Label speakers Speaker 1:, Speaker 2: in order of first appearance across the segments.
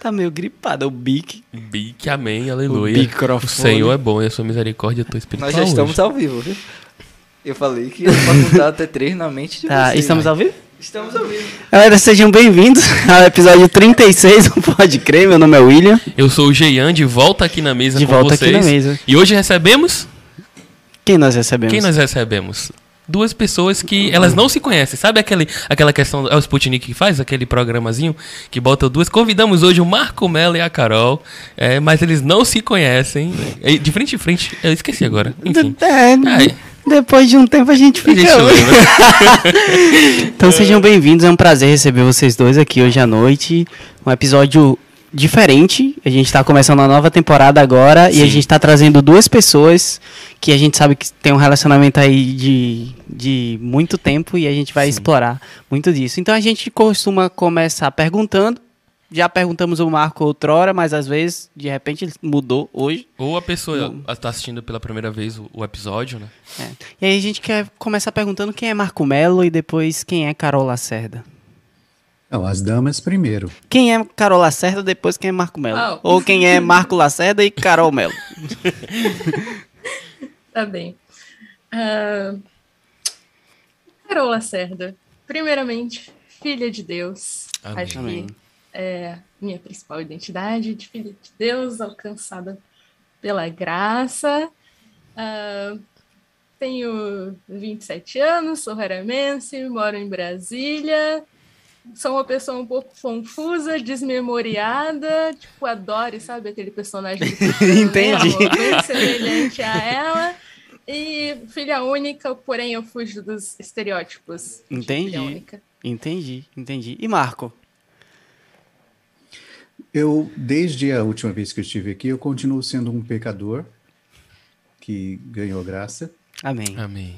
Speaker 1: Tá meio gripado, o bique.
Speaker 2: Bique, amém, aleluia.
Speaker 1: O microfone.
Speaker 2: O Senhor é bom e a sua misericórdia, a tua espiritual
Speaker 3: Nós já estamos
Speaker 2: hoje.
Speaker 3: ao vivo, viu? Eu falei que eu posso contar até três na mente de
Speaker 1: Tá,
Speaker 3: vocês.
Speaker 1: estamos ao vivo?
Speaker 3: Estamos ao vivo.
Speaker 1: Galera, sejam bem-vindos ao episódio 36 do Pode Crer. Meu nome é William.
Speaker 2: Eu sou o Geian, de volta aqui na mesa
Speaker 1: De
Speaker 2: com
Speaker 1: volta
Speaker 2: vocês.
Speaker 1: aqui na mesa.
Speaker 2: E hoje recebemos...
Speaker 1: Quem nós recebemos?
Speaker 2: Quem nós recebemos? Duas pessoas que elas não se conhecem. Sabe aquele, aquela questão, é o Sputnik que faz aquele programazinho que bota duas. Convidamos hoje o Marco Mello e a Carol, é, mas eles não se conhecem. De frente em frente, eu esqueci agora. Enfim.
Speaker 1: É,
Speaker 2: Ai.
Speaker 1: depois de um tempo a gente
Speaker 2: A
Speaker 1: fica.
Speaker 2: gente lembra.
Speaker 1: Então sejam bem-vindos, é um prazer receber vocês dois aqui hoje à noite. Um episódio diferente. A gente tá começando uma nova temporada agora e a
Speaker 2: Sim.
Speaker 1: gente tá trazendo duas pessoas que a gente sabe que tem um relacionamento aí de, de muito tempo e a gente vai
Speaker 2: Sim.
Speaker 1: explorar muito disso. Então a gente costuma começar perguntando. Já perguntamos o Marco outrora, mas às vezes, de repente, ele mudou hoje.
Speaker 2: Ou a pessoa está assistindo pela primeira vez o, o episódio, né?
Speaker 1: É. E aí a gente quer começar perguntando quem é Marco Melo e depois quem é Carol Lacerda.
Speaker 4: Não, as damas primeiro.
Speaker 1: Quem é Carol Lacerda, depois quem é Marco Melo.
Speaker 5: Oh.
Speaker 1: Ou quem é Marco Lacerda e Carol Melo.
Speaker 5: Tá bem. Ah, Carol Lacerda, primeiramente, filha de Deus.
Speaker 2: Amém.
Speaker 5: Acho que é minha principal identidade de filha de Deus, alcançada pela graça. Ah, tenho 27 anos, sou raramense, moro em Brasília. Sou uma pessoa um pouco confusa, desmemoriada, tipo, adore, sabe, aquele personagem do
Speaker 1: Entendi.
Speaker 5: Muito semelhante a ela. E filha única, porém eu fujo dos estereótipos. de
Speaker 1: Entendi.
Speaker 5: Filha única.
Speaker 1: Entendi, entendi. E Marco?
Speaker 4: Eu, desde a última vez que eu estive aqui, eu continuo sendo um pecador que ganhou graça.
Speaker 1: Amém.
Speaker 2: Amém.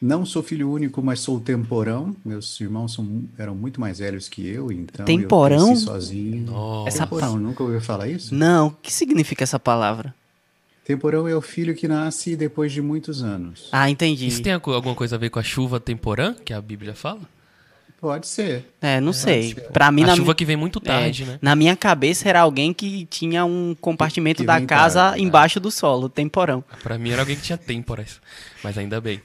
Speaker 4: Não sou filho único, mas sou temporão. Meus irmãos são, eram muito mais velhos que eu, então
Speaker 1: Temporão?
Speaker 4: eu cresci sozinho.
Speaker 2: Nossa.
Speaker 1: Essa
Speaker 4: Temporão, nunca ouviu falar isso?
Speaker 1: Não, o que significa essa palavra?
Speaker 4: Temporão é o filho que nasce depois de muitos anos.
Speaker 1: Ah, entendi.
Speaker 2: Isso tem algu- alguma coisa a ver com a chuva temporã, que a Bíblia fala?
Speaker 4: Pode ser.
Speaker 1: É, não sei. Pra mim,
Speaker 2: a
Speaker 1: na,
Speaker 2: chuva
Speaker 1: mi-
Speaker 2: que vem muito
Speaker 1: é,
Speaker 2: tarde, né?
Speaker 1: na minha cabeça era alguém que tinha um compartimento
Speaker 4: Que
Speaker 1: da casa
Speaker 4: tarde, né?
Speaker 1: embaixo do solo, temporão.
Speaker 2: Pra mim era alguém que tinha temporas. Mas ainda bem.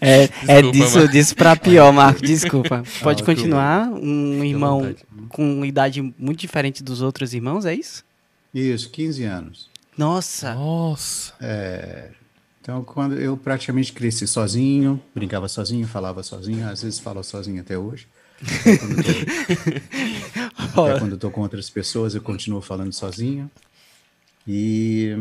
Speaker 1: É, é
Speaker 2: Desculpa,
Speaker 1: disso,
Speaker 2: Marco.
Speaker 1: disso pra pior, Marco, desculpa. Pode
Speaker 4: tudo
Speaker 1: continuar. Um irmão
Speaker 2: vontade.
Speaker 1: com idade muito diferente dos outros irmãos, é isso?
Speaker 4: Isso, 15 anos.
Speaker 1: Nossa.
Speaker 2: Nossa.
Speaker 4: Então, quando eu praticamente cresci sozinho, brincava sozinho, falava sozinho, às vezes falo sozinho até hoje. Até quando tô com outras pessoas, eu continuo falando sozinho. E,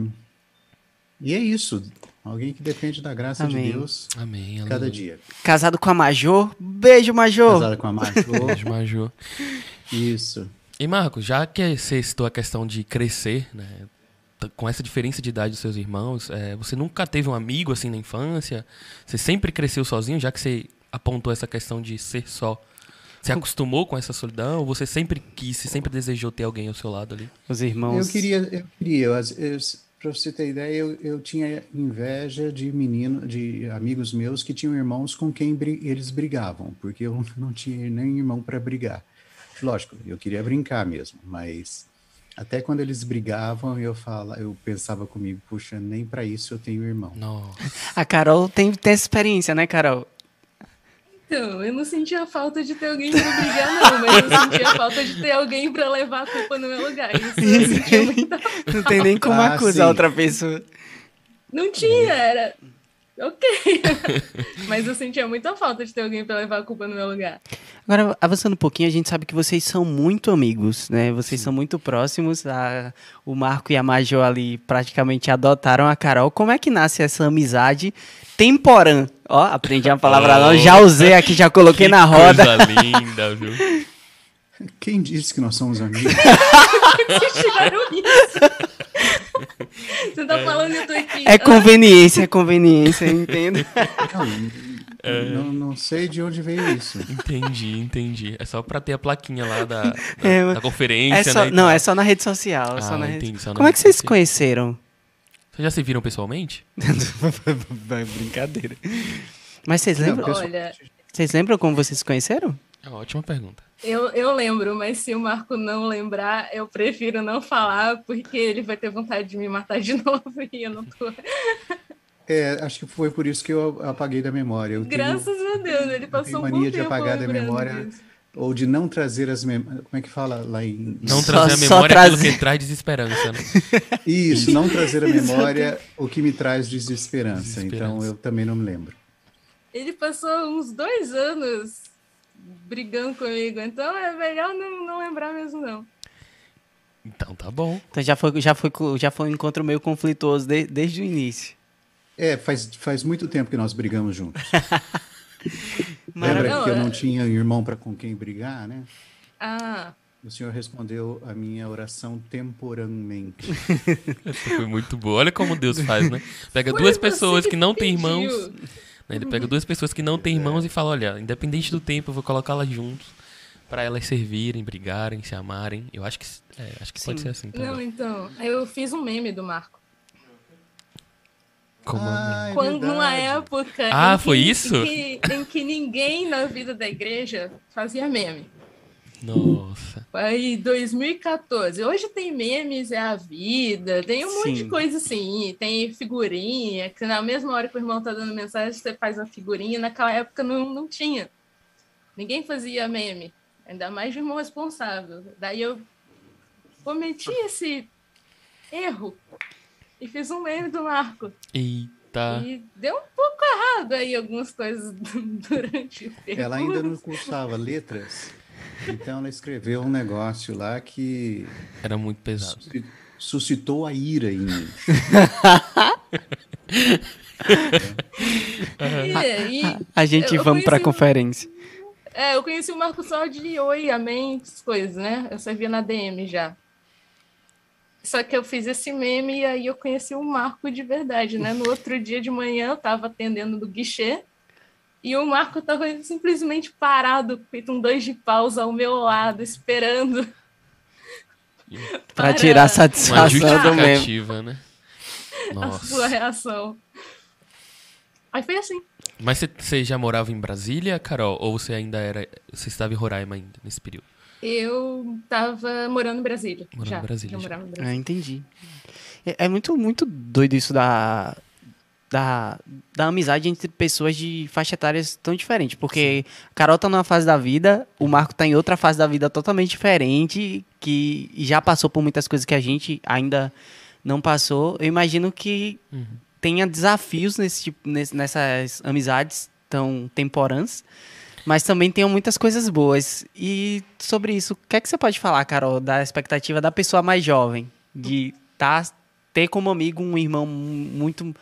Speaker 4: e é isso. Alguém que depende da graça
Speaker 1: Amém.
Speaker 4: de Deus
Speaker 2: Amém.
Speaker 4: cada
Speaker 2: aleluia.
Speaker 4: dia.
Speaker 1: Casado com a Major. Beijo, Major.
Speaker 4: Casada com a Major.
Speaker 2: Beijo, Major.
Speaker 4: isso.
Speaker 2: E Marco, já que você citou a questão de crescer, né? Com essa diferença de idade dos seus irmãos, é, você nunca teve um amigo assim na infância? Você sempre cresceu sozinho, já que você apontou essa questão de ser só? Você acostumou com essa solidão? Ou você sempre quis, você sempre desejou ter alguém ao seu lado ali?
Speaker 1: Os irmãos.
Speaker 4: Eu queria, eu queria, eu, eu, pra você ter ideia, eu, eu tinha inveja de menino, de amigos meus que tinham irmãos com quem bri- eles brigavam, porque eu não tinha nem irmão para brigar. Lógico, eu queria brincar mesmo, mas até quando eles brigavam, eu fala, eu pensava comigo, puxa, nem para isso eu tenho irmão.
Speaker 2: Nossa.
Speaker 1: A Carol tem, tem essa experiência, né, Carol?
Speaker 5: Então, eu não sentia falta de ter alguém pra brigar, não, mas eu sentia falta de ter alguém pra levar a culpa no meu lugar. Isso eu sentia muita
Speaker 1: Não tem nem como
Speaker 4: Ah,
Speaker 1: acusar
Speaker 4: sim.
Speaker 1: outra pessoa.
Speaker 5: Não tinha, era. Ok. Mas eu sentia muita falta de ter alguém pra levar a culpa no meu lugar.
Speaker 1: Agora, avançando um pouquinho, a gente sabe que vocês são muito amigos, né? Vocês são muito próximos. A- o Marco e a Major ali praticamente adotaram a Carol. Como é que nasce essa amizade temporã? Ó, aprendi uma palavra
Speaker 2: Oh.
Speaker 1: já usei aqui, já coloquei
Speaker 2: Que
Speaker 1: na roda.
Speaker 2: Coisa linda, viu?
Speaker 4: Quem disse que nós somos amigos?
Speaker 5: Vocês tiraram isso. Você tá falando eu tô aqui.
Speaker 1: É conveniência, é conveniência, eu entendo.
Speaker 4: Não, não, não sei de onde veio isso.
Speaker 2: Entendi, entendi. É só pra ter a plaquinha lá da, da,
Speaker 1: É,
Speaker 2: da conferência,
Speaker 1: É só,
Speaker 2: né?
Speaker 1: não,
Speaker 2: tal.
Speaker 1: é só na rede social. é só
Speaker 2: Ah,
Speaker 1: na rede-
Speaker 2: entendi, só na
Speaker 1: Como é
Speaker 2: rede
Speaker 1: que vocês se conheceram?
Speaker 2: Vocês já se viram pessoalmente?
Speaker 1: Brincadeira. Mas vocês
Speaker 4: Não,
Speaker 1: lembram?
Speaker 4: pessoal-
Speaker 5: Olha,
Speaker 1: Vocês lembram como vocês se conheceram?
Speaker 2: É uma ótima pergunta.
Speaker 5: Eu, eu lembro, mas se o Marco não lembrar, eu prefiro não falar, porque ele vai ter vontade de me matar de novo e eu não tô.
Speaker 4: É, acho que foi por isso que eu apaguei da memória. Eu
Speaker 5: Graças
Speaker 4: tenho,
Speaker 5: a Deus, ele passou um bom
Speaker 4: mania de apagar da memória
Speaker 5: disso.
Speaker 4: ou de não trazer as memórias. Como é que fala lá em.
Speaker 2: Não
Speaker 1: Só-
Speaker 2: trazer a memória é aquilo
Speaker 1: trazer.
Speaker 2: que traz desesperança, né?
Speaker 4: Isso, não trazer a memória o que me traz desesperança.
Speaker 2: Desesperança.
Speaker 4: Então eu também não me lembro.
Speaker 5: Ele passou uns dois anos brigando comigo, então é melhor não, não lembrar mesmo, não.
Speaker 2: Então tá bom.
Speaker 1: Então já foi, já foi, já foi um encontro meio conflituoso de- desde o início.
Speaker 4: É, faz, faz muito tempo que nós brigamos juntos. Lembra
Speaker 5: Não,
Speaker 4: que eu
Speaker 5: é-
Speaker 4: não tinha irmão para com quem brigar, né?
Speaker 5: Ah,
Speaker 4: O senhor respondeu a minha oração temporariamente.
Speaker 2: Essa foi muito boa. Olha como Deus faz, né? Pega
Speaker 5: Foi
Speaker 2: duas pessoas
Speaker 5: que
Speaker 2: que não têm irmãos. Né? Ele pega duas pessoas que não têm irmãos e fala: olha, independente do tempo, eu vou colocá-las juntos pra elas servirem, brigarem, se amarem. Eu acho que, é, acho que pode
Speaker 1: Sim.
Speaker 2: ser assim
Speaker 5: não,
Speaker 2: também.
Speaker 5: então, eu fiz um meme do Marco.
Speaker 2: Como
Speaker 4: Ah, é
Speaker 5: Quando, numa época
Speaker 2: Ah,
Speaker 5: em que,
Speaker 2: foi isso?
Speaker 5: Em que, em que ninguém na vida da igreja fazia meme.
Speaker 2: Nossa.
Speaker 5: Aí, 2014. Hoje tem memes, é a vida, tem um monte de
Speaker 1: Sim.
Speaker 5: coisa assim. Tem figurinha, que na mesma hora que o irmão tá dando mensagem, você faz uma figurinha. Naquela época não, não tinha. Ninguém fazia meme, ainda mais de irmão responsável. Daí eu cometi esse erro e fiz um meme do Marco.
Speaker 2: Eita.
Speaker 5: E deu um pouco errado aí algumas coisas durante o percurso.
Speaker 4: Ela ainda não cursava letras, então ela escreveu um negócio lá que
Speaker 2: Era muito pesado.
Speaker 4: susci- suscitou a ira em mim.
Speaker 5: E, aí,
Speaker 1: A gente
Speaker 5: Eu-
Speaker 1: vamos pra
Speaker 5: conheci-
Speaker 1: conferência.
Speaker 5: É, eu conheci o Marco só de oi, amém, essas coisas, né? Eu só via na DM já. Só que eu fiz esse meme e aí eu conheci o Marco de verdade, né? No outro dia de manhã eu tava atendendo no guichê e o Marco tava simplesmente parado, feito um dois de pausa ao meu lado, esperando.
Speaker 1: Pra
Speaker 5: Para-
Speaker 1: tirar satisfação do
Speaker 2: justificativa, né?
Speaker 5: a sua
Speaker 2: Nossa.
Speaker 5: reação. Aí foi assim.
Speaker 2: Mas você- já morava em Brasília, Carol? Ou você ainda era. Você estava em Roraima ainda nesse período?
Speaker 5: Eu tava morando em Brasília.
Speaker 2: Morando
Speaker 5: já,
Speaker 2: em Brasília,
Speaker 5: já
Speaker 2: já.
Speaker 5: morava em
Speaker 1: Ah,
Speaker 5: Brasília.
Speaker 1: entendi. É, é muito, muito doido isso da, da, da amizade entre pessoas de faixa etárias tão diferentes. Porque a Carol tá numa fase da vida, o Marco tá em outra fase da vida totalmente diferente, que já passou por muitas coisas que a gente ainda não passou. Eu imagino que
Speaker 2: Uhum.
Speaker 1: tenha desafios nesse tipo, nesse- nessas amizades tão temporãs. Mas também tem muitas coisas boas. E sobre isso, o que é que você pode falar, Carol, da expectativa da pessoa mais jovem? De tá, ter como amigo um irmão muito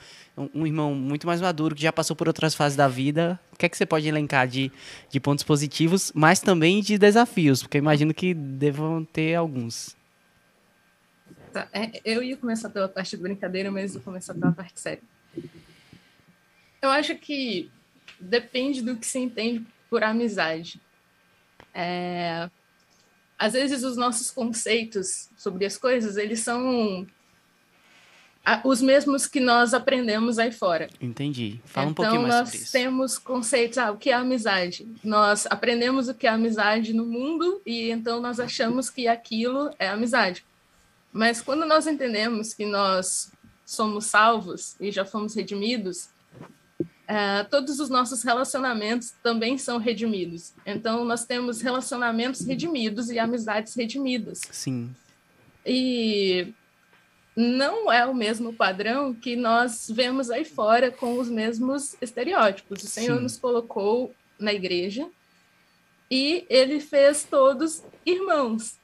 Speaker 1: um irmão muito mais maduro, que já passou por outras fases da vida. O que é que você pode elencar de, de pontos positivos, mas também de desafios? Porque imagino que devam ter alguns.
Speaker 5: Tá, é, eu ia começar pela parte de brincadeira, mas vou começar pela parte séria. Eu acho que depende do que se entende por amizade. É, às vezes os nossos conceitos sobre as coisas, eles são os mesmos que nós aprendemos aí fora.
Speaker 1: Entendi. Fala um
Speaker 5: então,
Speaker 1: pouquinho mais
Speaker 5: nós
Speaker 1: sobre isso.
Speaker 5: temos conceitos, ah, o que é amizade? Nós aprendemos o que é amizade no mundo e então nós achamos que aquilo é amizade. Mas quando nós entendemos que nós somos salvos e já fomos redimidos, eh, todos os nossos relacionamentos também são redimidos. Então, nós temos relacionamentos redimidos e amizades redimidas.
Speaker 1: Sim.
Speaker 5: E não é o mesmo padrão que nós vemos aí fora com os mesmos estereótipos. O Senhor
Speaker 1: Sim.
Speaker 5: nos colocou na igreja e ele fez todos irmãos.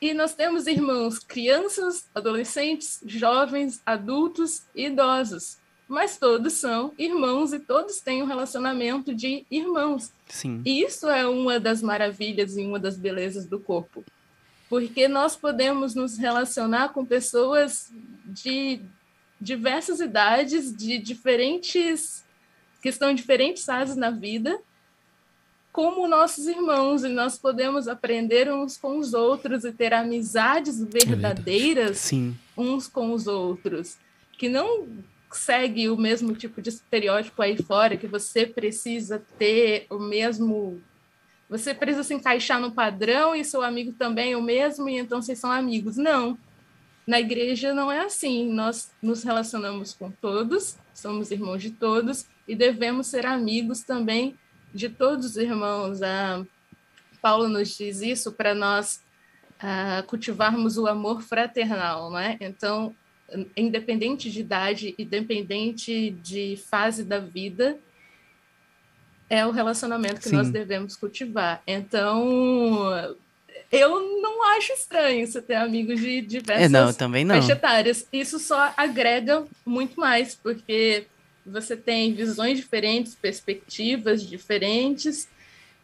Speaker 5: E nós temos irmãos crianças, adolescentes, jovens, adultos e idosos. Mas todos são irmãos e todos têm um relacionamento de irmãos.
Speaker 1: Sim.
Speaker 5: E isso é uma das maravilhas e uma das belezas do corpo. Porque nós podemos nos relacionar com pessoas de diversas idades, de diferentes. que estão em diferentes fases na vida, como nossos irmãos, e nós podemos aprender uns com os outros e ter amizades verdadeiras
Speaker 1: Sim.
Speaker 5: uns com os outros, que não segue o mesmo tipo de estereótipo aí fora, que você precisa ter o mesmo você precisa se encaixar no padrão e seu amigo também é o mesmo, e então vocês são amigos. Não. Na igreja não é assim. Nós nos relacionamos com todos, somos irmãos de todos e devemos ser amigos também de todos os irmãos. Ah, Paulo nos diz isso para nós ah, cultivarmos o amor fraternal, é? Então, independente de idade, independente de fase da vida, é o relacionamento que Sim. nós devemos cultivar. Então, eu não acho estranho você ter amigos de diversas é,
Speaker 1: não, também não.
Speaker 5: etárias. Isso só agrega muito mais, porque você tem visões diferentes, perspectivas diferentes,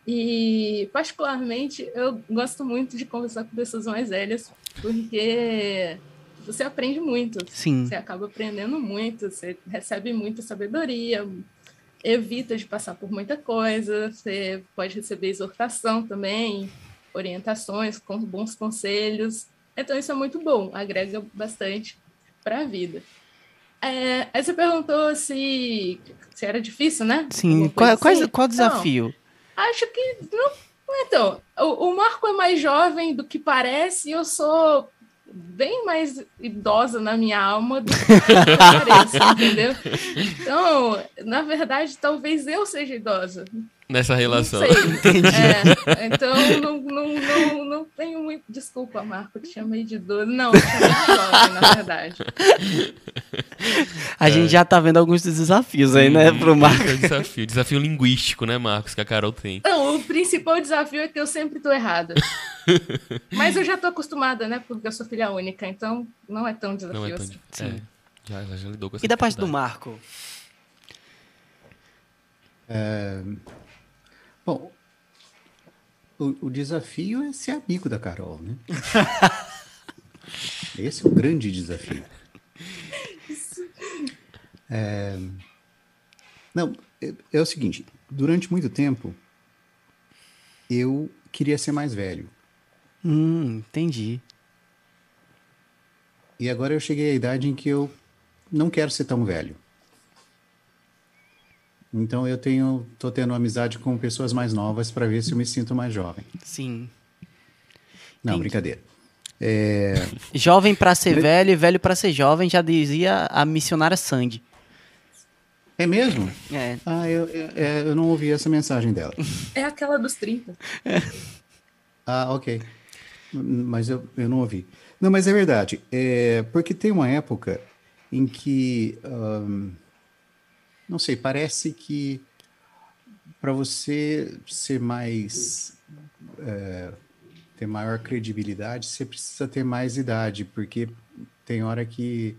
Speaker 5: e particularmente eu gosto muito de conversar com pessoas mais velhas, porque você aprende muito.
Speaker 1: Sim.
Speaker 5: Você acaba aprendendo muito, você recebe muita sabedoria, evita de passar por muita coisa, você pode receber exortação também, orientações, com bons conselhos. Então isso é muito bom, agrega bastante para a vida. É, aí você perguntou se, se era difícil, né?
Speaker 1: Sim, qual, assim. qual, qual desafio?
Speaker 5: Não, acho que não. Então, o, o Marco é mais jovem do que parece e eu sou bem mais idosa na minha alma do que parece, entendeu? Então, na verdade, talvez eu seja idosa.
Speaker 2: Nessa relação.
Speaker 5: Não sei. É, então, não, não, não, não tenho muito. Desculpa, Marco, te chamei de idoso. Não, eu chamei de jovem, na verdade.
Speaker 1: A é. gente já tá vendo alguns desafios aí, né, pro Marco. É
Speaker 2: desafio, desafio linguístico, né, Marcos, que a Carol tem.
Speaker 5: Não, o principal desafio é que eu sempre tô errada. Mas eu já tô acostumada, né, porque eu sou filha única, então não é tão desafio não é tão, assim. É,
Speaker 2: já, já lidou com essa
Speaker 1: E da parte do Marco?
Speaker 4: É, Bom, o, o, desafio é ser amigo da Carol, né? Esse é o grande desafio. É... Não, é, é, o seguinte: durante muito tempo eu queria ser mais velho.
Speaker 1: Hum, entendi.
Speaker 4: E agora eu cheguei à idade em que eu não quero ser tão velho. Então eu tenho, tô tendo amizade com pessoas mais novas para ver se eu me sinto mais jovem.
Speaker 1: Sim.
Speaker 4: Não, Entendi. brincadeira. É...
Speaker 1: Jovem para ser velho e velho para ser jovem, já dizia a missionária Sandy.
Speaker 4: É mesmo?
Speaker 1: É.
Speaker 4: Ah, eu, eu, é, eu não ouvi essa mensagem dela.
Speaker 5: É aquela dos 30.
Speaker 1: É.
Speaker 4: Ah, ok. Mas eu, eu não ouvi. Não, mas é verdade. É, porque tem uma época em que. Um, não sei, parece que para você ser mais. É, ter maior credibilidade, você precisa ter mais idade, porque tem hora que.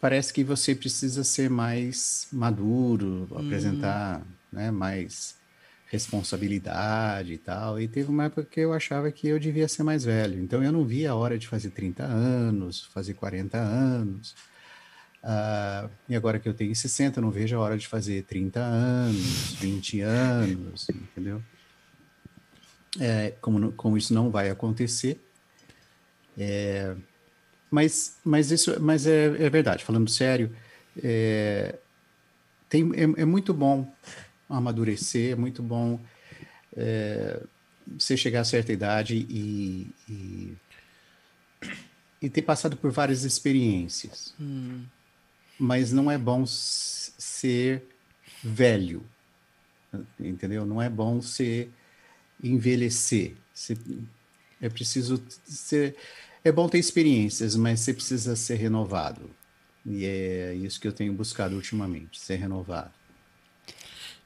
Speaker 4: parece que você precisa ser mais maduro, uhum. apresentar né, mais responsabilidade e tal. E teve uma época que eu achava que eu devia ser mais velho. Então eu não via a hora de fazer 30 anos, fazer 40 anos. Uh, e agora que eu tenho 60, eu não vejo a hora de fazer 30 anos, 20 anos, entendeu? É, como, como isso não vai acontecer. É, mas, mas isso mas é, é verdade, falando sério, é, tem, é, é, muito bom amadurecer, é muito bom é, você chegar a certa idade e, e, e ter passado por várias experiências.
Speaker 1: Hum
Speaker 4: mas não é bom ser velho, entendeu? Não é bom ser envelhecer. é preciso ser. É bom ter experiências, mas você precisa ser renovado. E é isso que eu tenho buscado ultimamente, ser renovado.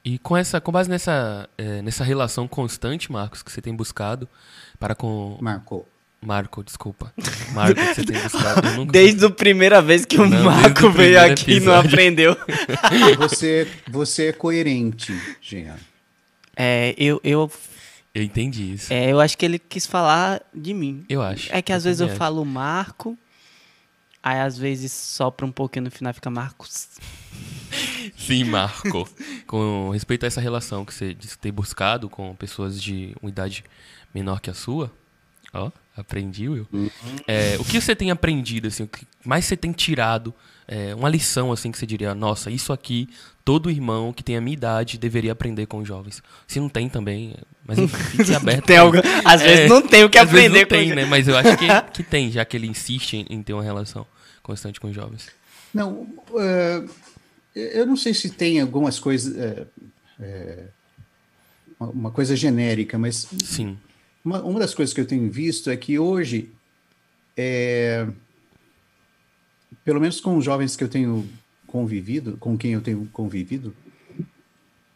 Speaker 2: E com essa, com base nessa, é, nessa relação constante, Marcos, que você tem buscado para com
Speaker 4: Marco
Speaker 2: Marco, desculpa. Marco, você tem buscado. Nunca...
Speaker 1: Desde a primeira vez que o não, Marco veio aqui e não aprendeu.
Speaker 4: Você, você é coerente, Jean.
Speaker 1: É, eu, eu.
Speaker 2: Eu entendi isso.
Speaker 1: É, eu acho que ele quis falar de mim.
Speaker 2: Eu acho.
Speaker 1: É que às vezes eu acho. falo Marco, aí às vezes sopra um pouquinho no final fica Marcos.
Speaker 2: Sim, Marco. com respeito a essa relação que você disse que tem buscado com pessoas de uma idade menor que a sua, ó, aprendi, Will. É, o que você tem aprendido, assim, o que mais você tem tirado, é, uma lição, assim, que você diria, nossa, isso aqui, todo irmão que tem a minha idade deveria aprender com os jovens. Se não tem também, mas enfim, fique aberto.
Speaker 1: Tem algo, às
Speaker 2: É,
Speaker 1: vezes não tem o que
Speaker 2: Às vezes
Speaker 1: aprender
Speaker 2: não tem,
Speaker 1: com
Speaker 2: né? Mas eu acho que, que tem, já que ele insiste em, em ter uma relação constante com os jovens.
Speaker 4: Não, eh, eu não sei se tem algumas coisas, eh, uma- uma coisa genérica, mas
Speaker 2: Sim.
Speaker 4: Uma, uma das coisas que eu tenho visto é que hoje, é, pelo menos com os jovens que eu tenho convivido, com quem eu tenho convivido,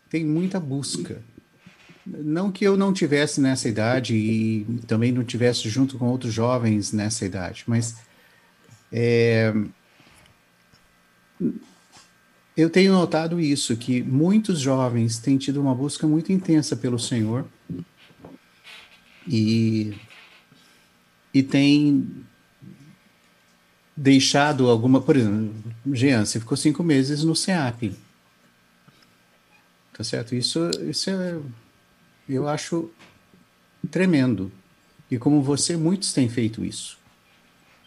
Speaker 4: tem muita busca. Não que eu não tivesse nessa idade e também não tivesse junto com outros jovens nessa idade, mas é, eu tenho notado isso, que muitos jovens têm tido uma busca muito intensa pelo Senhor e, e tem deixado alguma, por exemplo, Jean, você ficou cinco meses no CEAP. Tá certo? Isso, isso é, eu acho tremendo. E como você, muitos têm feito isso.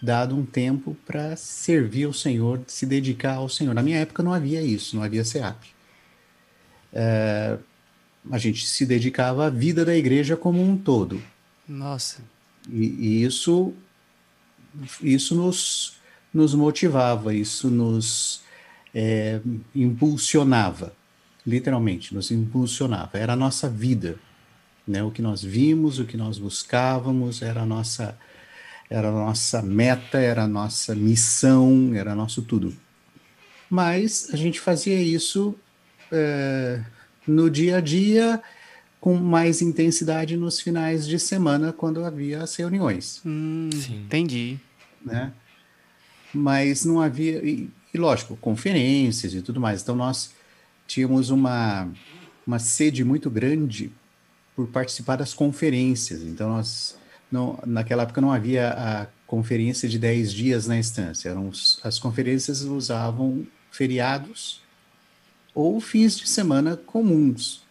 Speaker 4: Dado um tempo para servir ao Senhor, se dedicar ao Senhor. Na minha época não havia isso, não havia CEAP. É, a gente se dedicava à vida da igreja como um todo.
Speaker 1: Nossa.
Speaker 4: E, e isso, isso nos, nos motivava, isso nos é, impulsionava, literalmente, nos impulsionava. Era a nossa vida, né? O que nós vimos, o que nós buscávamos, era a nossa, era a nossa meta, era a nossa missão, era nosso tudo. Mas a gente fazia isso é, no dia a dia com mais intensidade nos finais de semana, quando havia as reuniões,
Speaker 1: Hum,
Speaker 2: Sim.
Speaker 1: entendi.
Speaker 4: né? Mas não havia, e, e lógico, conferências e tudo mais. Então nós tínhamos uma, uma sede muito grande por participar das conferências. Então nós, não, naquela época não havia a conferência de 10 dias na instância. Eram, os- as conferências usavam feriados ou fins de semana comuns.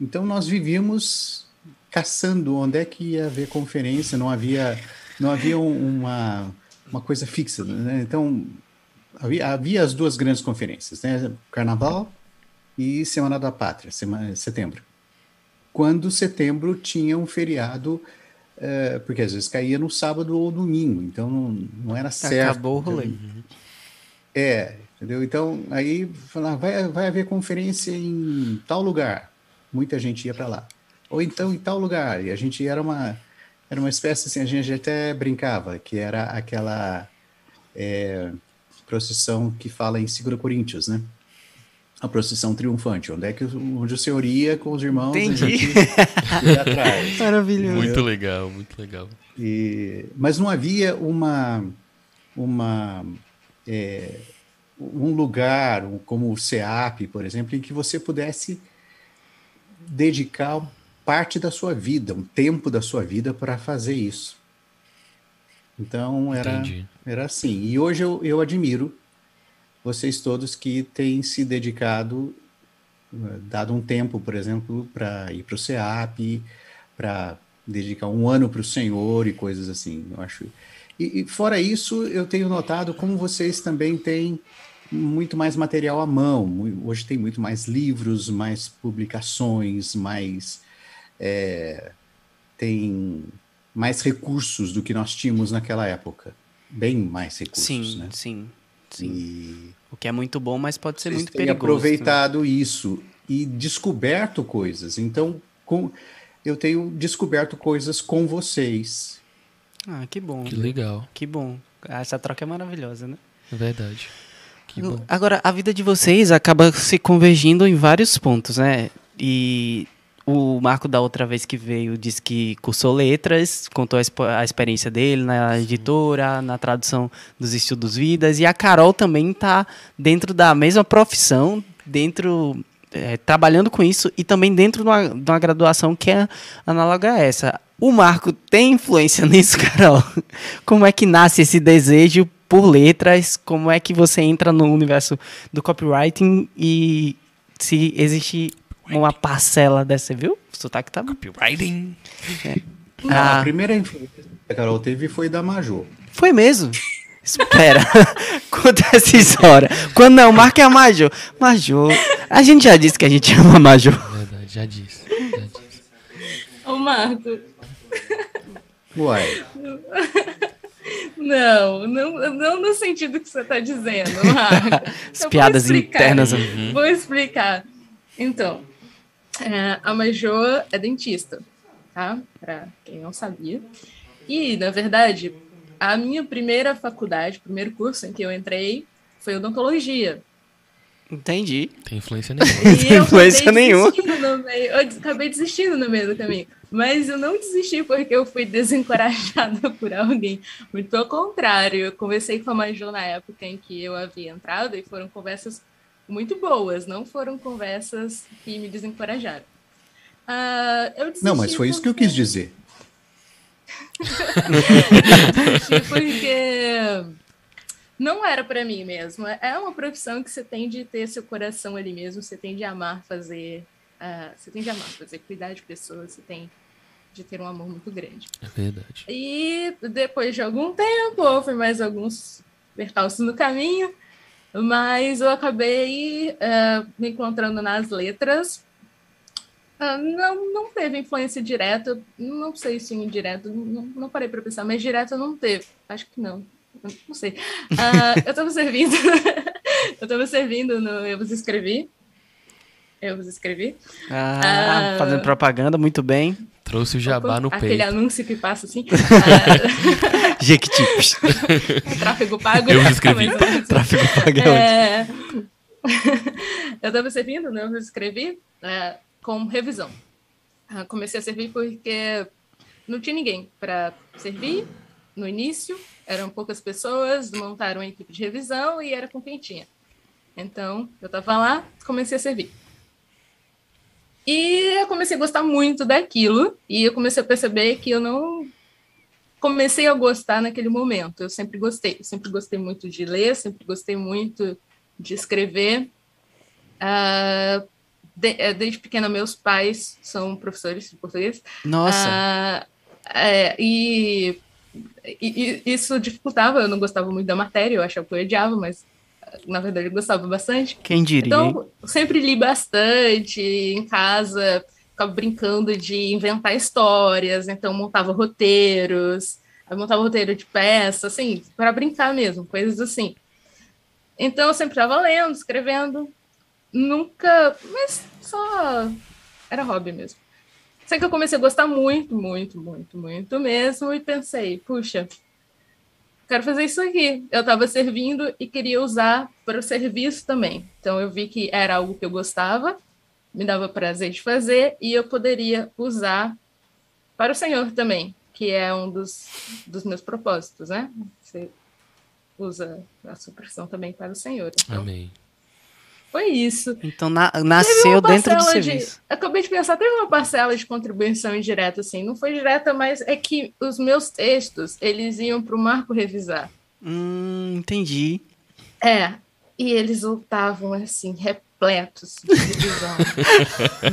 Speaker 4: Então nós vivíamos caçando onde é que ia haver conferência, não havia, não havia um- uma, uma coisa fixa. Né? Então havia, havia as duas grandes conferências, né? Carnaval e Semana da Pátria, semana, setembro. Quando setembro tinha um feriado, eh, porque às vezes caía no sábado ou domingo, então não, não era certo.
Speaker 1: Acabou o rolê.
Speaker 4: É, entendeu? Então, aí falar, vai, vai haver conferência em tal lugar. Muita gente ia para lá. Ou então em tal lugar. E a gente era uma era uma espécie assim, a gente até brincava, que era aquela é, procissão que fala em 2 Coríntios, né? A procissão triunfante, onde é que o- onde o senhor ia com os irmãos,
Speaker 1: Entendi.
Speaker 4: ia atrás.
Speaker 1: Maravilhoso.
Speaker 2: Muito legal, muito legal.
Speaker 4: E, mas não havia uma, uma é, um lugar como o CEAP, por exemplo, em que você pudesse dedicar parte da sua vida, um tempo da sua vida para fazer isso. Então era,
Speaker 2: Entendi.
Speaker 4: era assim. E hoje eu, eu admiro vocês todos que têm se dedicado, eh, dado um tempo, por exemplo, para ir para o CEAP, para dedicar um ano para o Senhor e coisas assim. Eu acho. E, e fora isso, eu tenho notado como vocês também têm muito mais material à mão. Hoje tem muito mais livros, mais publicações, mais é, tem mais recursos do que nós tínhamos naquela época. Bem mais recursos,
Speaker 1: Sim,
Speaker 4: né?
Speaker 1: sim, sim.
Speaker 4: E
Speaker 1: O que é muito bom, mas pode ser
Speaker 4: vocês
Speaker 1: muito perigoso.
Speaker 4: aproveitado isso e descoberto coisas. Então, com, eu tenho descoberto coisas com vocês.
Speaker 1: Ah, que bom.
Speaker 2: Que legal.
Speaker 1: Que bom. Essa troca é maravilhosa, né?
Speaker 2: É verdade.
Speaker 1: Agora, a vida de vocês acaba se convergindo em vários pontos, né? E o Marco, da outra vez que veio, disse que cursou letras, contou a, a experiência dele na editora, na tradução dos estudos vidas. E a Carol também está dentro da mesma profissão, dentro. é, trabalhando com isso e também dentro de uma, de uma graduação que é análoga a essa. O Marco tem influência nisso, Carol? Como é que nasce esse desejo por letras? Como é que você entra no universo do copywriting e se existe uma parcela dessa, viu? O sotaque tá
Speaker 2: Copywriting.
Speaker 4: Não,
Speaker 1: Ah.
Speaker 4: A primeira influência que a Carol teve foi da Majô.
Speaker 1: Foi mesmo? Espera, conta essa história. Quando não, marca a Major. Major, a gente já disse que a gente ama a Major.
Speaker 2: Verdade, já disse. Já disse.
Speaker 5: Ô, Marco,
Speaker 4: Uai,
Speaker 5: não, não, não no sentido que você está dizendo.
Speaker 1: As
Speaker 5: vou
Speaker 1: piadas
Speaker 5: explicar.
Speaker 1: internas.
Speaker 5: Vou explicar. Então, é, a Majô é dentista, tá? Para quem não sabia. E, na verdade, a minha primeira faculdade, o primeiro curso em que eu entrei foi odontologia.
Speaker 1: Entendi.
Speaker 2: Tem influência nenhuma.
Speaker 5: E eu
Speaker 1: influência nenhuma.
Speaker 5: meio- eu acabei desistindo no meio do caminho. Mas eu não desisti porque eu fui desencorajada por alguém. Muito pelo contrário, eu conversei com a Major na época em que eu havia entrado e foram conversas muito boas, não foram conversas que me desencorajaram. Eu desisti
Speaker 4: não, mas foi isso que eu
Speaker 5: porque-
Speaker 4: quis dizer.
Speaker 5: desisti porque não era para mim mesmo. É uma profissão que você tem de ter seu coração ali mesmo, você tem de amar fazer, ah, você tem de amar fazer, cuidar de pessoas, você tem de ter um amor muito grande.
Speaker 2: É verdade.
Speaker 5: E depois de algum tempo, houve mais alguns percalços no caminho, mas eu acabei eh, me encontrando nas letras. Ah, não, não teve influência direta, não sei se indireta, não, não parei para pensar, mas direta não teve, acho que não, não sei. Ah, eu estava servindo, eu estava servindo no Eu Vos Escrevi, Eu Vos Escrevi,
Speaker 1: Ah,
Speaker 5: Ah.
Speaker 1: fazendo propaganda, muito bem.
Speaker 2: Trouxe o jabá no
Speaker 5: aquele
Speaker 2: peito.
Speaker 5: anúncio que passa assim, ah,
Speaker 1: Jequiti.
Speaker 5: tráfego pago.
Speaker 2: Eu Vos Escrevi.
Speaker 1: Tráfego pagante.
Speaker 5: É... eu estava servindo, né? Eu escrevi é, com revisão. Ah, Comecei a servir porque não tinha ninguém para servir no início, eram poucas pessoas, montaram uma equipe de revisão e era com quem tinha. Então, eu estava lá, comecei a servir. E eu comecei a gostar muito daquilo, e eu comecei a perceber que eu não comecei a gostar naquele momento. Eu sempre gostei, eu sempre gostei muito de ler, sempre gostei muito de escrever. Ah, de- eh, desde pequena, meus pais são professores de português.
Speaker 1: Nossa,
Speaker 5: Ah, é, e, e- e isso dificultava, eu não gostava muito da matéria, eu achava que eu odiava, mas na verdade eu gostava bastante.
Speaker 1: quem diria?
Speaker 5: Então, sempre li bastante em casa, ficava brincando de inventar histórias, então montava roteiros, montava roteiro de peça, assim, para brincar mesmo, coisas assim. Então, eu sempre estava lendo, escrevendo, nunca, mas só era hobby mesmo. Sei que eu comecei a gostar muito, muito, muito, muito mesmo, e pensei, puxa, quero fazer isso aqui. Eu estava servindo e queria usar para o serviço também. Então eu vi que era algo que eu gostava, me dava prazer de fazer e eu poderia usar para o Senhor também, que é um dos, dos meus propósitos, né? Você usa a sua profissão também para o Senhor. Então,
Speaker 2: Amém.
Speaker 5: Foi isso.
Speaker 1: Então na- nasceu dentro do
Speaker 5: de-
Speaker 1: serviço.
Speaker 5: Acabei de pensar, teve uma parcela de contribuição indireta, assim. Não foi direta, mas é que os meus textos, eles iam para o Marco revisar.
Speaker 1: Hum, entendi.
Speaker 5: É, e eles voltavam assim, repletos de revisão.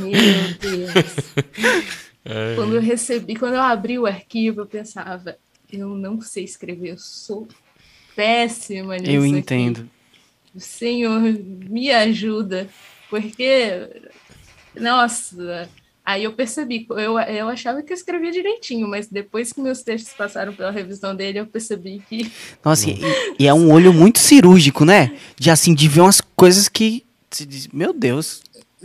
Speaker 5: Meu Deus. Quando eu recebi, quando eu abri o arquivo, eu pensava, eu não sei escrever, eu sou péssima nisso.
Speaker 1: Eu
Speaker 5: aqui.
Speaker 1: entendo.
Speaker 5: O Senhor me ajuda, porque, nossa, aí eu percebi, eu, eu achava que eu escrevia direitinho, mas depois que meus textos passaram pela revisão dele, eu percebi que
Speaker 1: Nossa, e, e é um olho muito cirúrgico, né? De assim, de ver umas coisas que. se diz, Meu Deus.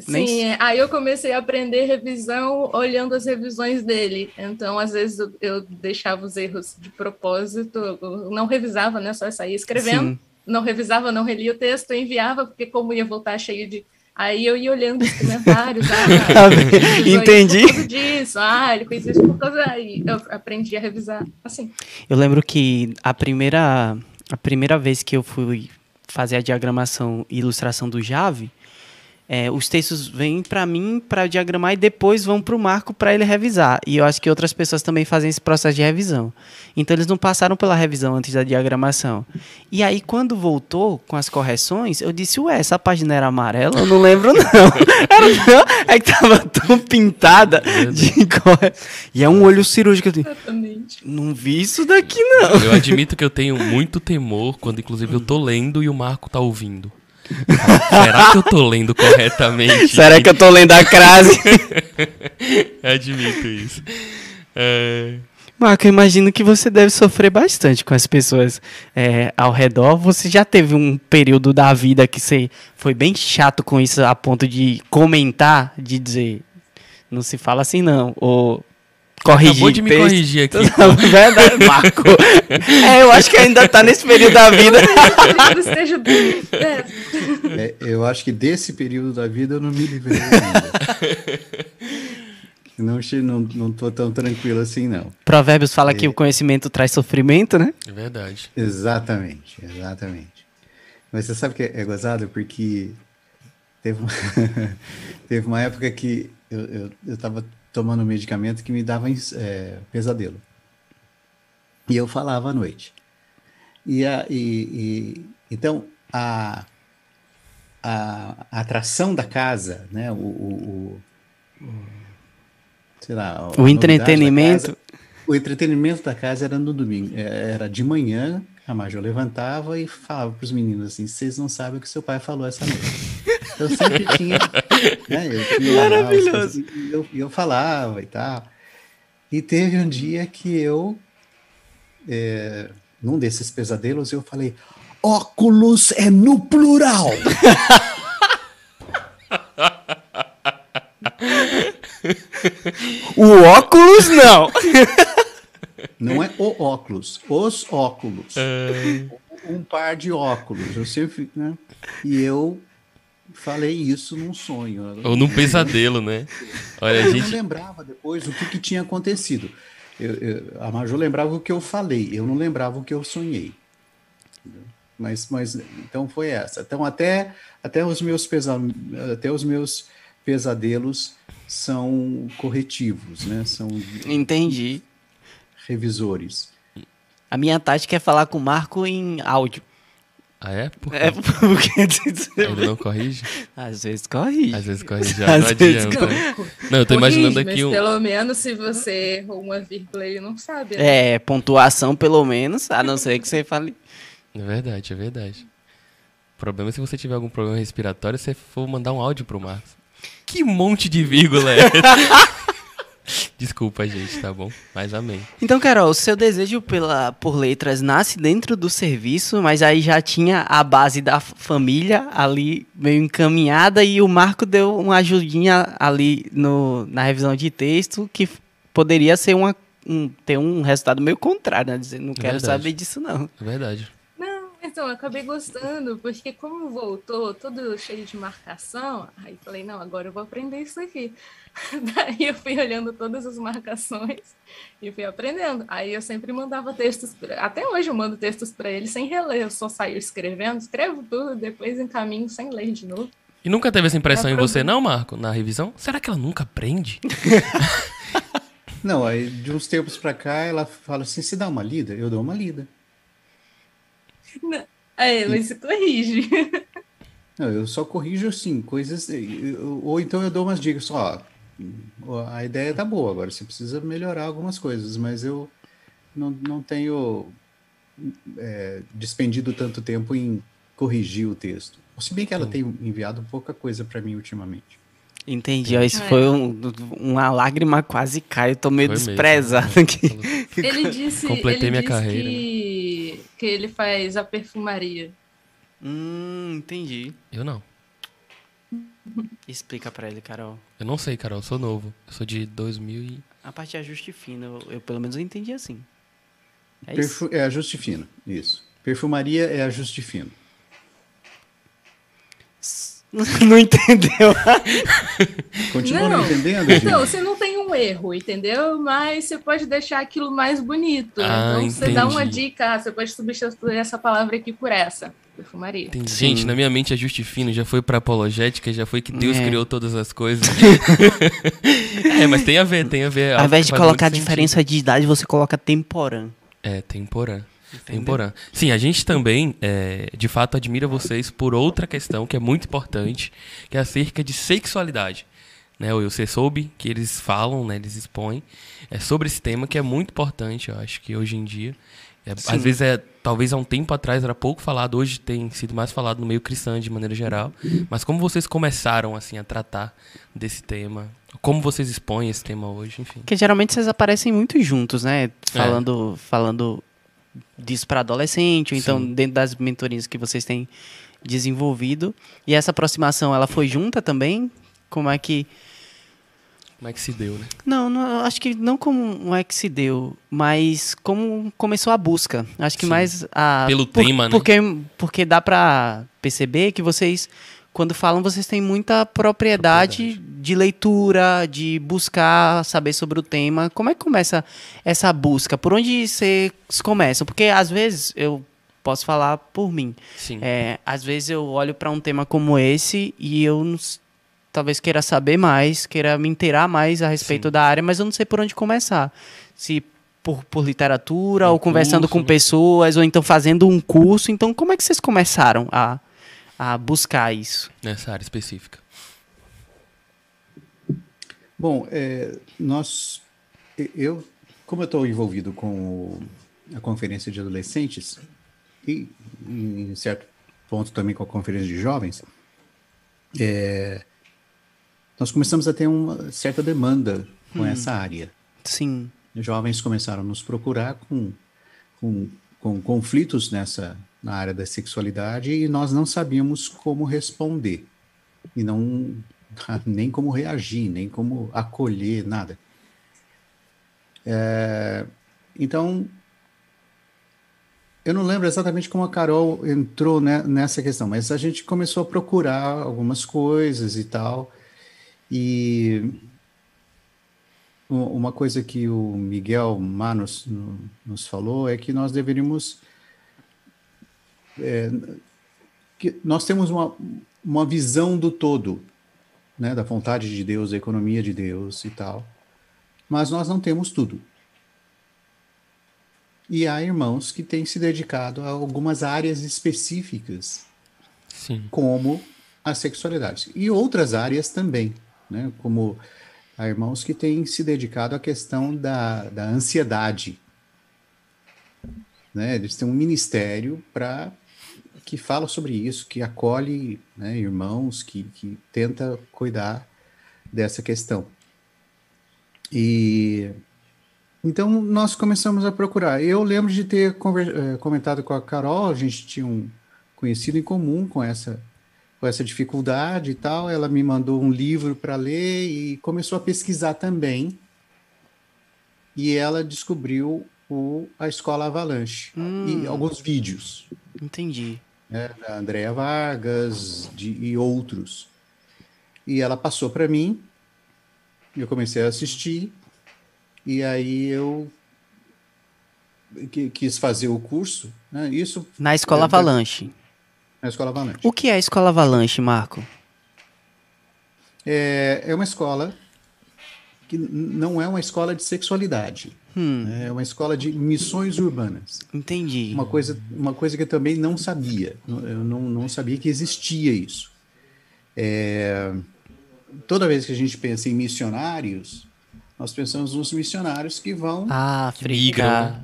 Speaker 1: Nem
Speaker 5: Sim, é, aí eu comecei a aprender revisão olhando as revisões dele. Então, às vezes, eu, eu deixava os erros de propósito, não revisava, né? Só saía escrevendo.
Speaker 1: Sim.
Speaker 5: Não revisava, não relia o texto, eu enviava, porque como ia voltar cheio de. Aí eu ia olhando os comentários. Ah, revisou
Speaker 1: Entendi.
Speaker 5: Isso por causa disso. Ah, ele fez isso por causa. Aí eu aprendi a revisar assim.
Speaker 1: Eu lembro que a primeira, a primeira vez que eu fui fazer a diagramação e ilustração do Jave, é, os textos vêm para mim para diagramar e depois vão para o Marco para ele revisar. E eu acho que outras pessoas também fazem esse processo de revisão. Então eles não passaram pela revisão antes da diagramação. E aí quando voltou com as correções, eu disse: "Ué, essa página era amarela? Eu não lembro não". Era não, é que tava tão pintada de corre... E é um olho cirúrgico.
Speaker 5: Exatamente.
Speaker 1: Não vi isso daqui não.
Speaker 2: Eu admito que eu tenho muito temor quando, inclusive, eu tô lendo e o Marco tá ouvindo. Será que eu tô lendo corretamente?
Speaker 1: Será que eu tô lendo a crase?
Speaker 2: Admito isso. É,
Speaker 1: Marco, eu imagino que você deve sofrer bastante com as pessoas é, ao redor. Você já teve um período da vida que você foi bem chato com isso a ponto de comentar, de dizer, não se fala assim não, ou corrigir.
Speaker 2: Acabou de me
Speaker 1: texto.
Speaker 2: corrigir aqui.
Speaker 1: Verdade, Marco. É, eu acho que ainda tá nesse período da vida.
Speaker 5: Esteja bem. É,
Speaker 4: É, eu acho que desse período da vida eu não me livrei ainda. não, não, não tô tão tranquilo assim, não.
Speaker 1: Provérbios fala que o conhecimento traz sofrimento, né?
Speaker 2: É verdade.
Speaker 4: Exatamente, exatamente. Mas você sabe que é, é gozado porque teve, uma- teve uma época que eu, eu, eu tava tomando um medicamento que me dava é, pesadelo. E eu falava à noite. E, a, e, e- então a, a, a atração da casa, né, o, o- o- sei lá,
Speaker 1: O entretenimento.
Speaker 4: casa- o entretenimento da casa era no domingo, é, era de manhã, a Major levantava e falava para os meninos assim, vocês não sabem o que seu pai falou essa noite. Eu sempre tinha, né, eu tinha
Speaker 1: Maravilhoso.
Speaker 4: E eu, eu falava e tal. E teve um dia que eu, é, num desses pesadelos, eu falei, óculos é no plural.
Speaker 1: O óculos não.
Speaker 4: Não é o óculos, os óculos. Um par de óculos. Eu sempre, né? E eu falei isso num sonho.
Speaker 2: Ou num pesadelo, né? Olha, a
Speaker 4: Eu não
Speaker 2: gente.
Speaker 4: lembrava depois o que, que tinha acontecido. Eu- eu- a Major lembrava o que eu falei, eu não lembrava o que eu sonhei. Entendeu? Mas, mas então foi essa. Então até, até os meus pesa, até os meus pesadelos são corretivos, né? São
Speaker 1: Entendi.
Speaker 4: revisores.
Speaker 1: A minha tática é falar com o Marco em áudio.
Speaker 2: Ah, é? Por quê?
Speaker 1: É porque
Speaker 2: Ele não corrige?
Speaker 1: às vezes corrige.
Speaker 2: Às vezes corrige já,
Speaker 1: Às
Speaker 2: não
Speaker 1: vezes
Speaker 2: adianta. né? Não, eu tô imaginando
Speaker 5: corrige,
Speaker 2: aqui
Speaker 5: mas
Speaker 2: um.
Speaker 5: Pelo menos se você errou uma vírgula e não sabe. né?
Speaker 1: É, pontuação pelo menos, a não ser que você fale.
Speaker 2: É verdade, é verdade. O problema é se você tiver algum problema respiratório, você for mandar um áudio pro Marcos. Que monte de vírgula é essa? Desculpa, gente, tá bom? Mas amém.
Speaker 1: Então, Carol, o seu desejo pela, por letras nasce dentro do serviço, mas aí já tinha a base da família ali meio encaminhada e o Marco deu uma ajudinha ali no, na revisão de texto que poderia ser uma, um- ter um resultado meio contrário, né? Dizer, não quero
Speaker 2: Verdade.
Speaker 1: saber disso, não.
Speaker 2: É verdade.
Speaker 5: Não, então, eu acabei gostando, porque como voltou todo cheio de marcação, aí falei, não, agora eu vou aprender isso aqui. Daí eu fui olhando todas as marcações e fui aprendendo. Aí eu sempre mandava textos, pra- até hoje eu mando textos para ele sem reler, eu só saio escrevendo, escrevo tudo, depois encaminho sem ler de novo.
Speaker 2: E nunca teve essa impressão
Speaker 5: É
Speaker 2: em você, não, Marco, na revisão? Será que ela nunca aprende?
Speaker 4: Não, aí de uns tempos pra cá ela fala assim: se dá uma lida? Eu dou uma lida.
Speaker 5: Aí, mas se corrige.
Speaker 4: Não, eu só corrijo assim, coisas. Ou então eu dou umas dicas, ó. A ideia tá boa, agora você precisa melhorar algumas coisas, mas eu não, não tenho é, despendido tanto tempo em corrigir o texto. Se bem que ela tem enviado pouca coisa para mim ultimamente.
Speaker 1: Entendi, ó, isso
Speaker 5: É.
Speaker 1: foi um- uma lágrima quase cai, eu tô meio
Speaker 2: Foi mesmo.
Speaker 1: desprezado aqui.
Speaker 5: Ele disse,
Speaker 2: Completei
Speaker 5: ele
Speaker 2: minha
Speaker 5: disse
Speaker 2: carreira.
Speaker 5: que, que ele faz a perfumaria.
Speaker 1: Hum, entendi.
Speaker 2: Eu não.
Speaker 1: Explica pra ele, Carol.
Speaker 2: Eu não sei, Carol, eu sou novo. Eu sou de 2000 e...
Speaker 1: A parte de ajuste fino, eu, eu pelo menos eu entendi assim. É isso.
Speaker 4: Perfu- é ajuste fino, isso. Perfumaria é ajuste fino.
Speaker 1: Não entendeu?
Speaker 4: Continua
Speaker 5: Não.
Speaker 4: não entendendo,
Speaker 5: Então,
Speaker 4: gente?
Speaker 5: você não tem um erro, entendeu? Mas você pode deixar aquilo mais bonito.
Speaker 2: Ah,
Speaker 5: então, você dá uma
Speaker 2: entendi.
Speaker 5: dica, você pode substituir essa palavra aqui por essa. Perfumaria.
Speaker 1: Sim.
Speaker 2: Gente, na minha mente, ajuste fino já foi pra apologética, já foi que Deus
Speaker 1: É.
Speaker 2: criou todas as coisas. é, mas tem a ver, tem a ver.
Speaker 1: Ao invés de colocar a diferença de idade, você coloca temporã.
Speaker 2: É, temporã. Temporã. Sim, a gente também, é, de fato, admira vocês por outra questão que é muito importante, que é acerca de sexualidade. Né, o você soube que eles falam, né, eles expõem é, sobre esse tema que é muito importante, eu acho que hoje em dia. É, às vezes, é, talvez há um tempo atrás era pouco falado, hoje tem sido mais falado no meio cristão de maneira geral. Mas como vocês começaram assim a tratar desse tema? Como vocês expõem esse tema hoje, enfim.
Speaker 1: Porque geralmente vocês aparecem muito juntos, né? Falando, falando disso para adolescente, ou então
Speaker 2: Sim.
Speaker 1: dentro das mentorias que vocês têm desenvolvido. E essa aproximação, ela foi junta também? Como é que.
Speaker 2: Como é que se deu, né?
Speaker 1: Não, não, acho que não como é que se deu, mas como começou a busca. Acho que
Speaker 2: Sim.
Speaker 1: mais a
Speaker 2: Pelo tema, né?
Speaker 1: Porque porque dá pra perceber que vocês quando falam vocês têm muita propriedade, de leitura, de buscar saber sobre o tema. Como é que começa essa busca? Por onde vocês começam? Porque às vezes eu posso falar por mim.
Speaker 2: Sim.
Speaker 1: É, às vezes eu olho para um tema como esse e eu talvez queira saber mais, queira me inteirar mais a respeito
Speaker 2: Sim.
Speaker 1: da área, mas eu não sei por onde começar. Se por, por literatura,
Speaker 2: Um
Speaker 1: ou conversando
Speaker 2: curso,
Speaker 1: com
Speaker 2: né?
Speaker 1: pessoas, ou então fazendo um curso. Então, como é que vocês começaram a, a buscar isso?
Speaker 2: Nessa área específica.
Speaker 4: Bom, é, nós, eu, como eu estou envolvido com a conferência de adolescentes e, em certo ponto também com a conferência de jovens, é, nós começamos a ter uma certa demanda com essa área.
Speaker 1: Sim.
Speaker 4: Jovens começaram a nos procurar com, com, com conflitos nessa na área da sexualidade e nós não sabíamos como responder e não nem como reagir, nem como acolher, nada. É, então, eu não lembro exatamente como a Carol entrou ne- nessa questão, mas a gente começou a procurar algumas coisas e tal. E uma coisa que o Miguel Manos no- nos falou é que nós deveríamos. é, que nós temos uma, uma visão do todo, né, da vontade de Deus, da economia de Deus e tal, mas nós não temos tudo. E há irmãos que têm se dedicado a algumas áreas específicas
Speaker 2: Sim.
Speaker 4: como a sexualidade. E outras áreas também, né? como há irmãos que têm se dedicado à questão da, da ansiedade. Né? Eles têm um ministério para que fala sobre isso, que acolhe né, irmãos, que, que tenta cuidar dessa questão. E então nós começamos a procurar. Eu lembro de ter eh, comentado com a Carol, a gente tinha um conhecido em comum com essa com essa dificuldade e tal. Ela me mandou um livro para ler e começou a pesquisar também. E ela descobriu o, a Escola Avalanche e alguns vídeos
Speaker 1: Entendi.
Speaker 4: né, da Andrea Vargas de, e outros. E ela passou para mim, eu comecei a assistir, e aí eu qui- quis fazer o curso, né, isso
Speaker 1: Na escola
Speaker 4: É,
Speaker 1: Avalanche.
Speaker 4: Na Escola Avalanche.
Speaker 1: O que é a escola Avalanche, Marco?
Speaker 4: É, é uma escola que não é uma escola de sexualidade,
Speaker 1: Hum,
Speaker 4: é uma escola de missões urbanas.
Speaker 1: entendi.
Speaker 4: Uma coisa, uma coisa que eu também não sabia. Eu não, não sabia que existia isso. É, toda vez que a gente pensa em missionários, nós pensamos nos missionários que vão
Speaker 1: África.
Speaker 2: migram, né?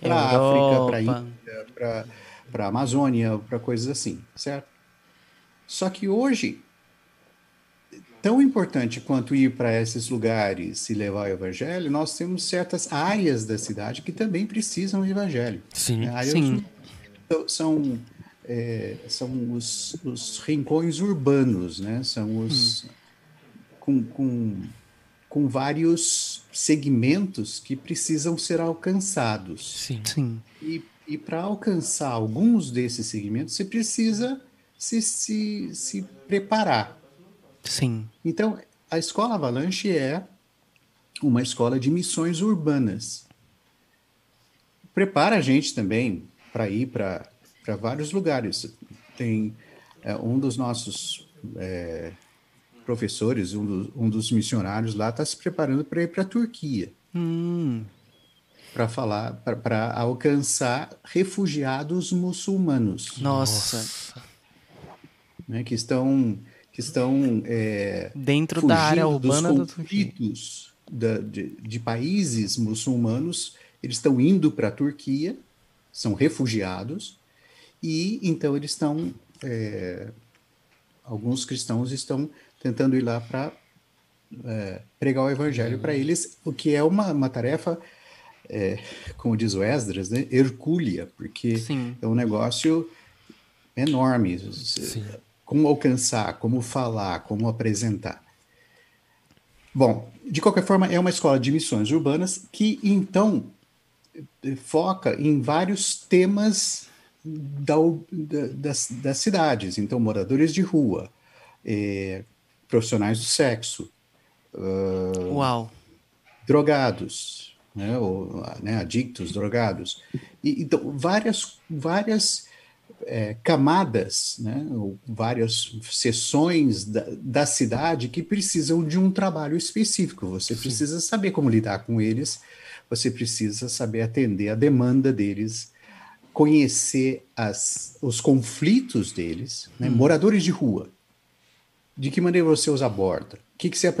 Speaker 4: para a África, para. Índia, para para a Amazônia, para coisas assim, certo? Só que hoje, tão importante quanto ir para esses lugares e levar o evangelho, nós temos certas áreas da cidade que também precisam do evangelho.
Speaker 2: Sim.
Speaker 4: É, áreas
Speaker 1: Sim.
Speaker 4: são- são é, são os, os rincões urbanos, né? São os com, com, com vários segmentos que precisam ser alcançados.
Speaker 2: Sim.
Speaker 1: Sim.
Speaker 4: E, e para alcançar alguns desses segmentos, você precisa se, se, se preparar.
Speaker 1: Sim.
Speaker 4: Então, a Escola Avalanche é uma escola de missões urbanas. Prepara a gente também para ir para vários lugares. Tem é, um dos nossos é, professores, um, do, um, dos missionários lá, está se preparando para ir para a Turquia.
Speaker 1: Hum.
Speaker 4: Para falar, para alcançar refugiados muçulmanos.
Speaker 1: Nossa.
Speaker 4: Né, que estão, que estão é,
Speaker 1: dentro da área urbana
Speaker 4: dos conflitos da, de, de países muçulmanos. Eles estão indo para a Turquia, são refugiados, e então eles estão. É, alguns cristãos estão tentando ir lá para é, pregar o evangelho uhum. para eles, o que é uma, uma tarefa, é, como diz o Esdras, né, hercúlea, porque
Speaker 1: Sim.
Speaker 4: é um negócio enorme. Sim. Como alcançar, como falar, como apresentar. Bom, de qualquer forma, é uma escola de missões urbanas que, então, foca em vários temas da, da, das, das, cidades. Então, moradores de rua, é, profissionais do sexo,
Speaker 1: uh, Uau.
Speaker 4: drogados, né, ou, né, adictos, drogados. E, então, várias, várias é, camadas, né, ou várias seções da, da, cidade que precisam de um trabalho específico. Você Sim. precisa saber como lidar com eles, você precisa saber atender a demanda deles, conhecer as, os conflitos deles, né, hum. moradores de rua. De que maneira você os aborda? Que, que, se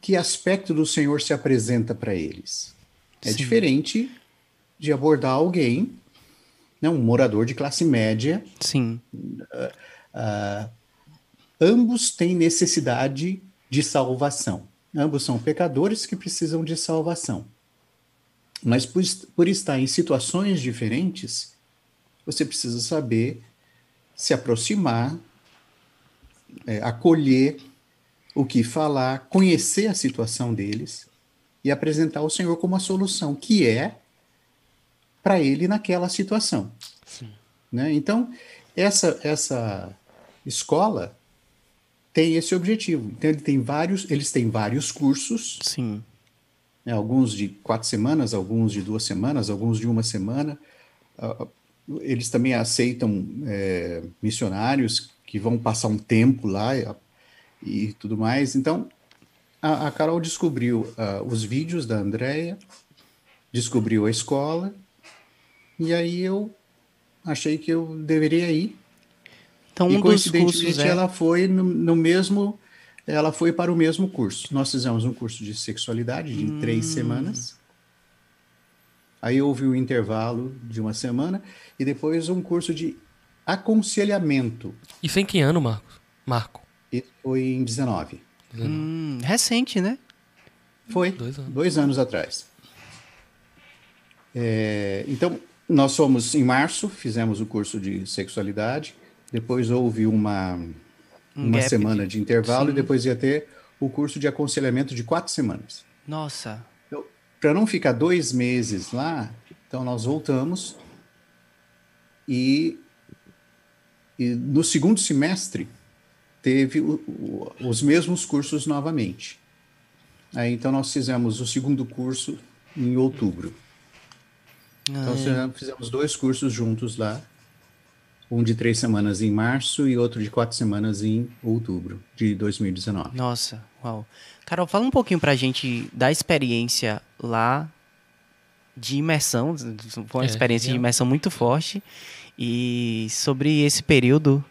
Speaker 4: que aspecto do Senhor se apresenta para eles? É Sim. diferente de abordar alguém, né, um morador de classe média.
Speaker 1: Sim.
Speaker 4: Uh, uh, ambos têm necessidade de salvação. Ambos são pecadores que precisam de salvação. Mas por, por estar em situações diferentes, você precisa saber se aproximar é, acolher o que falar, conhecer a situação deles e apresentar o Senhor como a solução, que é para ele naquela situação. Né? Então, essa, essa escola tem esse objetivo. Então, ele tem vários, eles têm vários cursos.
Speaker 1: Sim.
Speaker 4: Né? Alguns de quatro semanas, alguns de duas semanas, alguns de uma semana. Uh, eles também aceitam é, missionários que vão passar um tempo lá e, e tudo mais. Então, a, a Carol descobriu uh, os vídeos da Andrea, descobriu a escola, e aí eu achei que eu deveria ir.
Speaker 1: Então, um
Speaker 4: e coincidentemente dos cursos é... ela foi no, no, mesmo, ela foi para o mesmo curso. Nós fizemos um curso de sexualidade de hum. três semanas. Aí houve o um intervalo de uma semana e depois um curso de aconselhamento.
Speaker 2: Isso em que ano, Marcos? Marco?
Speaker 4: Isso foi em 19.
Speaker 1: Hum, recente, né?
Speaker 4: Foi, dois anos, dois anos atrás. É, então, nós fomos em março, fizemos o curso de sexualidade, depois houve uma, um uma semana de, de intervalo Sim. e depois ia ter o curso de aconselhamento de quatro semanas.
Speaker 1: Nossa!
Speaker 4: Então, Para não ficar dois meses lá, então nós voltamos e e no segundo semestre, teve o, o, os mesmos cursos novamente. Aí, então, nós fizemos o segundo curso em outubro. Ah, então, é. fizemos dois cursos juntos lá. Um de três semanas em março e outro de quatro semanas em outubro de 2019.
Speaker 1: Nossa, uau. Carol, fala um pouquinho pra gente da experiência lá de imersão. Foi uma é, experiência é. de imersão muito forte. E sobre esse período.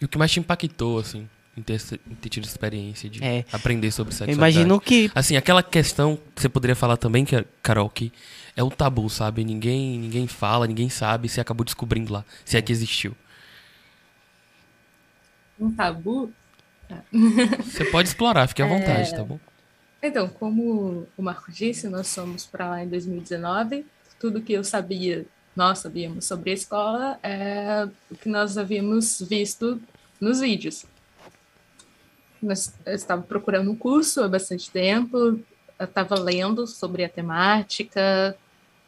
Speaker 2: E o que mais te impactou, assim, em ter, em ter tido experiência de é. aprender sobre sexualidade?
Speaker 1: imagino que.
Speaker 2: Assim, aquela questão que você poderia falar também, que, Carol, que é o tabu, sabe? Ninguém, ninguém fala, ninguém sabe, você acabou descobrindo lá, se é que existiu.
Speaker 5: Um tabu?
Speaker 2: Você pode explorar, fique à vontade, é... tá bom?
Speaker 5: Então, como o Marco disse, nós fomos para lá em 2019. Tudo que eu sabia nós sabíamos sobre a escola é o que nós havíamos visto nos vídeos. Nós estava procurando um curso há bastante tempo, estava lendo sobre a temática,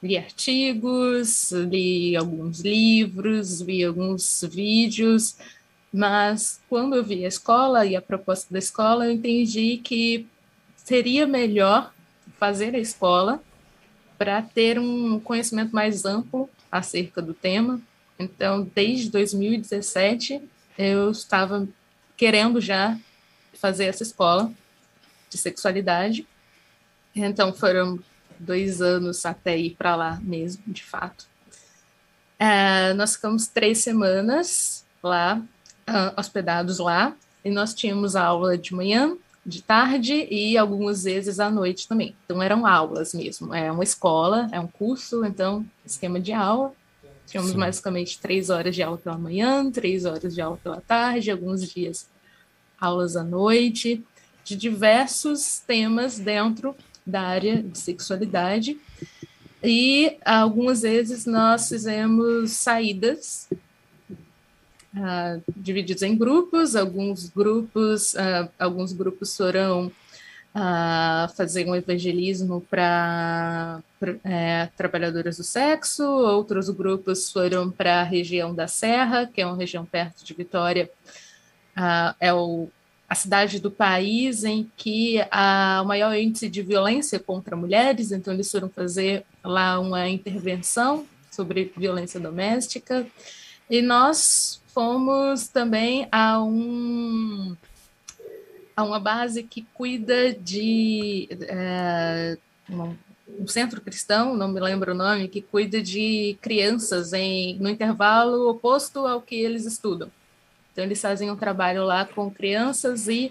Speaker 5: li artigos, li alguns livros, vi alguns vídeos, mas quando eu vi a escola e a proposta da escola, eu entendi que seria melhor fazer a escola para ter um conhecimento mais amplo acerca do tema, Então, desde 2017, eu estava querendo já fazer essa escola de sexualidade. Então, foram dois anos até ir para lá mesmo, de fato. É, nós ficamos três semanas lá, uh, hospedados lá, e nós tínhamos aula de manhã, de tarde e algumas vezes à noite também. Então eram aulas mesmo. É uma escola, é um curso, então esquema de aula. Tínhamos Sim. basicamente três horas de aula pela manhã, três horas de aula pela tarde, alguns dias aulas à noite, de diversos temas dentro da área de sexualidade. E algumas vezes nós fizemos saídas uh, divididos em grupos, alguns grupos, uh, alguns grupos foram uh, fazer um evangelismo para é, trabalhadoras do sexo, outros grupos foram para a região da Serra, que é uma região perto de Vitória, é o, a cidade do país em que há o maior índice de violência contra mulheres, então eles foram fazer lá uma intervenção sobre violência doméstica, e nós fomos também a um a uma base que cuida de é, um, centro cristão, não me lembro o nome, que cuida de crianças em no intervalo oposto ao que eles estudam. Então eles fazem um trabalho lá com crianças e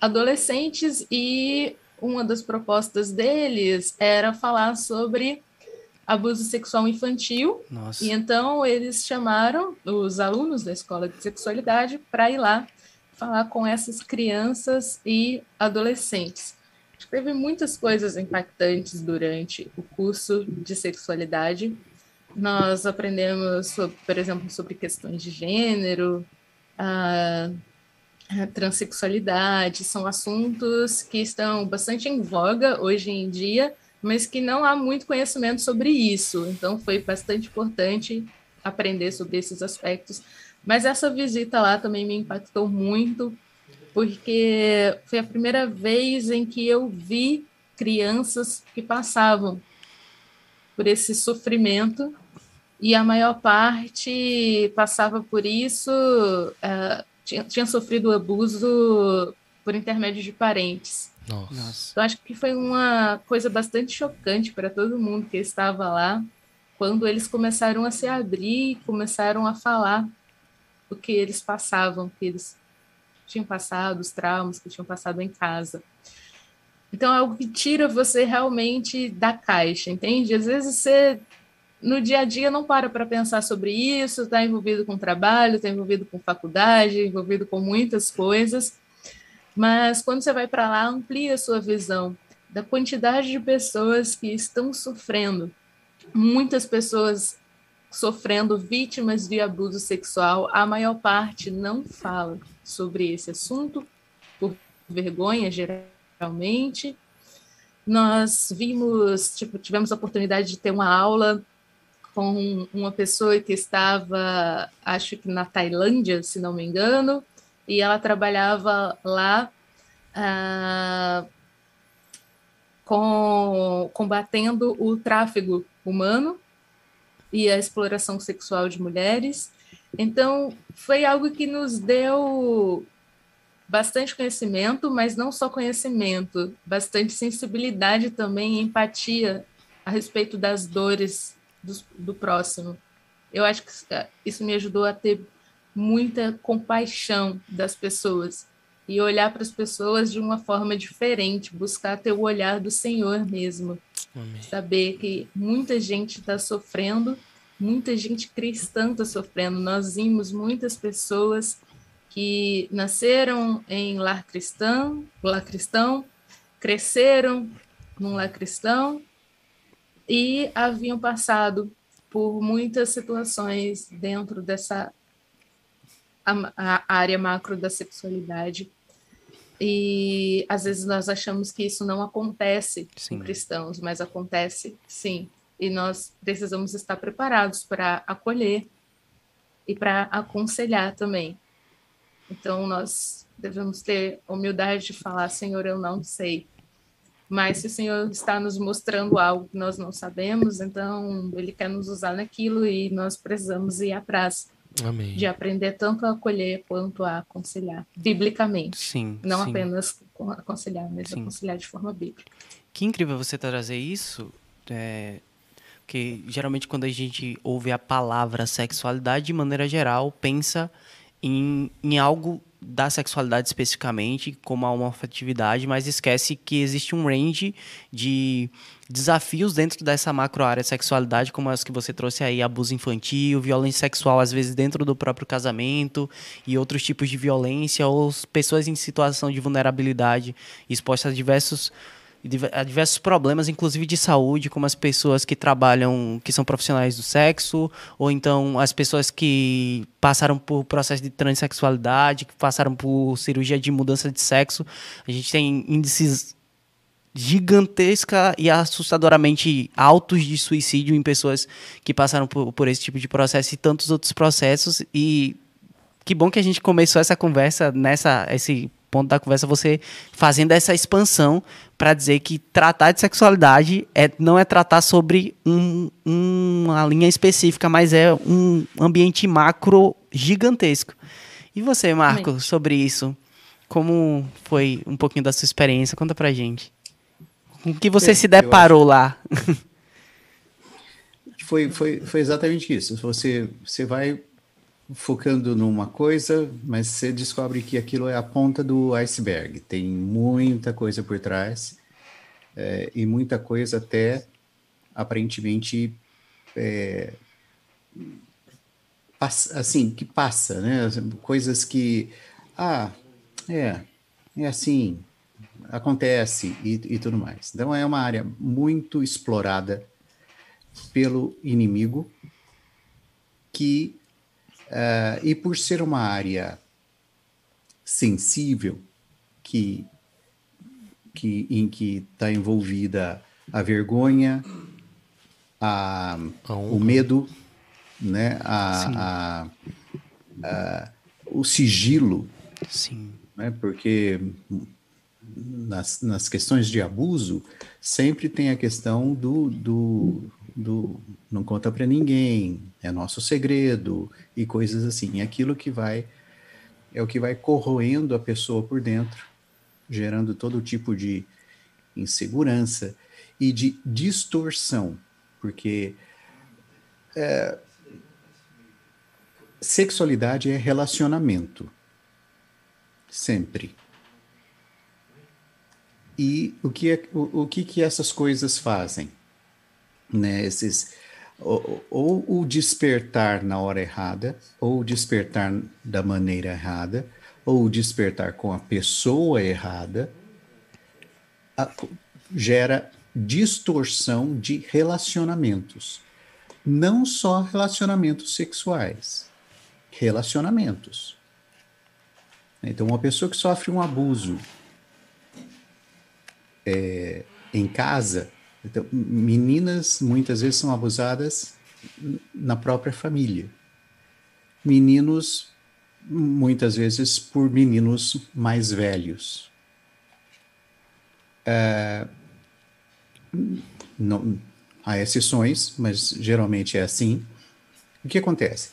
Speaker 5: adolescentes e uma das propostas deles era falar sobre abuso sexual infantil.
Speaker 1: Nossa.
Speaker 5: E então eles chamaram os alunos da escola de sexualidade para ir lá falar com essas crianças e adolescentes. Teve muitas coisas impactantes durante o curso de sexualidade. Nós aprendemos, sobre, por exemplo, sobre questões de gênero, a, a transexualidade, são assuntos que estão bastante em voga hoje em dia, mas que não há muito conhecimento sobre isso. Então, foi bastante importante aprender sobre esses aspectos. Mas essa visita lá também me impactou muito, porque foi a primeira vez em que eu vi crianças que passavam por esse sofrimento e a maior parte passava por isso, uh, tinha, tinha sofrido abuso por intermédio de parentes.
Speaker 2: Nossa.
Speaker 5: Então, acho que foi uma coisa bastante chocante para todo mundo que estava lá, quando eles começaram a se abrir, começaram a falar o que eles passavam, que eles tinham passado, os traumas que tinham passado em casa. Então, é algo que tira você realmente da caixa, entende? Às vezes você, no dia a dia, não para para pensar sobre isso, está envolvido com trabalho, está envolvido com faculdade, envolvido com muitas coisas, mas quando você vai para lá, amplia a sua visão da quantidade de pessoas que estão sofrendo. Muitas pessoas sofrendo vítimas de abuso sexual, a maior parte não fala sobre esse assunto por vergonha, geralmente. Nós vimos, tipo, tivemos a oportunidade de ter uma aula com uma pessoa que estava, acho que na Tailândia, se não me engano, e ela trabalhava lá ah, com, combatendo o tráfego humano e a exploração sexual de mulheres. Então, foi algo que nos deu bastante conhecimento, mas não só conhecimento, bastante sensibilidade também empatia a respeito das dores do, do próximo. Eu acho que isso me ajudou a ter muita compaixão das pessoas e olhar para as pessoas de uma forma diferente, buscar ter o olhar do Senhor mesmo. Amém. Saber que muita gente está sofrendo, muita gente cristã está sofrendo. Nós vimos muitas pessoas que nasceram em lar cristão, lar cristão, cresceram num lar cristão e haviam passado por muitas situações dentro dessa a, a área macro da sexualidade. E às vezes nós achamos que isso não acontece sim. com cristãos, mas acontece sim. E nós precisamos estar preparados para acolher e para aconselhar também. Então nós devemos ter humildade de falar, Senhor, eu não sei, Mas se o Senhor está nos mostrando algo que nós não sabemos, então Ele quer nos usar naquilo e nós precisamos ir atrás
Speaker 2: Amém.
Speaker 5: de aprender tanto a acolher quanto a aconselhar, biblicamente.
Speaker 1: Sim.
Speaker 5: Não
Speaker 1: sim.
Speaker 5: apenas aconselhar, mas
Speaker 1: Sim.
Speaker 5: aconselhar de forma bíblica.
Speaker 1: Que incrível você trazer isso. É, porque geralmente quando a gente ouve a palavra sexualidade, de maneira geral, pensa em, em algo da sexualidade especificamente, como a homoafetividade, mas esquece que existe um range de desafios dentro dessa macro área de sexualidade, como as que você trouxe aí, abuso infantil, violência sexual, às vezes dentro do próprio casamento, e outros tipos de violência, ou pessoas em situação de vulnerabilidade expostas a diversos a diversos problemas, inclusive de saúde, como as pessoas que trabalham, que são profissionais do sexo, ou então as pessoas que passaram por processo de transexualidade, que passaram por cirurgia de mudança de sexo. A gente tem índices gigantesca e assustadoramente altos de suicídio em pessoas que passaram por, por esse tipo de processo e tantos outros processos e que bom que a gente começou essa conversa nessa esse ponto da conversa você fazendo essa expansão para dizer que tratar de sexualidade é, não é tratar sobre um, uma linha específica, mas é um ambiente macro gigantesco. E você, Marco,
Speaker 5: Amém.
Speaker 1: sobre isso? Como foi um pouquinho da sua experiência? Conta pra gente. Com o que você
Speaker 4: Bem,
Speaker 1: se deparou lá?
Speaker 4: Foi, foi, foi exatamente isso. Você, você vai focando numa coisa, mas você descobre que aquilo é a ponta do iceberg. Tem muita coisa por trás é, e muita coisa até aparentemente é, passa- assim que passa, né? Coisas que ah é é assim acontece e, e tudo mais. Então é uma área muito explorada pelo inimigo que ah, e por ser uma área sensível que, que em que está envolvida a vergonha, a,
Speaker 2: A
Speaker 4: o medo, né, a- a- o sigilo,
Speaker 1: Sim.
Speaker 4: né, porque nas, nas questões de abuso sempre tem a questão do, do, do não conta para ninguém, é nosso segredo e coisas assim. E aquilo que vai é o que vai corroendo a pessoa por dentro, gerando todo tipo de insegurança e de distorção, porque é, sexualidade é relacionamento, sempre. E o que, é, o, o que, que essas coisas fazem? Né? Esses, ou, ou o despertar na hora errada, ou o despertar da maneira errada, ou o despertar com a pessoa errada, a- gera distorção de relacionamentos. Não só relacionamentos sexuais, relacionamentos. Então, uma pessoa que sofre um abuso é, em casa, então, meninas muitas vezes são abusadas na própria família. Meninos, muitas vezes, por meninos mais velhos. É, não, há exceções, mas geralmente é assim. O que acontece?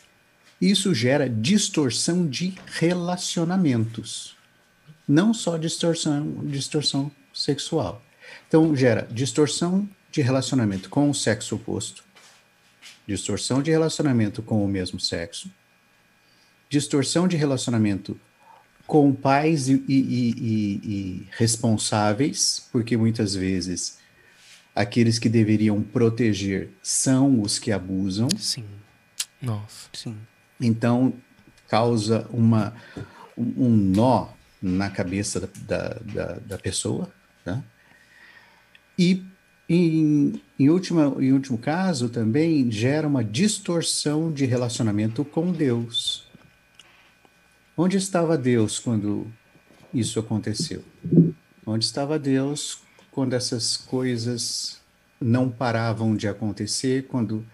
Speaker 4: Isso gera distorção de relacionamentos, não só distorção, distorção sexual. Então, gera distorção de relacionamento com o sexo oposto, distorção de relacionamento com o mesmo sexo, distorção de relacionamento com pais e, e- e- e- e responsáveis, porque muitas vezes aqueles que deveriam proteger são os que abusam.
Speaker 1: Sim.
Speaker 2: Nossa.
Speaker 1: Sim.
Speaker 4: Então, causa uma, um nó na cabeça da, da, da pessoa. Tá? E, em, em, última, em último caso, também gera uma distorção de relacionamento com Deus. Onde estava Deus quando isso aconteceu? Onde estava Deus quando essas coisas não paravam de acontecer, quando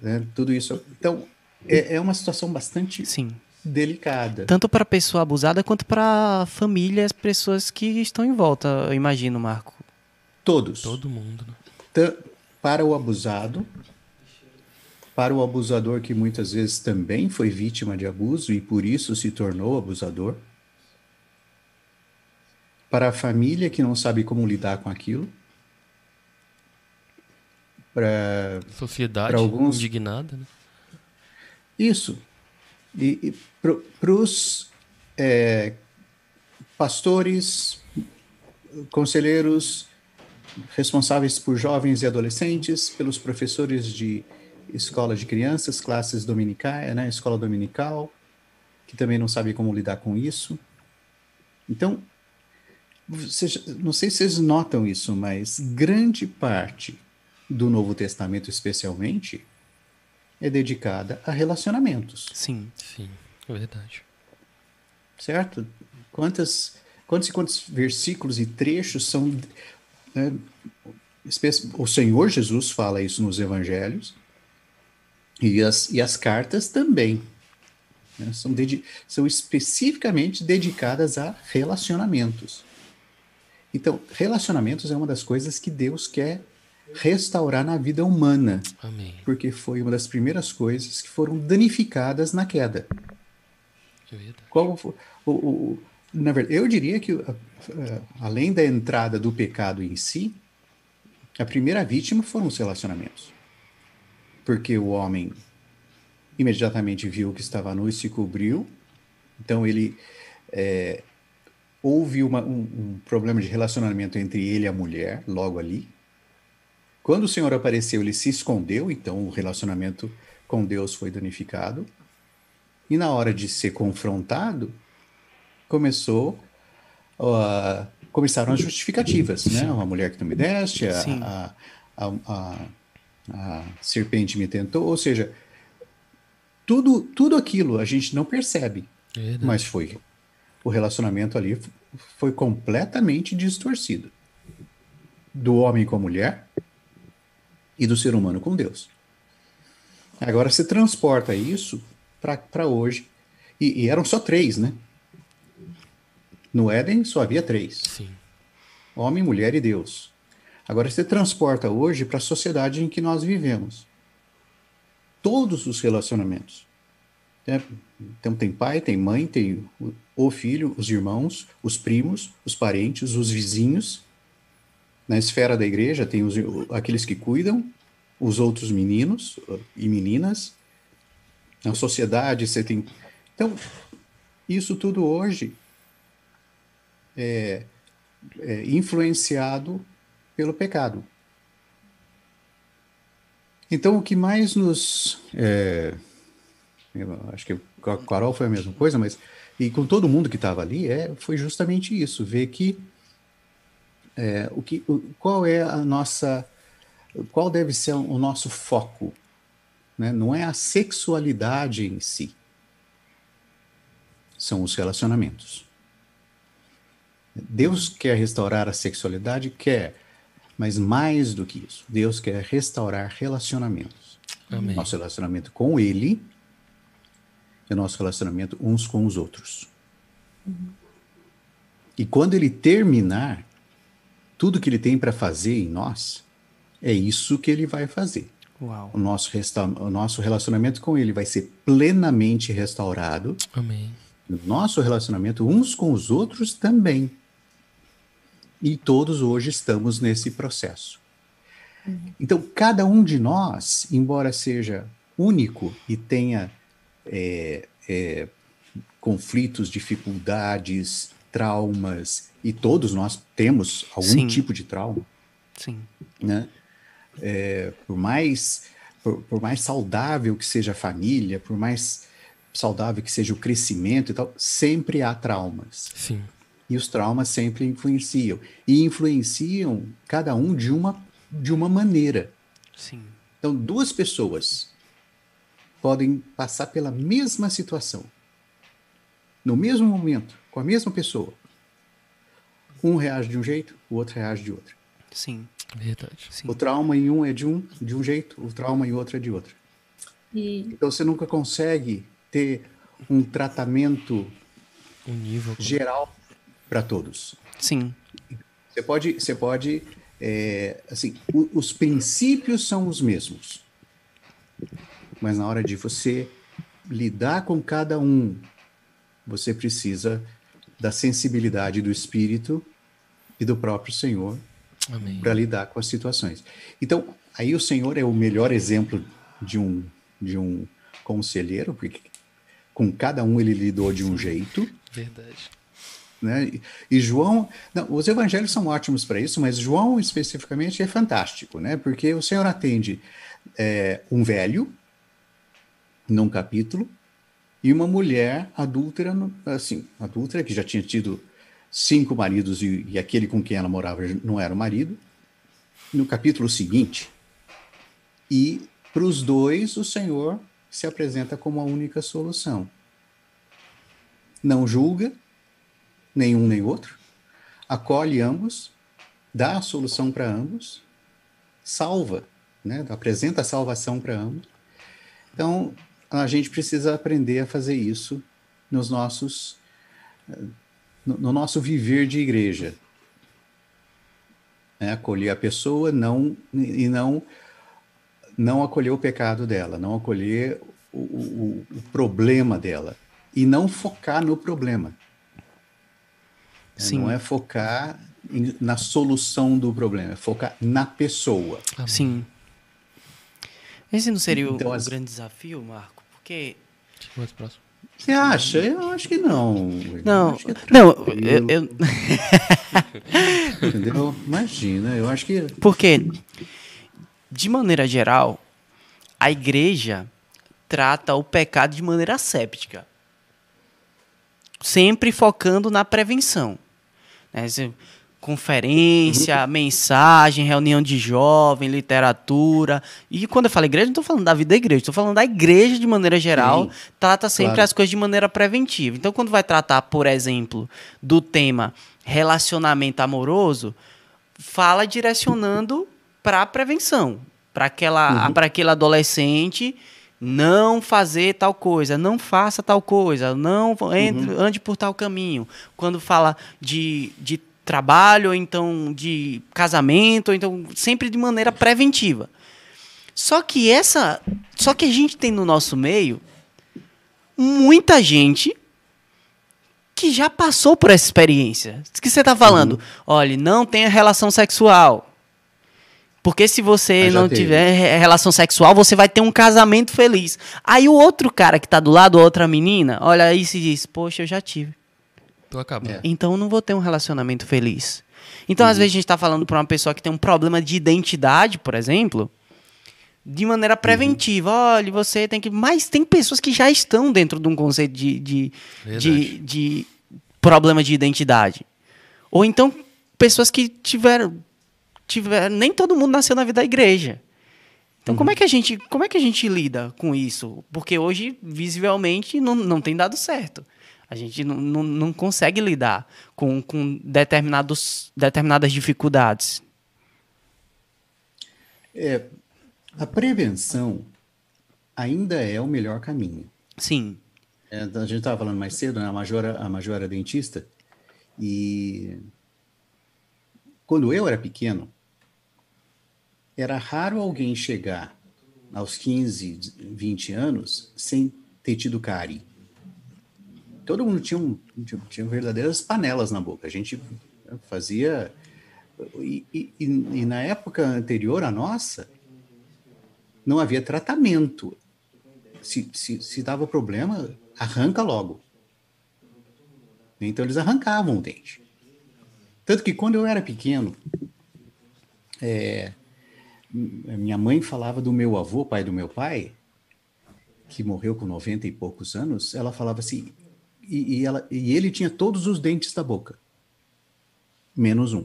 Speaker 4: né, tudo isso. Então, é, é uma situação bastante
Speaker 1: Sim.
Speaker 4: Delicada.
Speaker 1: Tanto para a pessoa abusada quanto para a família e as pessoas que estão em volta, eu imagino, Marco.
Speaker 4: Todos.
Speaker 2: Todo mundo, né?
Speaker 4: Para o abusado, para o abusador que muitas vezes também foi vítima de abuso e por isso se tornou abusador, para a família que não sabe como lidar com aquilo, para
Speaker 2: Sociedade
Speaker 4: Pra alguns-
Speaker 2: indignada, né?
Speaker 4: Isso. E, e para os pastores, conselheiros, responsáveis por jovens e adolescentes, pelos professores de escola de crianças, classes dominicais, né, escola dominical, que também não sabe como lidar com isso. Então, vocês- não sei se vocês notam isso, mas grande parte do Novo Testamento, especialmente, é dedicada a relacionamentos,
Speaker 1: Sim.
Speaker 2: Sim, é verdade.
Speaker 4: certo? Quantas, quantos e quantos versículos e trechos são. né, o Senhor Jesus fala isso nos evangelhos, e as, e as cartas também. né, são, são especificamente dedicadas a relacionamentos. Então, relacionamentos é uma das coisas que Deus quer restaurar na vida humana
Speaker 2: Amém.
Speaker 4: porque foi uma das primeiras coisas que foram danificadas na queda.
Speaker 2: É.
Speaker 4: Qual o, o- o- na verdade, eu diria que a- a- além da entrada do pecado em si, a primeira vítima foram os relacionamentos, porque o homem imediatamente viu que estava nu e se cobriu, então ele é, houve uma- um, um problema de relacionamento entre ele e a mulher logo ali. Quando o Senhor apareceu, ele se escondeu, então o relacionamento com Deus foi danificado. E na hora de ser confrontado, começou ah, começaram as justificativas, né? Uma mulher que tu me deste, a,
Speaker 1: Sim.
Speaker 4: a, a, a- serpente me tentou, ou seja, tudo, tudo aquilo a gente não percebe,
Speaker 2: É
Speaker 4: mas foi o relacionamento ali foi completamente distorcido do homem com a mulher e do ser humano com Deus. Agora você transporta isso para hoje e, e eram só três, né? No Éden só havia três:
Speaker 2: Sim.
Speaker 4: homem, mulher e Deus. Agora você transporta hoje para a sociedade em que nós vivemos. Todos os relacionamentos. né? Então tem pai, tem mãe, tem o- o filho, os irmãos, os primos, os parentes, os vizinhos. Na esfera da igreja tem os, aqueles que cuidam, os outros meninos uh, e meninas. Na sociedade você tem. Então, isso tudo hoje é, é influenciado pelo pecado. Então, o que mais nos. é, acho que com a Carol foi a mesma coisa, mas. E com todo mundo que estava ali, é, foi justamente isso: ver que. É, o que o, qual é a nossa. Qual deve ser o nosso foco? Né? Não é a sexualidade em si, são os relacionamentos. Deus quer restaurar a sexualidade? Quer. Mas mais do que isso, Deus quer restaurar relacionamentos.
Speaker 2: Amém.
Speaker 4: Nosso relacionamento com Ele e o nosso relacionamento uns com os outros. E quando Ele terminar, tudo que Ele tem para fazer em nós, é isso que Ele vai fazer.
Speaker 1: Uau.
Speaker 4: O nosso, resta- o nosso relacionamento com Ele vai ser plenamente restaurado
Speaker 2: Amém.
Speaker 4: no nosso relacionamento uns com os outros também. E todos hoje estamos nesse processo. Então, cada um de nós, embora seja único e tenha é, é, conflitos, dificuldades, traumas, e todos nós temos algum
Speaker 1: Sim.
Speaker 4: tipo de trauma,
Speaker 1: Sim.
Speaker 4: né? É, por mais por, por mais saudável que seja a família, por mais saudável que seja o crescimento e tal, sempre há traumas.
Speaker 2: Sim.
Speaker 4: E os traumas sempre influenciam. E influenciam cada um de uma, de uma maneira.
Speaker 1: Sim.
Speaker 4: Então, duas pessoas podem passar pela mesma situação, no mesmo momento, com a mesma pessoa. Um reage de um jeito, o outro reage de outro.
Speaker 1: Sim.
Speaker 2: Verdade.
Speaker 1: Sim.
Speaker 4: O trauma em um é de um, de um jeito, o trauma em outro é de outro.
Speaker 5: E
Speaker 4: Então você nunca consegue ter um tratamento
Speaker 2: Unívoco.
Speaker 4: geral para todos.
Speaker 1: Sim.
Speaker 4: Você pode, você pode é, assim, o, os princípios são os mesmos, mas na hora de você lidar com cada um, você precisa da sensibilidade do Espírito e do próprio Senhor para lidar com as situações. Então, aí o Senhor é o melhor exemplo de um de um conselheiro, porque com cada um ele lidou de um jeito.
Speaker 2: Verdade.
Speaker 4: Né? E João, não, os evangelhos são ótimos para isso, mas João especificamente é fantástico, né? Porque o Senhor atende é, um velho num capítulo e uma mulher adúltera, assim, adúltera que já tinha tido cinco maridos e, e aquele com quem ela morava não era o marido, no capítulo seguinte. E para os dois, o Senhor se apresenta como a única solução. Não julga, nenhum nem outro, acolhe ambos, dá a solução para ambos, salva, né? apresenta a salvação para ambos. Então, a gente precisa aprender a fazer isso nos nossos no, no nosso viver de igreja. É, acolher a pessoa não e não não acolher o pecado dela, não acolher o, o, o problema dela e não focar no problema. Sim. Não é focar na solução do problema, é focar na pessoa.
Speaker 1: Sim. Esse não seria então, o, as... grande desafio, Marco? Porque.
Speaker 2: Mais próximo.
Speaker 4: Você acha? Eu acho que não.
Speaker 1: Não, que é não, eu, eu...
Speaker 4: Entendeu? Imagina, eu acho que.
Speaker 1: Porque, de maneira geral, a igreja trata o pecado de maneira séptica. Sempre focando na prevenção. Né? Conferência, uhum. mensagem, reunião de jovem, literatura. E quando eu falo igreja, não estou falando da vida da igreja, estou falando da igreja de maneira geral, Sim, trata sempre claro. as coisas de maneira preventiva. Então, quando vai tratar, por exemplo, do tema relacionamento amoroso, fala direcionando para a prevenção, para aquela, uhum. para aquele adolescente não fazer tal coisa, não faça tal coisa, não entre, uhum. ande por tal caminho. Quando fala de, de trabalho, ou então de casamento, ou então sempre de maneira preventiva. Só que essa, só que a gente tem no nosso meio muita gente que já passou por essa experiência. O que você está falando? Uhum. Olha, não tenha relação sexual. Porque se você não teve. tiver relação sexual, você vai ter um casamento feliz. Aí o outro cara que está do lado, outra menina, olha aí e se diz: Poxa, eu já tive.
Speaker 2: Tô acabando. É.
Speaker 1: Então não vou ter um relacionamento feliz. Então, uhum. às vezes, a gente está falando para uma pessoa que tem um problema de identidade, por exemplo, de maneira uhum. preventiva. Uhum. Olha, você tem que. Mas tem pessoas que já estão dentro de um conceito de, de, de, de problema de identidade. Ou então, pessoas que tiveram, tiveram. Nem todo mundo nasceu na vida da igreja. Então, uhum. como, é que a gente, como é que a gente lida com isso? Porque hoje, visivelmente, não, não tem dado certo. A gente não, não, não consegue lidar com, com determinados, determinadas dificuldades.
Speaker 4: É, a prevenção ainda é o melhor caminho.
Speaker 1: Sim.
Speaker 4: É, a gente estava falando mais cedo, né? a Major, a Major era dentista, e quando eu era pequeno, era raro alguém chegar aos 15, 20 anos sem ter tido cárie todo mundo tinha, um, tinha, verdadeiras panelas na boca. A gente fazia. E, e, e, na época anterior à nossa, não havia tratamento. Se, se, se dava problema, arranca logo. Então eles arrancavam o dente. Tanto que quando eu era pequeno, é, minha mãe falava do meu avô, pai do meu pai, que morreu com 90 e poucos anos, ela falava assim: e, e, ela, e ele tinha todos os dentes da boca, menos um.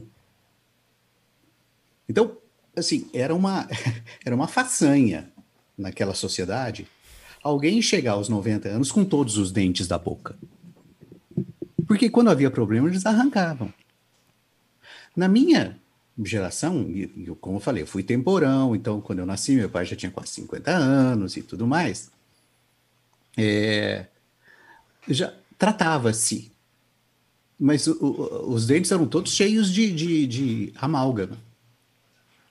Speaker 4: Então, assim, era uma, era uma façanha naquela sociedade alguém chegar aos 90 anos com todos os dentes da boca. Porque quando havia problema, eles arrancavam. Na minha geração, e, como eu falei, eu fui temporão, então quando eu nasci, meu pai já tinha quase 50 anos e tudo mais. É, já, tratava-se. Mas o, o, os dentes eram todos cheios de, de, de amálgama.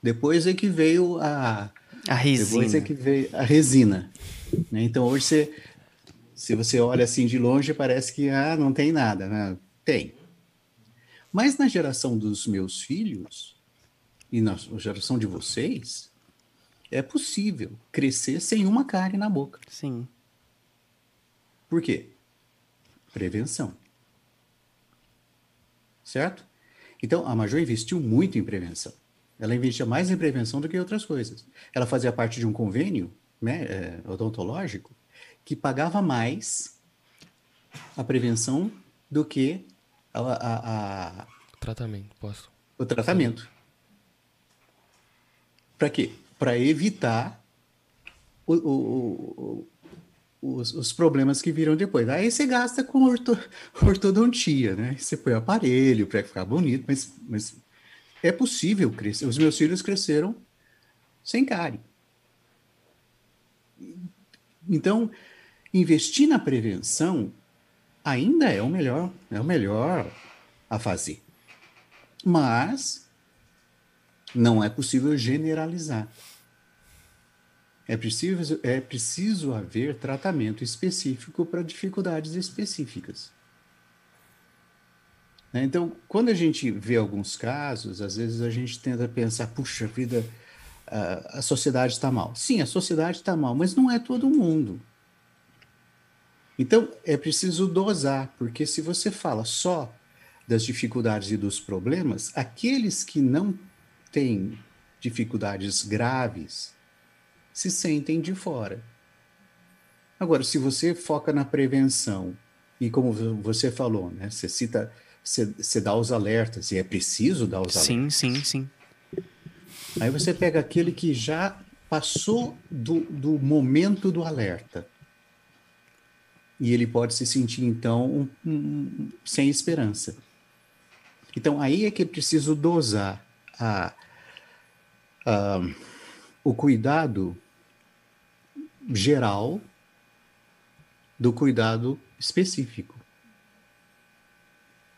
Speaker 4: Depois é que veio a,
Speaker 1: A resina.
Speaker 4: depois é que veio a resina. né? Então hoje você, se você olha assim de longe, parece que ah, não tem nada. né? Tem. Mas na geração dos meus filhos e na geração de vocês, é possível crescer sem uma cárie na boca.
Speaker 1: Sim.
Speaker 4: Por quê? Prevenção. Certo? Então, a Major investiu muito em prevenção. Ela investia mais em prevenção do que em outras coisas. Ela fazia parte de um convênio né, é, odontológico que pagava mais a prevenção do que a- a- a,
Speaker 2: Tratamento, posso.
Speaker 4: o tratamento. Para quê? Para evitar o- o- o- o- os, os problemas que viram depois. Aí você gasta com orto- ortodontia, né? Você põe aparelho para ficar bonito, mas, mas é possível crescer. Os meus filhos cresceram sem cárie. Então, investir na prevenção ainda é o melhor, é o melhor a fazer. Mas não é possível generalizar. É preciso, é preciso haver tratamento específico para dificuldades específicas. Né? Então, quando a gente vê alguns casos, às vezes a gente tenta pensar, puxa vida, a, a sociedade está mal. Sim, a sociedade está mal, mas não é todo mundo. Então, é preciso dosar, porque se você fala só das dificuldades e dos problemas, aqueles que não têm dificuldades graves se sentem de fora. Agora, se você foca na prevenção, e como vo- você falou, né, você cita, você, você dá os alertas, e é preciso dar os alertas.
Speaker 1: Sim, sim, sim.
Speaker 4: Aí você pega aquele que já passou do, do momento do alerta. E ele pode se sentir, então, um- um- sem esperança. Então, aí é que é preciso dosar a, a- o cuidado geral do cuidado específico.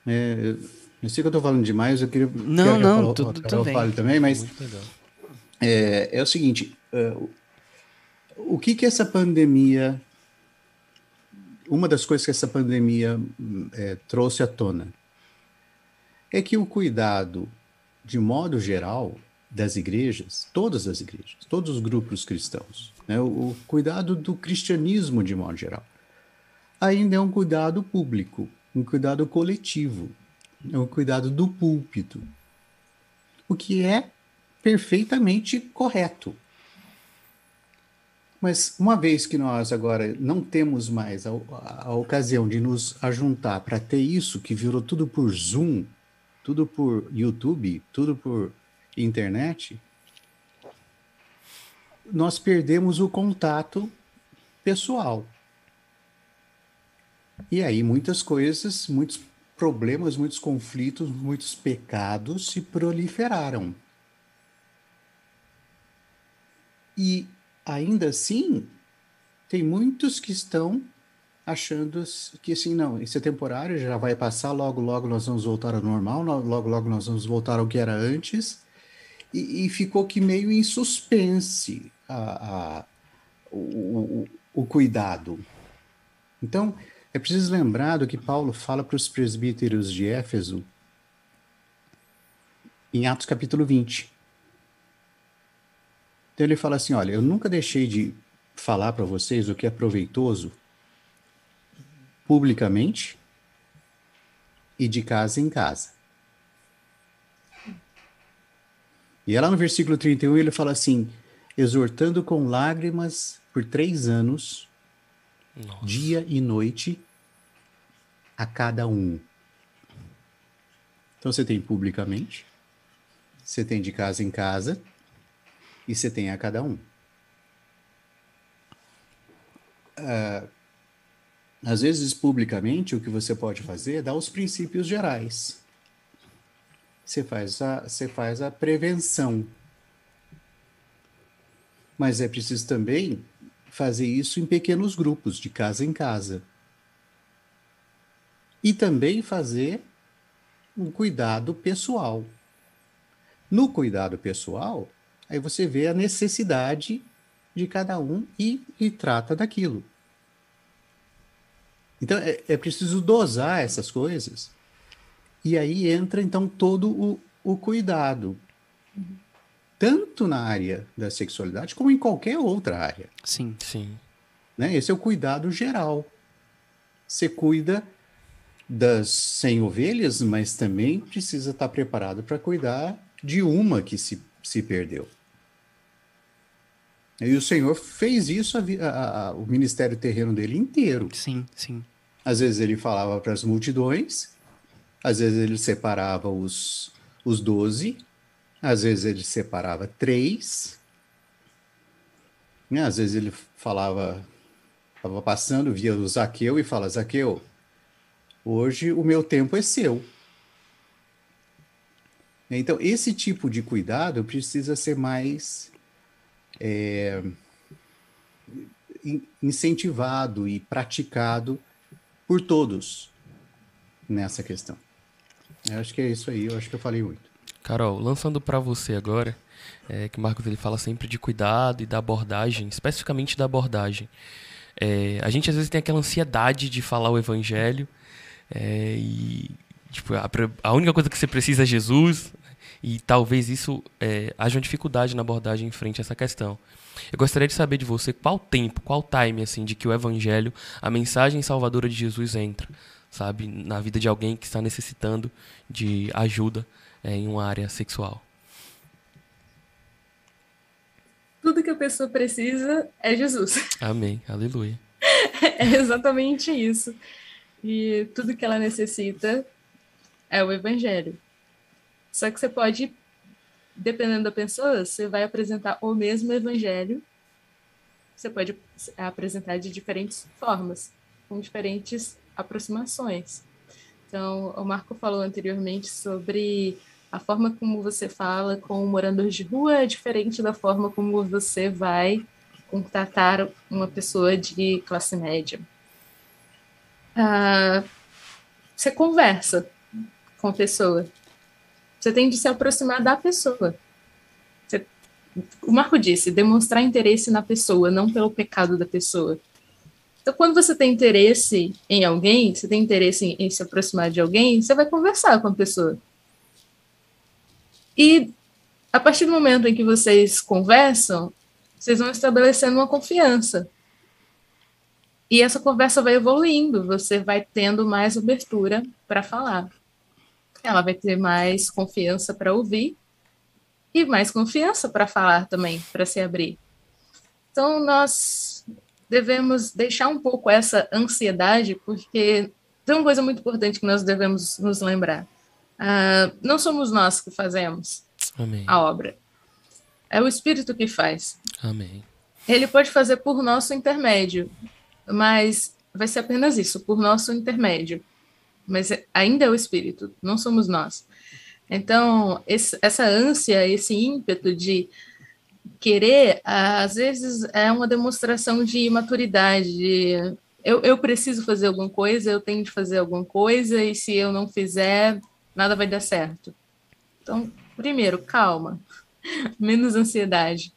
Speaker 4: É, eu sei que eu estou falando demais, eu queria
Speaker 1: Não,
Speaker 4: que
Speaker 1: não, tudo- bem.
Speaker 4: fale também, mas é, é o seguinte, é, o- que que essa pandemia, uma das coisas que essa pandemia é, trouxe à tona, é que o cuidado, de modo geral, das igrejas, todas as igrejas, todos os grupos cristãos, né, o, cuidado do cristianismo de modo geral, ainda é um cuidado público, um cuidado coletivo, é um cuidado do púlpito, o que é perfeitamente correto. Mas uma vez que nós agora não temos mais a, a- a ocasião de nos ajuntar para ter isso que virou tudo por Zoom, tudo por YouTube, tudo por internet, nós perdemos o contato pessoal. E aí muitas coisas, muitos problemas, muitos conflitos, muitos pecados se proliferaram. E ainda assim, tem muitos que estão achando que assim, não, isso é temporário, já vai passar, logo, logo nós vamos voltar ao normal, no- logo, logo nós vamos voltar ao que era antes. E, e ficou que meio em suspense a, a- o, o, o cuidado. Então, é preciso lembrar do que Paulo fala para os presbíteros de Éfeso em Atos capítulo 20. Então ele fala assim: olha, eu nunca deixei de falar para vocês o que é proveitoso publicamente e de casa em casa. E é lá no versículo 31 ele fala assim: exortando com lágrimas por três anos,
Speaker 2: Nossa.
Speaker 4: dia e noite, a cada um. Então você tem publicamente, você tem de casa em casa e você tem a cada um. Ah, às vezes, publicamente, o que você pode fazer é dar os princípios gerais. Você faz a, você faz a prevenção. Mas é preciso também fazer isso em pequenos grupos, de casa em casa. E também fazer um cuidado pessoal. No cuidado pessoal, Aí você vê a necessidade de cada um e, e trata daquilo. Então é, é, preciso dosar essas coisas. E aí entra então todo o, o cuidado. Tanto na área da sexualidade como em qualquer outra área.
Speaker 1: Sim.
Speaker 2: Sim.
Speaker 4: Né? Esse é o cuidado geral. Você cuida das 100 ovelhas, mas também precisa estar preparado para cuidar de uma que se, se perdeu. E o Senhor fez isso, a, a, a, o ministério terreno dele inteiro.
Speaker 1: Sim, sim.
Speaker 4: Às vezes ele falava para as multidões, às vezes ele separava os, os doze, às vezes ele separava três, né? às vezes ele falava, estava passando, via o Zaqueu e fala, Zaqueu, hoje o meu tempo é seu. Então, esse tipo de cuidado precisa ser mais é, incentivado e praticado por todos nessa questão. Eu acho que é isso aí, eu acho que eu falei muito.
Speaker 2: Carol, lançando para você agora, é, que Marcos ele fala sempre de cuidado e da abordagem, especificamente da abordagem. É, a gente às vezes tem aquela ansiedade de falar o evangelho é, e tipo, a, a, única coisa que você precisa é Jesus, e talvez isso é, haja uma dificuldade na abordagem em frente a essa questão. Eu gostaria de saber de você qual tempo, qual time assim de que o evangelho, a mensagem salvadora de Jesus entra, sabe, na vida de alguém que está necessitando de ajuda em uma área sexual.
Speaker 5: Tudo que a pessoa precisa é Jesus.
Speaker 2: Amém. Aleluia.
Speaker 5: é exatamente isso. E tudo que ela necessita é o evangelho. Só que você pode, dependendo da pessoa, você vai apresentar o mesmo evangelho. Você pode apresentar de diferentes formas, com diferentes aproximações. Então, o Marco falou anteriormente sobre a forma como você fala com o morador de rua é diferente da forma como você vai contatar uma pessoa de classe média. Ah, você conversa com a pessoa. Você tem de se aproximar da pessoa. Você, o Marco disse, demonstrar interesse na pessoa, não pelo pecado da pessoa. Então, quando você tem interesse em alguém, você tem interesse em, em se aproximar de alguém, você vai conversar com a pessoa. E a partir do momento em que vocês conversam, vocês vão estabelecendo uma confiança. E essa conversa vai evoluindo, você vai tendo mais abertura para falar ela vai ter mais confiança para ouvir e mais confiança para falar também, para se abrir. Então, nós devemos deixar um pouco essa ansiedade, porque tem uma coisa muito importante que nós devemos nos lembrar. Uh, não somos nós que fazemos
Speaker 2: Amém.
Speaker 5: a obra. É o Espírito que faz.
Speaker 2: Amém.
Speaker 5: Ele pode fazer por nosso intermédio, mas vai ser apenas isso, por nosso intermédio mas ainda é o Espírito, não somos nós. Então, esse, essa ânsia, esse ímpeto de querer, às vezes é uma demonstração de maturidade. De, eu, eu preciso fazer alguma coisa, eu tenho de fazer alguma coisa, e se eu não fizer, nada vai dar certo. Então, primeiro, calma, menos ansiedade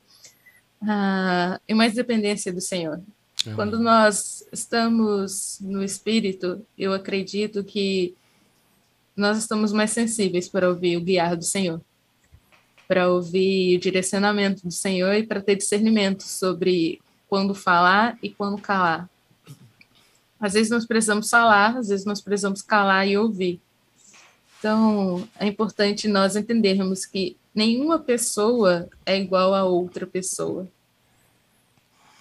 Speaker 5: ah, e mais dependência do Senhor. Uhum. Quando nós estamos no espírito, eu acredito que nós estamos mais sensíveis para ouvir o guiar do Senhor, para ouvir o direcionamento do Senhor e para ter discernimento sobre quando falar e quando calar. Às vezes nós precisamos falar, às vezes nós precisamos calar e ouvir. Então, é importante nós entendermos que nenhuma pessoa é igual a outra pessoa.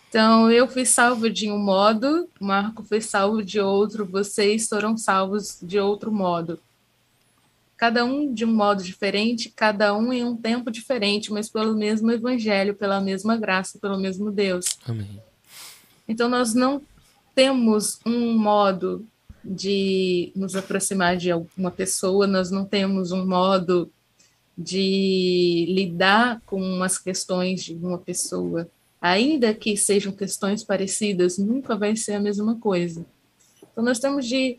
Speaker 5: Então, eu fui salvo de um modo, Marco foi salvo de outro, vocês foram salvos de outro modo. Cada um de um modo diferente, cada um em um tempo diferente, mas pelo mesmo evangelho, pela mesma graça, pelo mesmo Deus.
Speaker 2: Amém.
Speaker 5: Então, nós não temos um modo de nos aproximar de alguma pessoa, nós não temos um modo de lidar com as questões de uma pessoa ainda que sejam questões parecidas, nunca vai ser a mesma coisa. Então, nós temos de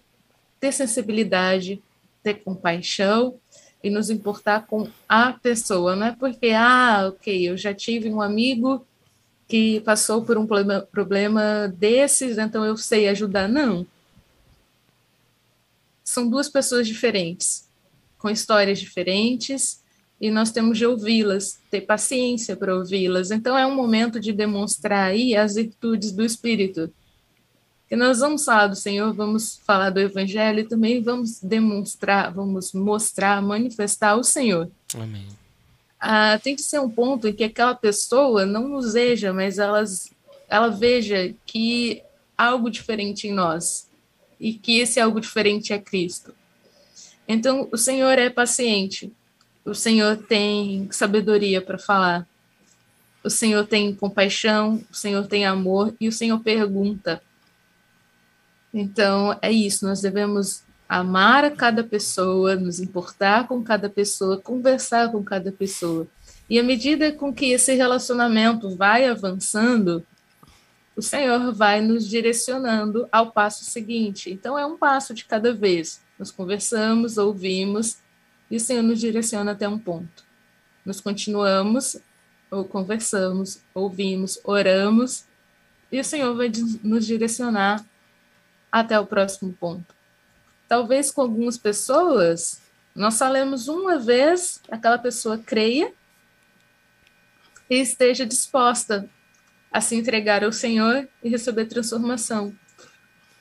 Speaker 5: ter sensibilidade, ter compaixão e nos importar com a pessoa, não é porque, ah, ok, eu já tive um amigo que passou por um problema, desses, então eu sei ajudar. Não. São duas pessoas diferentes, com histórias diferentes, e nós temos de ouvi-las, ter paciência para ouvi-las. Então é um momento de demonstrar aí as virtudes do Espírito. E nós vamos falar do Senhor, vamos falar do Evangelho e também vamos demonstrar, vamos mostrar, manifestar o Senhor.
Speaker 2: Amém.
Speaker 5: Ah, tem que ser um ponto em que aquela pessoa não nos veja, mas elas, ela veja que algo diferente em nós e que esse algo diferente é Cristo. Então, o Senhor é paciente, o Senhor tem sabedoria para falar, o Senhor tem compaixão, o Senhor tem amor e o Senhor pergunta. Então, é isso, nós devemos amar a cada pessoa, nos importar com cada pessoa, conversar com cada pessoa. E à medida com que esse relacionamento vai avançando, o Senhor vai nos direcionando ao passo seguinte. Então, é um passo de cada vez. Nós conversamos, ouvimos, e o Senhor nos direciona até um ponto. Nós continuamos, ou conversamos, ouvimos, oramos, e o Senhor vai nos direcionar até o próximo ponto. Talvez com algumas pessoas, nós falemos uma vez, aquela pessoa creia e esteja disposta a se entregar ao Senhor e receber transformação.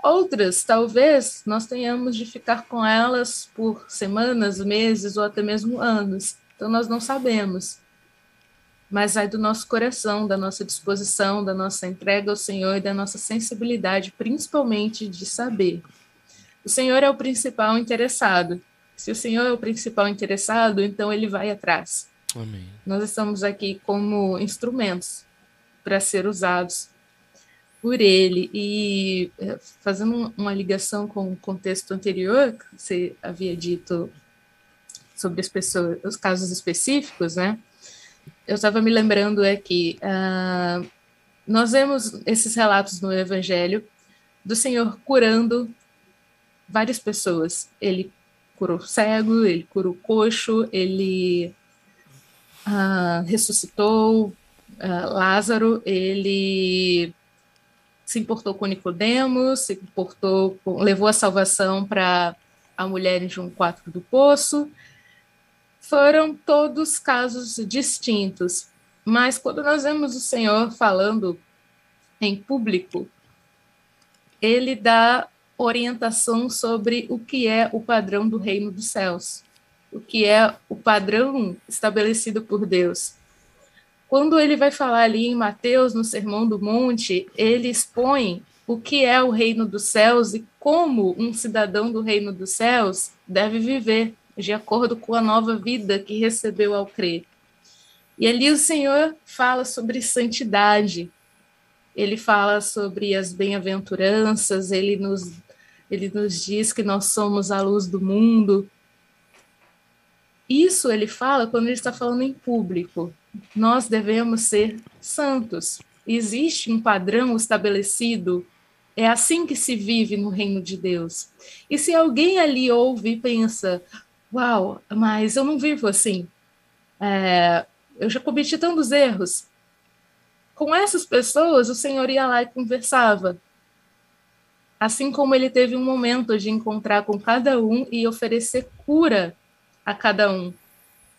Speaker 5: Outras, talvez, nós tenhamos de ficar com elas por semanas, meses ou até mesmo anos. Então, nós não sabemos mas vai do nosso coração, da nossa disposição, da nossa entrega ao Senhor e da nossa sensibilidade, principalmente de saber. O Senhor é o principal interessado. Se o Senhor é o principal interessado, então ele vai atrás.
Speaker 2: Amém.
Speaker 5: Nós estamos aqui como instrumentos para ser usados por ele. E eh, fazendo uma ligação com o contexto anterior, que você havia dito sobre as pessoas, os casos específicos, né? Eu estava me lembrando é que uh, nós vemos esses relatos no Evangelho do Senhor curando várias pessoas. Ele curou cego, ele curou coxo, ele uh, ressuscitou uh, Lázaro, ele se importou com Nicodemos, se importou com, levou a salvação para a mulher em João 4 do poço, foram todos casos distintos. Mas quando nós vemos o Senhor falando em público, ele dá orientação sobre o que é o padrão do reino dos céus, o que é o padrão estabelecido por Deus. Quando ele vai falar ali em Mateus, no Sermão do Monte, ele expõe o que é o reino dos céus e como um cidadão do reino dos céus deve viver de acordo com a nova vida que recebeu ao crer. E ali o Senhor fala sobre santidade, ele fala sobre as bem-aventuranças, ele nos, ele nos diz que nós somos a luz do mundo. Isso ele fala quando ele está falando em público. Nós devemos ser santos. Existe um padrão estabelecido é assim que se vive no reino de Deus. E se alguém ali ouve e pensa, uau, mas eu não vivo assim. É, eu já cometi tantos erros. Com essas pessoas, o Senhor ia lá e conversava. Assim como ele teve um momento de encontrar com cada um e oferecer cura a cada um.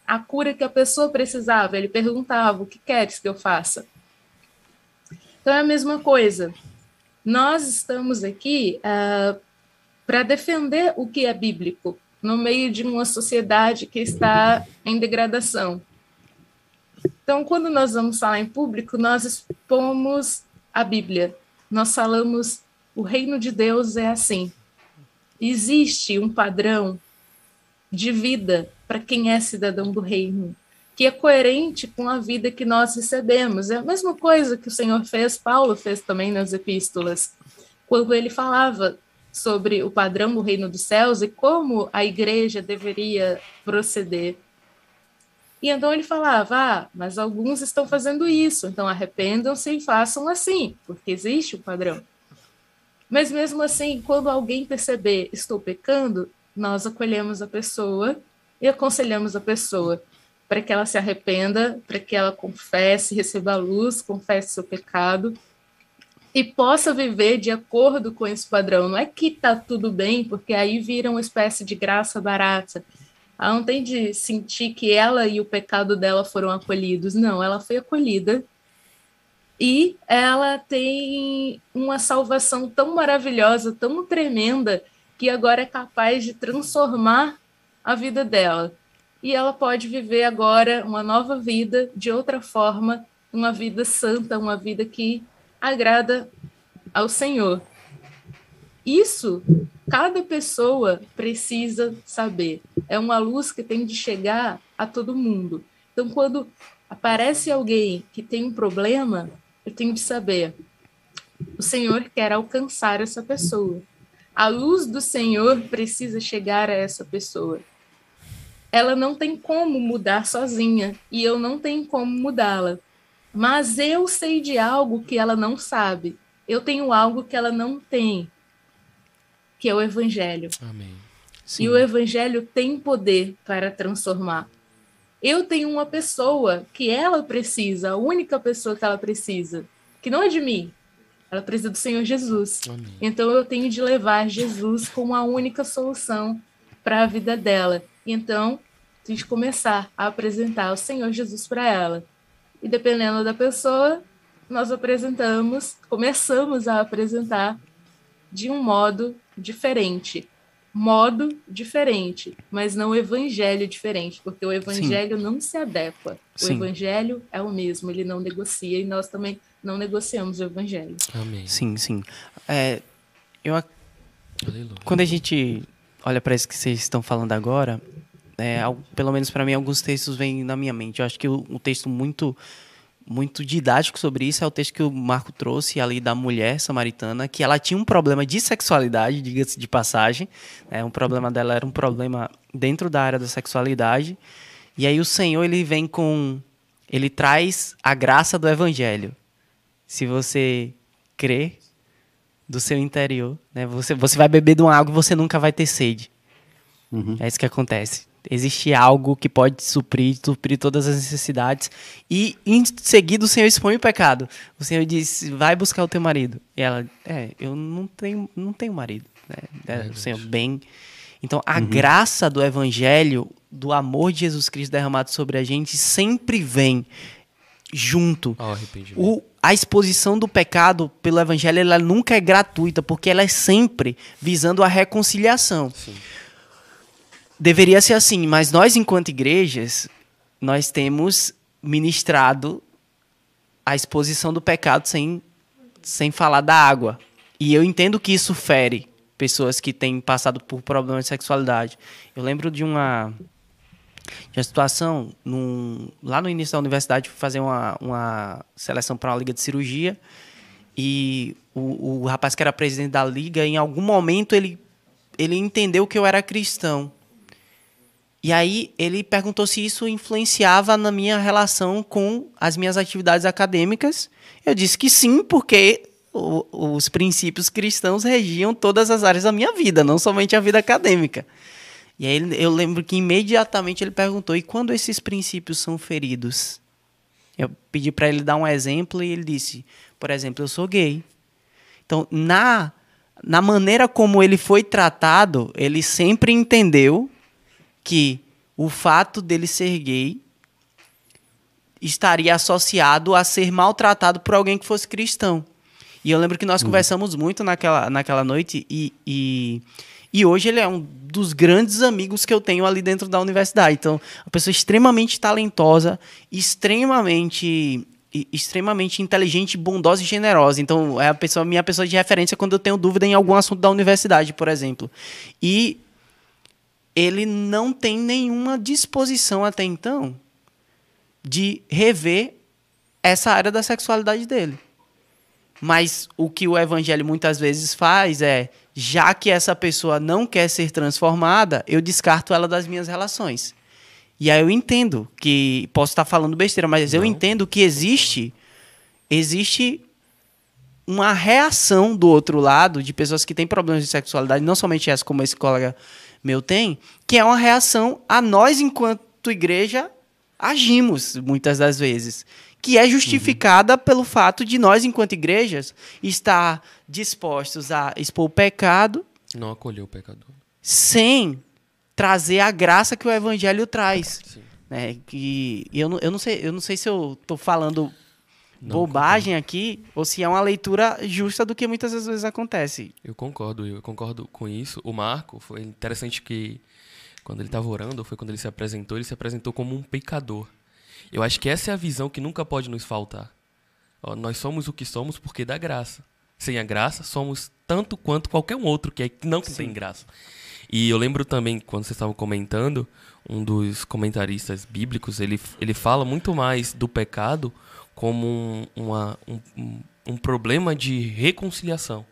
Speaker 5: A cura que a pessoa precisava. Ele perguntava: O que queres que eu faça? Então é a mesma coisa. Nós estamos aqui uh, para defender o que é bíblico, no meio de uma sociedade que está em degradação. Então, quando nós vamos falar em público, nós expomos a Bíblia. Nós falamos o reino de Deus é assim. Existe um padrão de vida para quem é cidadão do reino, que é coerente com a vida que nós recebemos. É a mesma coisa que o Senhor fez, Paulo fez também nas epístolas, quando ele falava sobre o padrão do reino dos céus e como a igreja deveria proceder. E então ele falava: ah, mas alguns estão fazendo isso, então arrependam-se e façam assim, porque existe o um padrão. Mas mesmo assim, quando alguém perceber estou pecando, nós acolhemos a pessoa e aconselhamos a pessoa para que ela se arrependa, para que ela confesse, receba a luz, confesse seu pecado e possa viver de acordo com esse padrão. Não é que está tudo bem, porque aí vira uma espécie de graça barata. Ela não tem de sentir que ela e o pecado dela foram acolhidos. Não, ela foi acolhida e ela tem uma salvação tão maravilhosa, tão tremenda, que agora é capaz de transformar a vida dela. E ela pode viver agora uma nova vida de outra forma, uma vida santa, uma vida que agrada ao Senhor. Isso cada pessoa precisa saber. É uma luz que tem de chegar a todo mundo. Então, quando aparece alguém que tem um problema, eu tenho de saber. O Senhor quer alcançar essa pessoa. A luz do Senhor precisa chegar a essa pessoa. Ela não tem como mudar sozinha e eu não tenho como mudá-la. Mas eu sei de algo que ela não sabe. Eu tenho algo que ela não tem, que é o Evangelho.
Speaker 2: Amém.
Speaker 5: E o Evangelho tem poder para transformar. Eu tenho uma pessoa que ela precisa, a única pessoa que ela precisa, que não é de mim, ela precisa do Senhor Jesus.
Speaker 2: Amém.
Speaker 5: Então eu tenho de levar Jesus como a única solução para a vida dela. Então, a gente começar a apresentar o Senhor Jesus para ela. E dependendo da pessoa, nós apresentamos, começamos a apresentar de um modo diferente. Modo diferente, mas não evangelho diferente, porque o evangelho Sim. não se adequa. O Sim. evangelho é o mesmo, ele não negocia e nós também não negociamos o evangelho.
Speaker 2: Amém.
Speaker 1: Sim, sim. É, eu, quando a gente olha para isso que vocês estão falando agora, é, pelo menos para mim, alguns textos vêm na minha mente. Eu acho que um texto muito muito didático sobre isso é o texto que o Marco trouxe ali da mulher samaritana, que ela tinha um problema de sexualidade, diga-se de passagem. Né? Um problema dela era um problema dentro da área da sexualidade. E aí o Senhor ele vem com ele traz a graça do evangelho. Se você crê do seu interior, né? Você você vai beber de uma água e você nunca vai ter sede. Uhum. É isso que acontece existe algo que pode suprir, suprir todas as necessidades. E em seguida o Senhor expõe o pecado. O Senhor diz: vai buscar o teu marido. E ela, é, eu não tenho, não tenho marido. Né? É, o Senhor, bem. Então, a uhum. graça do evangelho, do amor de Jesus Cristo derramado sobre a gente, sempre vem junto.
Speaker 2: o,
Speaker 1: a exposição do pecado pelo evangelho, ela nunca é gratuita, porque ela é sempre visando a reconciliação.
Speaker 2: Sim
Speaker 1: deveria ser assim, mas nós, enquanto igrejas, nós temos ministrado a exposição do pecado sem, sem falar da água. E eu entendo que isso fere pessoas que têm passado por problemas de sexualidade. Eu lembro de uma, de uma situação, num, lá no início da universidade, fui fazer uma, uma seleção para uma liga de cirurgia. E o, o rapaz que era presidente da liga, em algum momento, ele, ele entendeu que eu era cristão. E aí ele perguntou se isso influenciava na minha relação com as minhas atividades acadêmicas. Eu disse que sim, porque o, os princípios cristãos regiam todas as áreas da minha vida, não somente a vida acadêmica. E aí eu lembro que imediatamente ele perguntou: e quando esses princípios são feridos? Eu pedi para ele dar um exemplo e ele disse: por exemplo, eu sou gay. Então, na, na maneira como ele foi tratado, ele sempre entendeu que o fato dele ser gay estaria associado a ser maltratado por alguém que fosse cristão. E eu lembro que nós uhum. conversamos muito naquela, naquela noite e, e, e, hoje ele é um dos grandes amigos que eu tenho ali dentro da universidade. Então, uma pessoa extremamente talentosa, extremamente extremamente inteligente, bondosa e generosa. Então, é a pessoa, minha pessoa de referência quando eu tenho dúvida em algum assunto da universidade, por exemplo. E ele não tem nenhuma disposição até então de rever essa área da sexualidade dele. Mas o que o evangelho muitas vezes faz é, já que essa pessoa não quer ser transformada, eu descarto ela das minhas relações. E aí eu entendo que posso estar falando besteira, mas não. eu entendo que existe existe uma reação do outro lado de pessoas que têm problemas de sexualidade, não somente essa como esse colega meu tem, que é uma reação a nós, enquanto igreja, agimos muitas das vezes. Que é justificada uhum. pelo fato de nós, enquanto igrejas, estar dispostos a expor o pecado.
Speaker 2: Não acolher o pecador.
Speaker 1: Sem trazer a graça que o evangelho traz. Sim. Né? Que eu não, eu não sei, eu não sei se eu estou falando não bobagem concordo. aqui ou se é uma leitura justa do que muitas vezes acontece.
Speaker 2: Eu concordo, eu concordo com isso. O Marco foi interessante que quando ele estava orando, foi quando ele se apresentou, ele se apresentou como um pecador. Eu acho que essa é a visão que nunca pode nos faltar. Ó, nós somos o que somos porque dá graça. Sem a graça, somos tanto quanto qualquer um outro que, é, não Sim. tem graça. E eu lembro também, quando vocês estavam comentando, um dos comentaristas bíblicos, ele, ele fala muito mais do pecado como um, uma, um, um problema de reconciliação.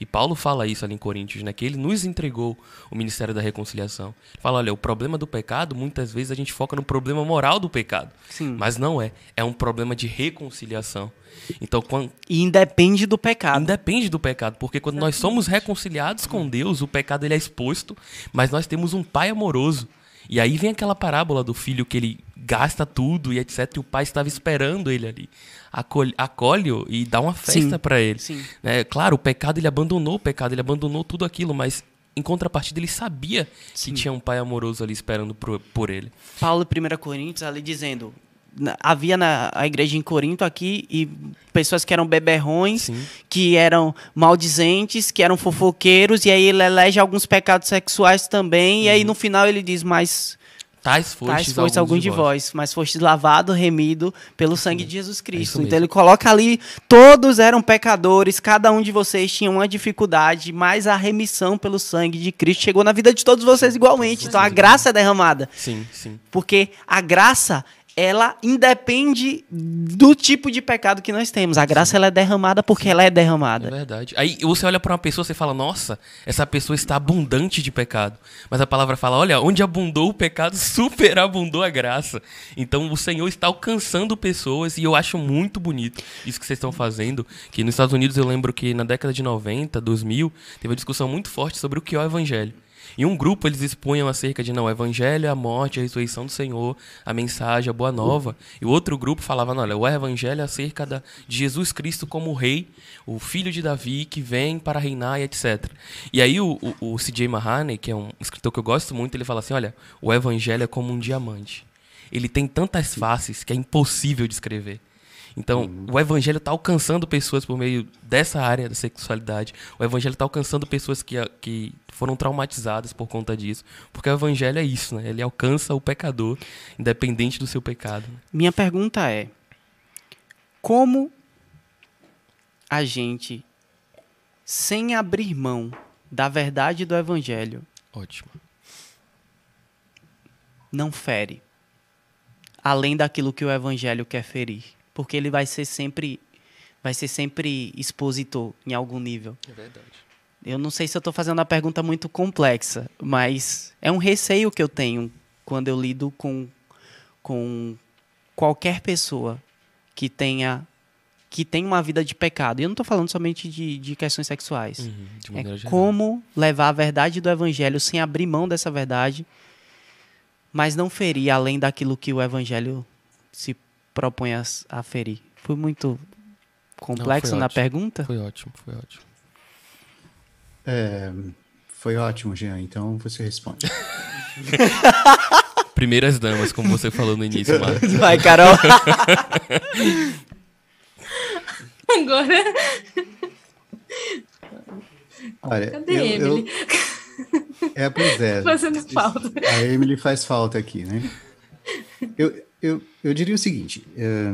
Speaker 2: E Paulo fala isso ali em Coríntios, né? Que ele nos entregou o ministério da reconciliação. Fala, olha, o problema do pecado, muitas vezes a gente foca no problema moral do pecado.
Speaker 1: Sim.
Speaker 2: Mas não é. É um problema de reconciliação. Então, quando...
Speaker 1: E independe do pecado.
Speaker 2: Independe do pecado, porque quando Exatamente. nós somos reconciliados com Deus, o pecado ele é exposto, mas nós temos um pai amoroso. E aí vem aquela parábola do filho que ele gasta tudo e etc. E o pai estava esperando ele ali acolhe, acolhe e dá uma festa para ele.
Speaker 1: Sim.
Speaker 2: Né? Claro, o pecado, ele abandonou o pecado, ele abandonou tudo aquilo, mas em contrapartida ele sabia sim. que tinha um pai amoroso ali esperando por, por ele.
Speaker 1: Paulo, 1 Coríntios, ali dizendo, havia na a igreja em Corinto aqui e pessoas que eram beberrões, Sim. que eram maldizentes, que eram fofoqueiros, e aí ele elege alguns pecados sexuais também, uhum. e aí no final ele diz, mas
Speaker 2: Tais fostes,
Speaker 1: Tais alguns de vós, mas fostes lavado, remido pelo sangue de Jesus Cristo. É então ele coloca ali, todos eram pecadores, cada um de vocês tinha uma dificuldade, mas a remissão pelo sangue de Cristo chegou na vida de todos vocês igualmente. Então a graça é derramada.
Speaker 2: Sim, sim.
Speaker 1: Porque a graça ela independe do tipo de pecado que nós temos. A graça ela é derramada porque ela é derramada.
Speaker 2: É verdade. Aí você olha para uma pessoa e fala: "Nossa, essa pessoa está abundante de pecado". Mas a palavra fala: "Olha, onde abundou o pecado, superabundou a graça". Então o Senhor está alcançando pessoas e eu acho muito bonito isso que vocês estão fazendo, que nos Estados Unidos eu lembro que na década de 90, 2000, teve uma discussão muito forte sobre o que é o evangelho. Em um grupo eles expunham acerca de não, o evangelho é a morte, a ressurreição do Senhor, a mensagem, a boa nova. E o outro grupo falava, não, olha, o evangelho é acerca da, de Jesus Cristo como rei, o filho de Davi que vem para reinar e etc. E aí o, o, o C.J. Mahoney, que é um escritor que eu gosto muito, ele fala assim, olha, o evangelho é como um diamante. Ele tem tantas faces que é impossível de escrever. Então, uhum. o evangelho está alcançando pessoas por meio dessa área da sexualidade. O evangelho está alcançando pessoas que, que foram traumatizadas por conta disso. Porque o evangelho é isso, né? Ele alcança o pecador, independente do seu pecado.
Speaker 1: Minha pergunta é: como a gente, sem abrir mão da verdade do evangelho,
Speaker 2: ótimo,
Speaker 1: não fere além daquilo que o evangelho quer ferir? Porque ele vai ser sempre vai ser sempre expositor em algum nível.
Speaker 2: É verdade.
Speaker 1: Eu não sei se eu estou fazendo uma pergunta muito complexa, mas é um receio que eu tenho quando eu lido com, com qualquer pessoa que tenha que tem uma vida de pecado. E eu não estou falando somente de, de questões sexuais.
Speaker 2: Uhum, de
Speaker 1: é geral. como levar a verdade do evangelho sem abrir mão dessa verdade, mas não ferir além daquilo que o evangelho se propõe a, a ferir. Foi muito complexo Não, na
Speaker 2: ótimo.
Speaker 1: pergunta?
Speaker 2: Foi ótimo, foi ótimo.
Speaker 4: É, foi ótimo, Jean. Então você responde.
Speaker 2: Primeiras damas, como você falou no início, Marcos.
Speaker 1: Vai, Carol.
Speaker 5: Agora.
Speaker 4: Olha,
Speaker 5: Cadê eu, Emily?
Speaker 4: Eu... É, pois é.
Speaker 5: Fazendo falta.
Speaker 4: A Emily faz falta aqui, né? Eu, eu, eu diria o seguinte: é,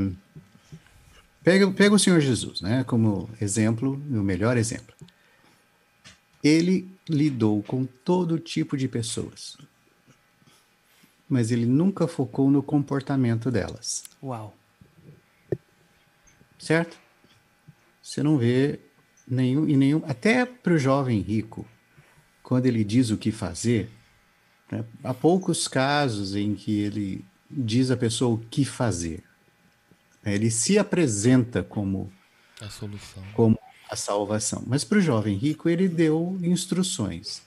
Speaker 4: pega, pega o Senhor Jesus, né, como exemplo, o melhor exemplo. Ele lidou com todo tipo de pessoas, mas ele nunca focou no comportamento delas.
Speaker 1: Uau!
Speaker 4: Certo? Você não vê nenhum e nenhum, até para o jovem rico, quando ele diz o que fazer, né, há poucos casos em que ele diz a pessoa o que fazer. Ele se apresenta como
Speaker 2: a solução,
Speaker 4: como a salvação. Mas para o jovem rico ele deu instruções.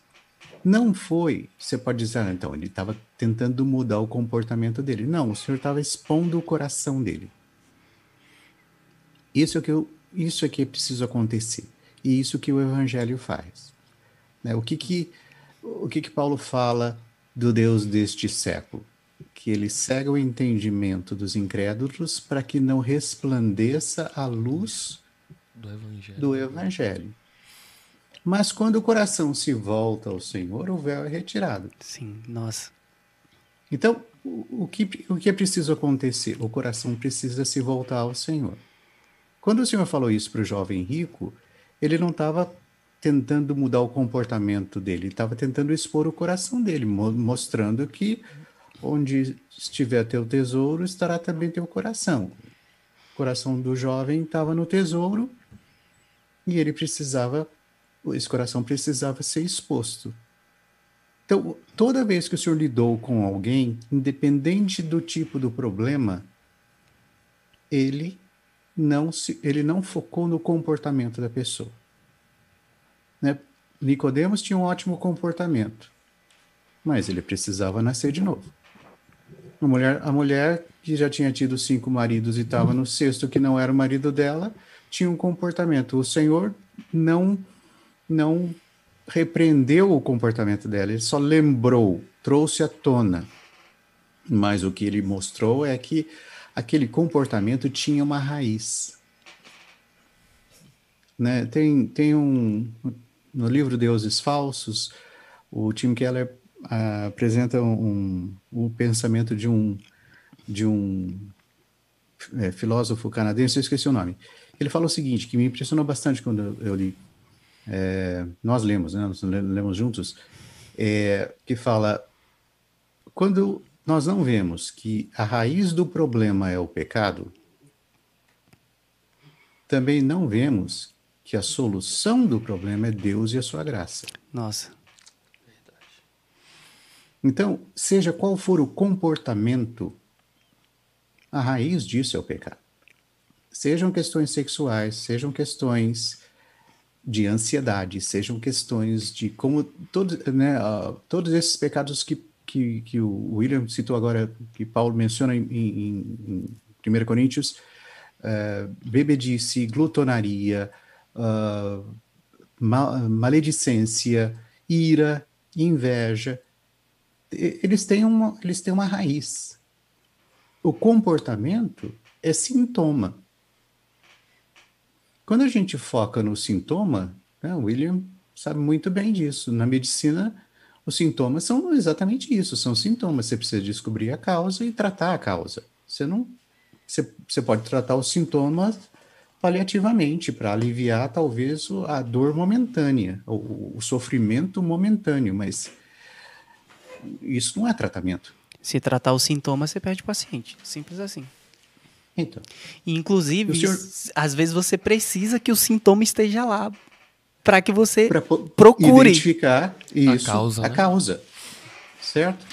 Speaker 4: Não foi, você pode dizer, ah, então, ele estava tentando mudar o comportamento dele. Não, o Senhor estava expondo o coração dele. Isso é que eu, isso é que preciso acontecer. E isso que o Evangelho faz. Né? O que que o que que Paulo fala do Deus deste século? Que ele cega o entendimento dos incrédulos para que não resplandeça a luz
Speaker 2: Do evangelho.
Speaker 4: do Evangelho. Mas quando o coração se volta ao Senhor, o véu é retirado.
Speaker 1: Sim, nossa.
Speaker 4: Então, o, que, o que é preciso acontecer? O coração precisa se voltar ao Senhor. Quando o Senhor falou isso para o jovem rico, ele não estava tentando mudar o comportamento dele, ele estava tentando expor o coração dele, mo- mostrando que onde estiver teu tesouro, estará também teu coração. O coração do jovem estava no tesouro e ele precisava, esse coração precisava ser exposto. Então, toda vez que o senhor lidou com alguém, independente do tipo do problema, ele não se, ele não focou no comportamento da pessoa. Né? Nicodemos tinha um ótimo comportamento, mas ele precisava nascer de novo. A mulher, a mulher que já tinha tido cinco maridos e estava no sexto que não era o marido dela, tinha um comportamento. O Senhor não não repreendeu o comportamento dela, ele só lembrou, trouxe à tona. Mas o que ele mostrou é que aquele comportamento tinha uma raiz. Né? Tem, tem um. No livro Deuses Falsos, o Tim Keller apresenta um, um, o pensamento de um, de um é, filósofo canadense, eu esqueci o nome. Ele fala o seguinte, que me impressionou bastante quando eu li. É, nós lemos, né? Nós lemos juntos, é, que fala quando nós não vemos que a raiz do problema é o pecado, também não vemos que a solução do problema é Deus e a sua graça.
Speaker 1: Nossa.
Speaker 4: Então, seja qual for o comportamento, a raiz disso é o pecado. Sejam questões sexuais, sejam questões de ansiedade, sejam questões de como todos, né, uh, todos esses pecados que, que, que o William citou agora, que Paulo menciona em, em, em 1 Coríntios, uh, bebedice, glutonaria, uh, mal, maledicência, ira, inveja, eles têm, uma, eles têm uma raiz. O comportamento é sintoma. Quando a gente foca no sintoma, né, o William sabe muito bem disso. Na medicina, os sintomas são exatamente isso, são sintomas. Você precisa descobrir a causa e tratar a causa. Você não, você, você pode tratar os sintomas paliativamente para aliviar talvez a dor momentânea, o, o sofrimento momentâneo, mas isso não é tratamento.
Speaker 1: Se tratar os sintomas, você perde o paciente. Simples assim.
Speaker 4: Então.
Speaker 1: Inclusive,
Speaker 4: senhor...
Speaker 1: às vezes você precisa que o sintoma esteja lá para que você
Speaker 4: pra
Speaker 1: procure
Speaker 4: identificar isso,
Speaker 2: a causa.
Speaker 4: A
Speaker 2: né?
Speaker 4: causa certo?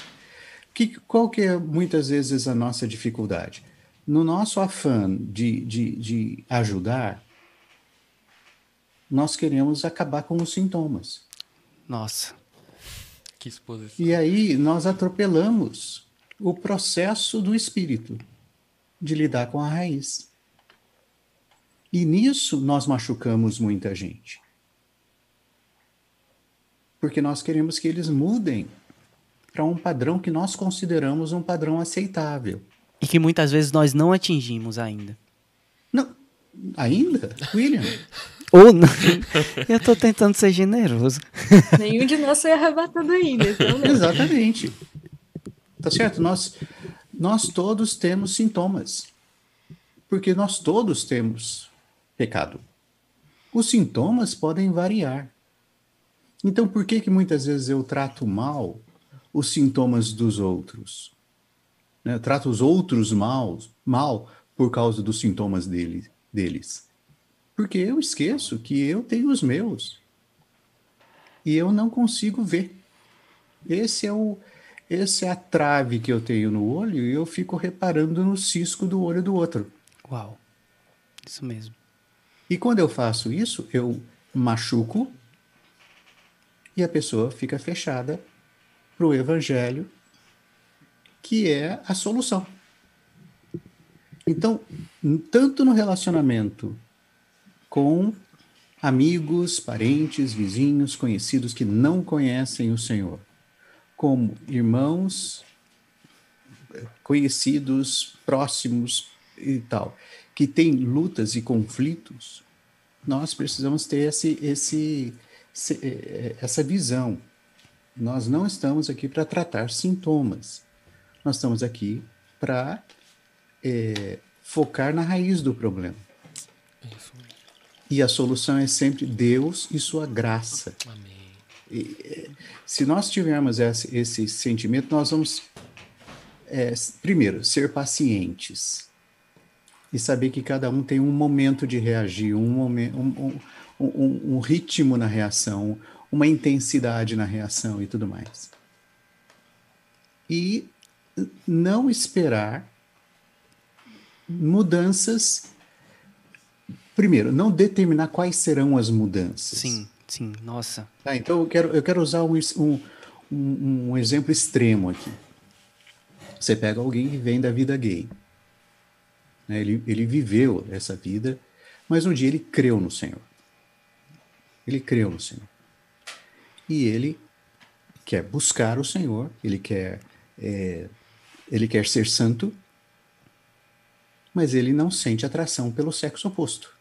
Speaker 4: Que, qual que é muitas vezes a nossa dificuldade? No nosso afã de, de, de ajudar, nós queremos acabar com os sintomas.
Speaker 1: Nossa.
Speaker 2: Que exposição.
Speaker 4: E aí nós atropelamos o processo do espírito de lidar com a raiz. E nisso nós machucamos muita gente. Porque nós queremos que eles mudem para um padrão que nós consideramos um padrão aceitável.
Speaker 1: E que muitas vezes nós não atingimos ainda.
Speaker 4: Não, ainda? William?
Speaker 1: Ou não. Eu estou tentando ser generoso.
Speaker 5: Nenhum de nós foi arrebatado ainda. Então não.
Speaker 4: Exatamente. Tá certo? Nós, nós todos temos sintomas. Porque nós todos temos pecado. Os sintomas podem variar. Então, por que que muitas vezes eu trato mal os sintomas dos outros? Né? Eu trato os outros mal, mal por causa dos sintomas dele, deles. Porque eu esqueço que eu tenho os meus. E eu não consigo ver. Esse é o esse é a trave que eu tenho no olho e eu fico reparando no cisco do olho do outro.
Speaker 1: Uau. Isso mesmo.
Speaker 4: E quando eu faço isso, eu machuco e a pessoa fica fechada para o evangelho, que é a solução. Então, tanto no relacionamento com amigos, parentes, vizinhos, conhecidos que não conhecem o Senhor, como irmãos, conhecidos, próximos e tal, que têm lutas e conflitos, nós precisamos ter esse, esse, eh, essa visão. Nós não estamos aqui para tratar sintomas. Nós estamos aqui para é, focar na raiz do problema. Isso. E a solução é sempre Deus e sua graça. Amém. E, é, se nós tivermos esse, esse sentimento, nós vamos, é, primeiro, ser pacientes e saber que cada um tem um momento de reagir, um, momento, um, um, um, um ritmo na reação, uma intensidade na reação e tudo mais. E não esperar mudanças. Primeiro, não determinar quais serão as mudanças.
Speaker 1: Sim, sim, nossa.
Speaker 4: Tá, então eu quero, eu quero usar um, um, um exemplo extremo aqui. Você pega alguém que vem da vida gay. Né? Ele, ele viveu essa vida, mas um dia ele creu no Senhor. Ele creu no Senhor. E ele quer buscar o Senhor, ele quer, é, ele quer ser santo, mas ele não sente atração pelo sexo oposto.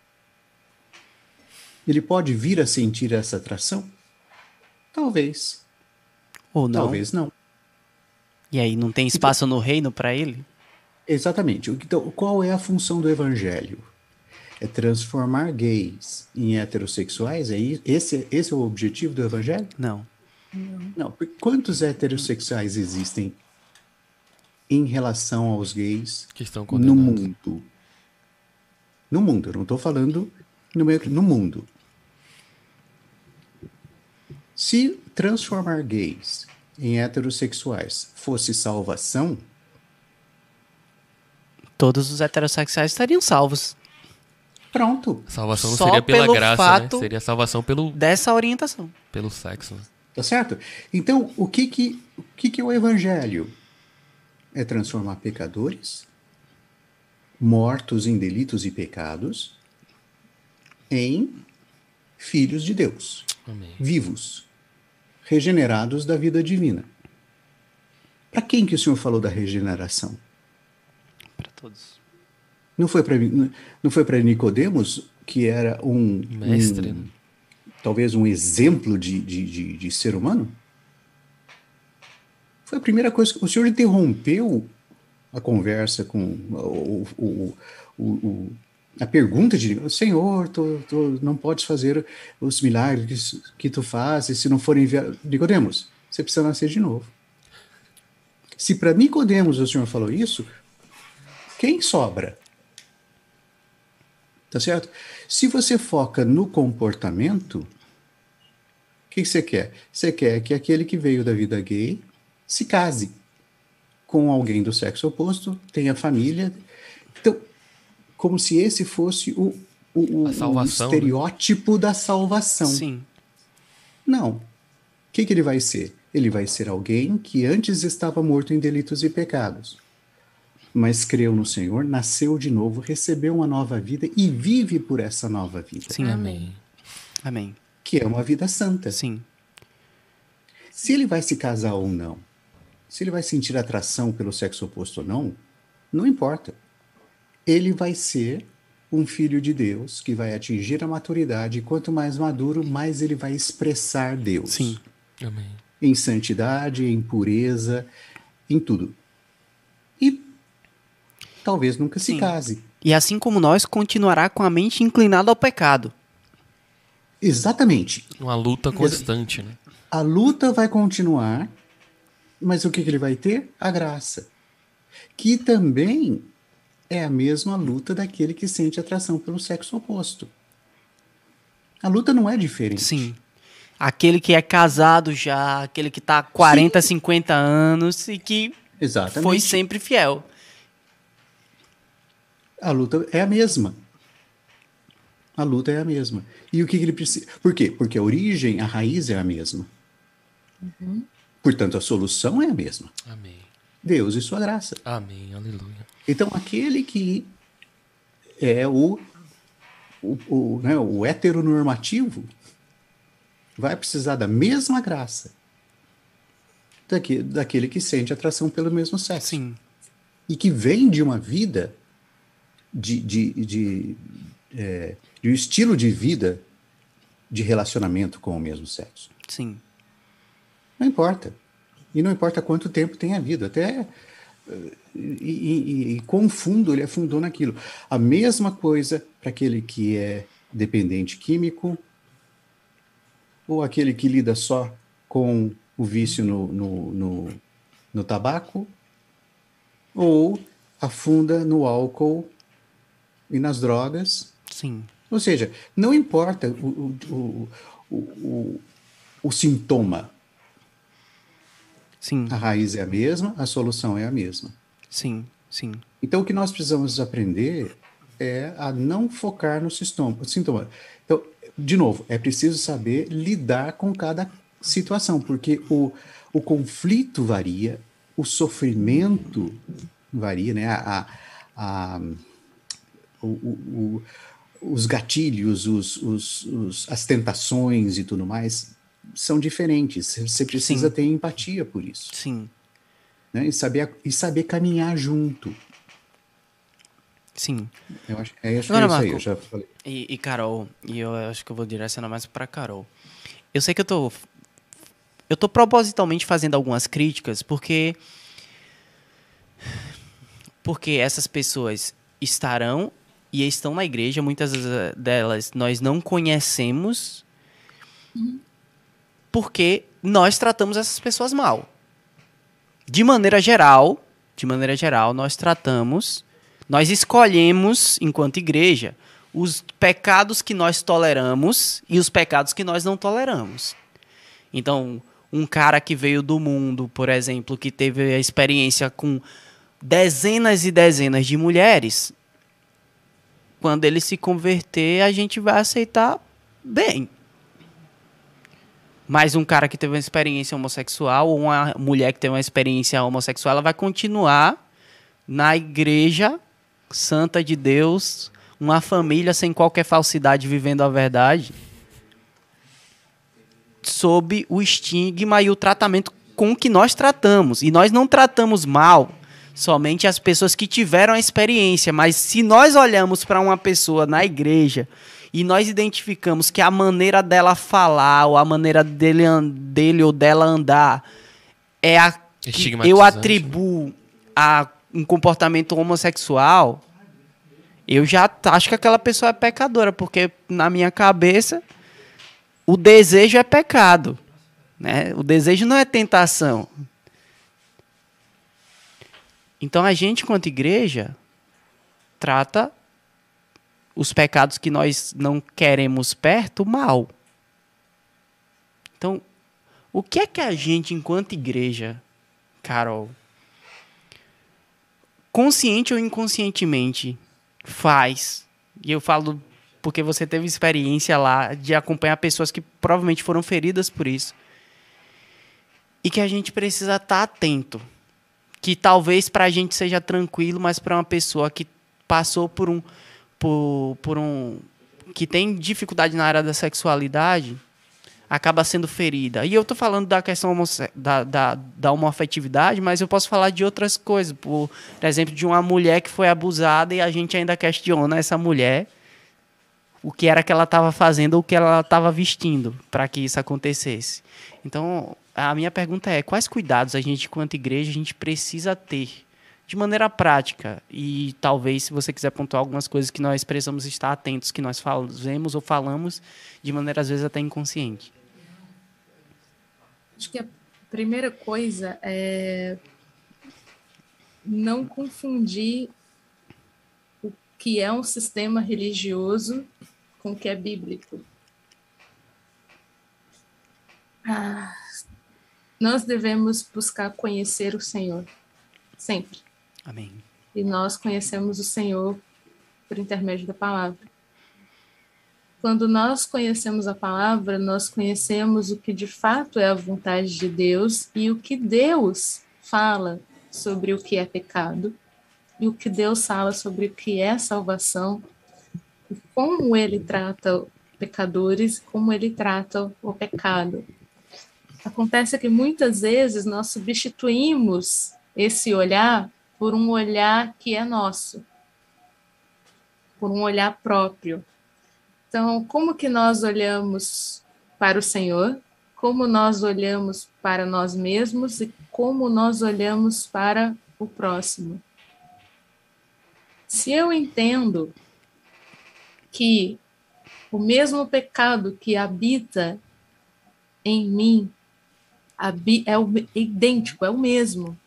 Speaker 4: Ele pode vir a sentir essa atração? Talvez.
Speaker 1: Ou não.
Speaker 4: Talvez não.
Speaker 1: E aí não tem espaço então, no reino para ele?
Speaker 4: Exatamente. Então, qual é a função do evangelho? É transformar gays em heterossexuais? É esse, esse é o objetivo do evangelho?
Speaker 1: Não.
Speaker 4: Não. Quantos heterossexuais existem em relação aos gays no mundo? No mundo, eu não estou falando no, meio, no mundo. Se transformar gays em heterossexuais fosse salvação,
Speaker 1: todos os heterossexuais estariam salvos.
Speaker 4: Pronto.
Speaker 2: Salvação não Só seria pela graça, né? Seria salvação pelo
Speaker 1: dessa orientação.
Speaker 2: Pelo sexo. Né?
Speaker 4: Tá certo? Então, o que que o que que é o evangelho? É transformar pecadores mortos em delitos e pecados em filhos de Deus, Amém. vivos, regenerados da vida divina. Para quem que o Senhor falou da regeneração?
Speaker 1: todos.
Speaker 4: Não foi para não foi para Nicodemos que era um
Speaker 2: mestre, um,
Speaker 4: talvez um exemplo de, de, de, de, ser humano? Foi a primeira coisa que o Senhor interrompeu a conversa com o, o, o, a pergunta de Senhor, tu, tu, não podes fazer os milagres que tu fazes se não for enviado. Nicodemos, você precisa nascer de novo. Se para Nicodemos o Senhor falou isso, quem sobra? Tá certo? Se você foca no comportamento, o que você quer? Você quer que aquele que veio da vida gay se case com alguém do sexo oposto, tenha família. Como se esse fosse o, o, o né? estereótipo da salvação.
Speaker 1: Sim.
Speaker 4: Não. O que, que ele vai ser? Ele vai ser alguém que antes estava morto em delitos e pecados mas creu no Senhor, nasceu de novo, recebeu uma nova vida e vive por essa nova vida.
Speaker 1: Sim, amém. Amém.
Speaker 4: Que é uma vida santa.
Speaker 1: Sim.
Speaker 4: Se ele vai se casar ou não, se ele vai sentir atração pelo sexo oposto ou não, não importa. Ele vai ser um filho de Deus que vai atingir a maturidade e quanto mais maduro, mais ele vai expressar Deus.
Speaker 1: Sim.
Speaker 2: Amém.
Speaker 4: Em santidade, em pureza, em tudo. E talvez nunca se Sim. case.
Speaker 1: E assim como nós, continuará com a mente inclinada ao pecado.
Speaker 4: Exatamente.
Speaker 2: Uma luta constante, né?
Speaker 4: A luta vai continuar, mas o que, que ele vai ter? A graça. Que também é a mesma luta daquele que sente atração pelo sexo oposto. A luta não é diferente.
Speaker 1: Sim. Aquele que é casado já, aquele que está há 40, Sim. 50 anos e que Exatamente. foi sempre fiel
Speaker 4: a luta é a mesma. A luta é a mesma. E o que, que ele precisa? Por quê? Porque a origem, a raiz é a mesma.
Speaker 5: Uhum.
Speaker 4: Portanto, a solução é a mesma.
Speaker 2: Amém.
Speaker 4: Deus e sua graça.
Speaker 2: Amém. Aleluia.
Speaker 4: Então, aquele que é o, o, o, né, o heteronormativo vai precisar da mesma graça daqui, daquele que sente atração pelo mesmo sexo.
Speaker 1: Sim.
Speaker 4: E que vem de uma vida, de, de, de, é, de um estilo de vida de relacionamento com o mesmo sexo.
Speaker 1: Sim.
Speaker 4: Não importa. E não importa quanto tempo tenha havido. Até. E, e, e quão fundo ele afundou naquilo. A mesma coisa para aquele que é dependente químico, ou aquele que lida só com o vício no, no, no, no tabaco, ou afunda no álcool e nas drogas.
Speaker 1: Sim.
Speaker 4: Ou seja, não importa o, o, o, o, o sintoma,
Speaker 1: Sim.
Speaker 4: a raiz é a mesma, a solução é a mesma.
Speaker 1: Sim. Sim.
Speaker 4: Então, o que nós precisamos aprender é a não focar no sintoma. sintoma. Então, de novo, é preciso saber lidar com cada situação, porque o, o conflito varia, o sofrimento varia, né? A, a, a- o- o- o- os gatilhos, os, os- os- as tentações e tudo mais são diferentes. Você precisa
Speaker 1: Sim.
Speaker 4: ter empatia por isso
Speaker 1: Sim.
Speaker 4: né? E saber, e saber caminhar junto.
Speaker 1: Sim.
Speaker 4: Eu acho, é, acho que
Speaker 1: Agora,
Speaker 4: é isso aí,
Speaker 1: Marco,
Speaker 4: eu já falei.
Speaker 1: E, e Carol, e eu acho que eu vou direcionar mais pra Carol. Eu sei que eu tô. Eu tô propositalmente fazendo algumas críticas porque. Porque essas pessoas estarão e estão na igreja, muitas delas nós não conhecemos. Porque nós tratamos essas pessoas mal. De maneira geral, de maneira geral, nós tratamos, nós escolhemos, enquanto igreja, os pecados que nós toleramos e os pecados que nós não toleramos. Então, um cara que veio do mundo, por exemplo, que teve a experiência com dezenas e dezenas de mulheres, quando ele se converter, a gente vai aceitar bem. Mas um cara que teve uma experiência homossexual ou uma mulher que teve uma experiência homossexual, ela vai continuar na igreja santa de Deus, uma família sem qualquer falsidade vivendo a verdade, sob o estigma e o tratamento com que nós tratamos. E nós não tratamos mal somente as pessoas que tiveram a experiência, mas se nós olhamos para uma pessoa na igreja e nós identificamos que a maneira dela falar ou a maneira dele, dele ou dela andar é a que eu atribuo a um comportamento homossexual, eu já acho que aquela pessoa é pecadora, porque na minha cabeça o desejo é pecado, né? O desejo não é tentação. Então a gente, quanto igreja, trata os pecados que nós não queremos perto mal. Então, o que é que a gente, enquanto igreja, Carol, consciente ou inconscientemente, faz? E eu falo porque você teve experiência lá de acompanhar pessoas que provavelmente foram feridas por isso. E que a gente precisa estar atento. Que talvez para a gente seja tranquilo, mas para uma pessoa que passou por um, por, por um. que tem dificuldade na área da sexualidade, acaba sendo ferida. E eu tô falando da questão da, da, da homoafetividade, mas eu posso falar de outras coisas. Por exemplo, de uma mulher que foi abusada e a gente ainda questiona essa mulher o que era que ela estava fazendo ou o que ela estava vestindo para que isso acontecesse. Então, a minha pergunta é: quais cuidados a gente, enquanto igreja, a gente precisa ter de maneira prática? E talvez, se você quiser pontuar algumas coisas que nós precisamos estar atentos, que nós fazemos ou falamos de maneira, às vezes, até inconsciente.
Speaker 5: Acho que a primeira coisa é não confundir o que é um sistema religioso com o que é bíblico. Ah, nós devemos buscar conhecer o Senhor, sempre.
Speaker 1: Amém.
Speaker 5: E nós conhecemos o Senhor por intermédio da palavra. quando nós conhecemos a palavra, nós conhecemos o que de fato é a vontade de Deus e o que Deus fala sobre o que é pecado e o que Deus fala sobre o que é salvação e como ele trata pecadores, como ele trata o pecado. Acontece que muitas vezes nós substituímos esse olhar por um olhar que é nosso, por um olhar próprio. Então, como que nós olhamos para o Senhor? Como nós olhamos para nós mesmos e como nós olhamos para o próximo? Se eu entendo que o mesmo pecado que habita em mim é, idêntico, é o mesmo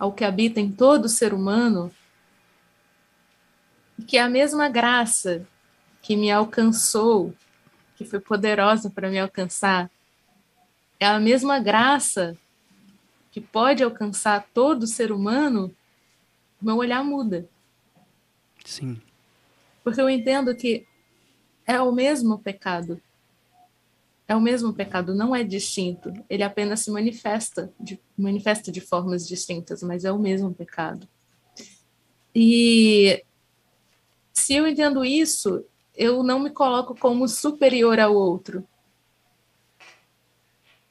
Speaker 5: ao que habita em todo ser humano, que é a mesma graça que me alcançou, que foi poderosa para me alcançar, é a mesma graça que pode alcançar todo ser humano, meu olhar muda.
Speaker 1: Sim.
Speaker 5: Porque eu entendo que é o mesmo pecado. É o mesmo pecado, não é distinto. Ele apenas se manifesta de, manifesta de formas distintas, mas é o mesmo pecado. E se eu entendo isso, eu não me coloco como superior ao outro.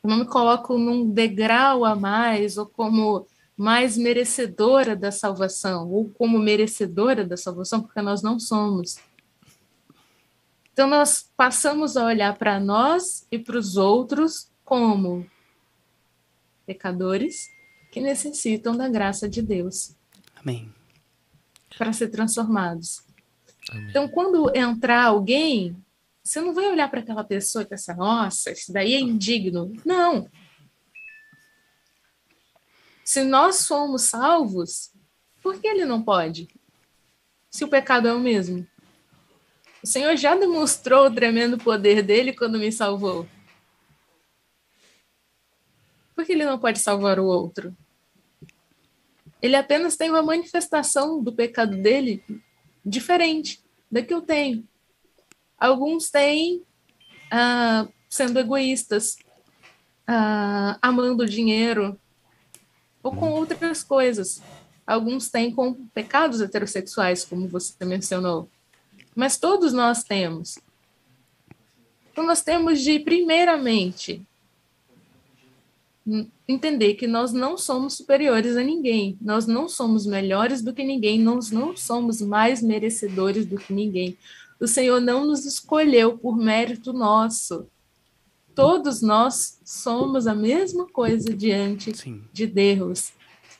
Speaker 5: Eu não me coloco num degrau a mais ou como mais merecedora da salvação ou como merecedora da salvação, porque nós não somos. Então, nós passamos a olhar para nós e para os outros como pecadores que necessitam da graça de Deus.
Speaker 1: Amém.
Speaker 5: Para ser transformados. Amém. Então, quando entrar alguém, você não vai olhar para aquela pessoa e pensar, nossa, isso daí é indigno. Não. Se nós somos salvos, por que ele não pode? Se o pecado é o mesmo. O Senhor já demonstrou o tremendo poder dele quando me salvou. Por que ele não pode salvar o outro? Ele apenas tem uma manifestação do pecado dele diferente da que eu tenho. Alguns têm ah, sendo egoístas, ah, amando o dinheiro, ou com outras coisas. Alguns têm com pecados heterossexuais, como você mencionou mas todos nós temos. Então, nós temos de, primeiramente, entender que nós não somos superiores a ninguém, nós não somos melhores do que ninguém, nós não somos mais merecedores do que ninguém. O Senhor não nos escolheu por mérito nosso. Todos nós somos a mesma coisa diante Sim. de Deus.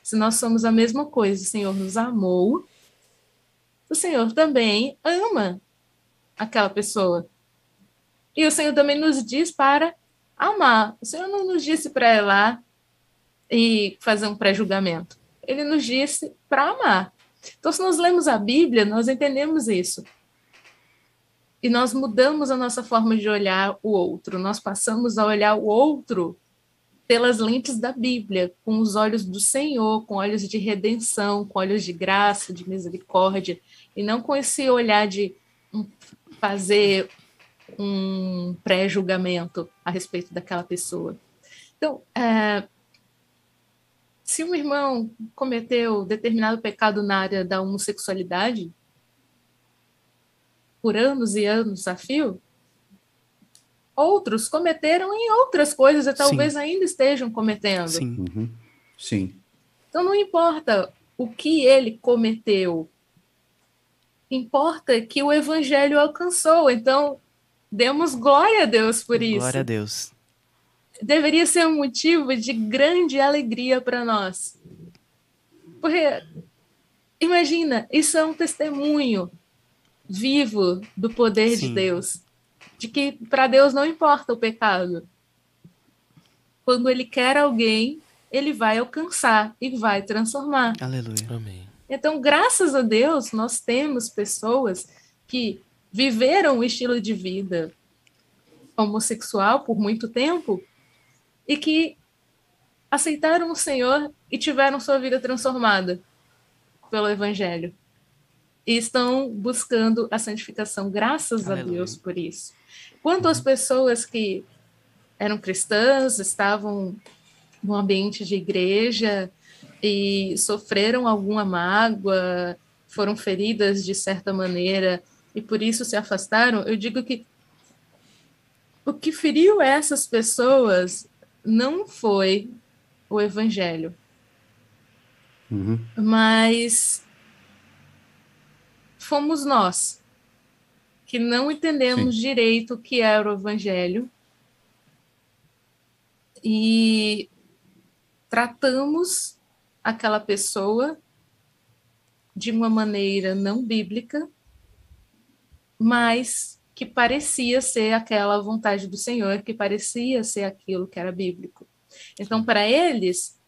Speaker 5: Se nós somos a mesma coisa, o Senhor nos amou o Senhor também ama aquela pessoa. E o Senhor também nos diz para amar. O Senhor não nos disse para ir lá e fazer um pré-julgamento. Ele nos disse para amar. Então, se nós lemos a Bíblia, nós entendemos isso. E nós mudamos a nossa forma de olhar o outro. Nós passamos a olhar o outro pelas lentes da Bíblia, com os olhos do Senhor, com olhos de redenção, com olhos de graça, de misericórdia, e não com esse olhar de fazer um pré-julgamento a respeito daquela pessoa. Então, é, se um irmão cometeu determinado pecado na área da homossexualidade, por anos e anos a fio, outros cometeram em outras coisas e talvez Sim. ainda estejam cometendo.
Speaker 1: Sim.
Speaker 4: Uhum. Sim.
Speaker 5: Então não importa o que ele cometeu, importa que o evangelho alcançou. Então demos glória a Deus por
Speaker 1: glória
Speaker 5: isso.
Speaker 1: Glória a Deus.
Speaker 5: Deveria ser um motivo de grande alegria para nós. Porque imagina, isso é um testemunho vivo do poder Sim. de Deus de que para Deus não importa o pecado. Quando ele quer alguém, ele vai alcançar e vai transformar.
Speaker 1: Aleluia.
Speaker 2: Amém.
Speaker 5: Então, graças a Deus, nós temos pessoas que viveram o estilo de vida homossexual por muito tempo e que aceitaram o Senhor e tiveram sua vida transformada pelo Evangelho. e estão buscando a santificação. Graças Aleluia. a Deus por isso. Quanto às pessoas que eram cristãs, estavam no ambiente de igreja e sofreram alguma mágoa, foram feridas de certa maneira e por isso se afastaram, eu digo que o que feriu essas pessoas não foi o evangelho, uhum. mas fomos nós que não entendemos Sim. direito o que era o evangelho e tratamos aquela pessoa de uma maneira não bíblica, mas que parecia ser aquela vontade do Senhor, que parecia ser aquilo que era bíblico. Então, para eles,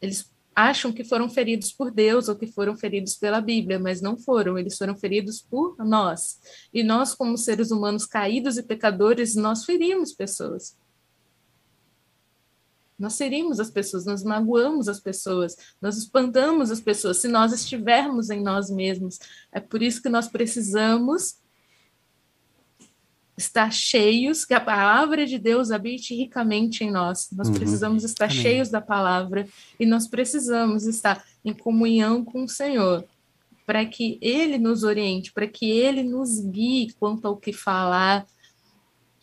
Speaker 5: eles acham que foram feridos por Deus ou que foram feridos pela Bíblia, mas não foram, eles foram feridos por nós. E nós, como seres humanos caídos e pecadores, nós ferimos pessoas. Nós ferimos as pessoas, nós magoamos as pessoas, nós espantamos as pessoas se nós estivermos em nós mesmos. É por isso que nós precisamos estar cheios, que a palavra de Deus habite ricamente em nós. Nós uhum. precisamos estar Amém. cheios da palavra e nós precisamos estar em comunhão com o Senhor, para que Ele nos oriente, para que Ele nos guie quanto ao que falar,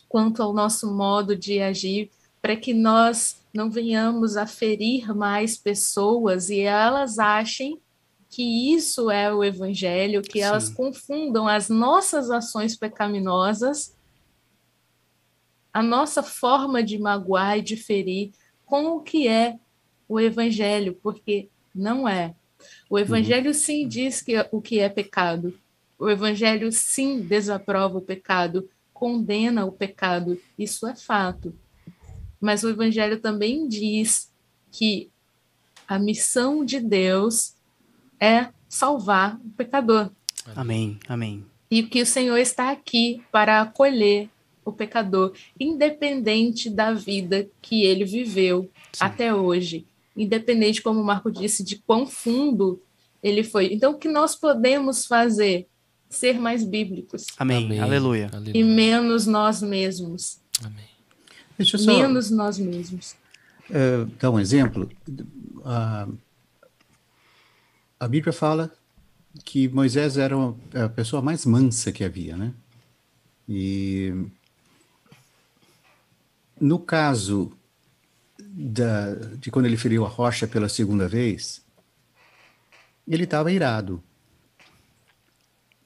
Speaker 5: quanto ao nosso modo de agir, para que nós não venhamos a ferir mais pessoas e elas achem que isso é o evangelho, que Sim. elas confundam as nossas ações pecaminosas, a nossa forma de magoar e de ferir com o que é o evangelho, porque não é. O evangelho uhum. sim diz que o que é pecado. O evangelho sim desaprova o pecado, condena o pecado. Isso é fato. Mas o Evangelho também diz que a missão de Deus é salvar o pecador.
Speaker 1: Amém, amém.
Speaker 5: E que o Senhor está aqui para acolher o pecador, independente da vida que ele viveu Sim. até hoje, independente, como o Marco disse, de quão fundo ele foi. Então, o que nós podemos fazer? Ser mais bíblicos.
Speaker 1: Amém. Amém. Aleluia.
Speaker 5: E menos nós mesmos. Amém. Só, menos nós mesmos.
Speaker 4: Uh, dar um exemplo. Uh, a Bíblia fala que Moisés era a pessoa mais mansa que havia, né? E no caso da, de quando ele feriu a rocha pela segunda vez, ele estava irado.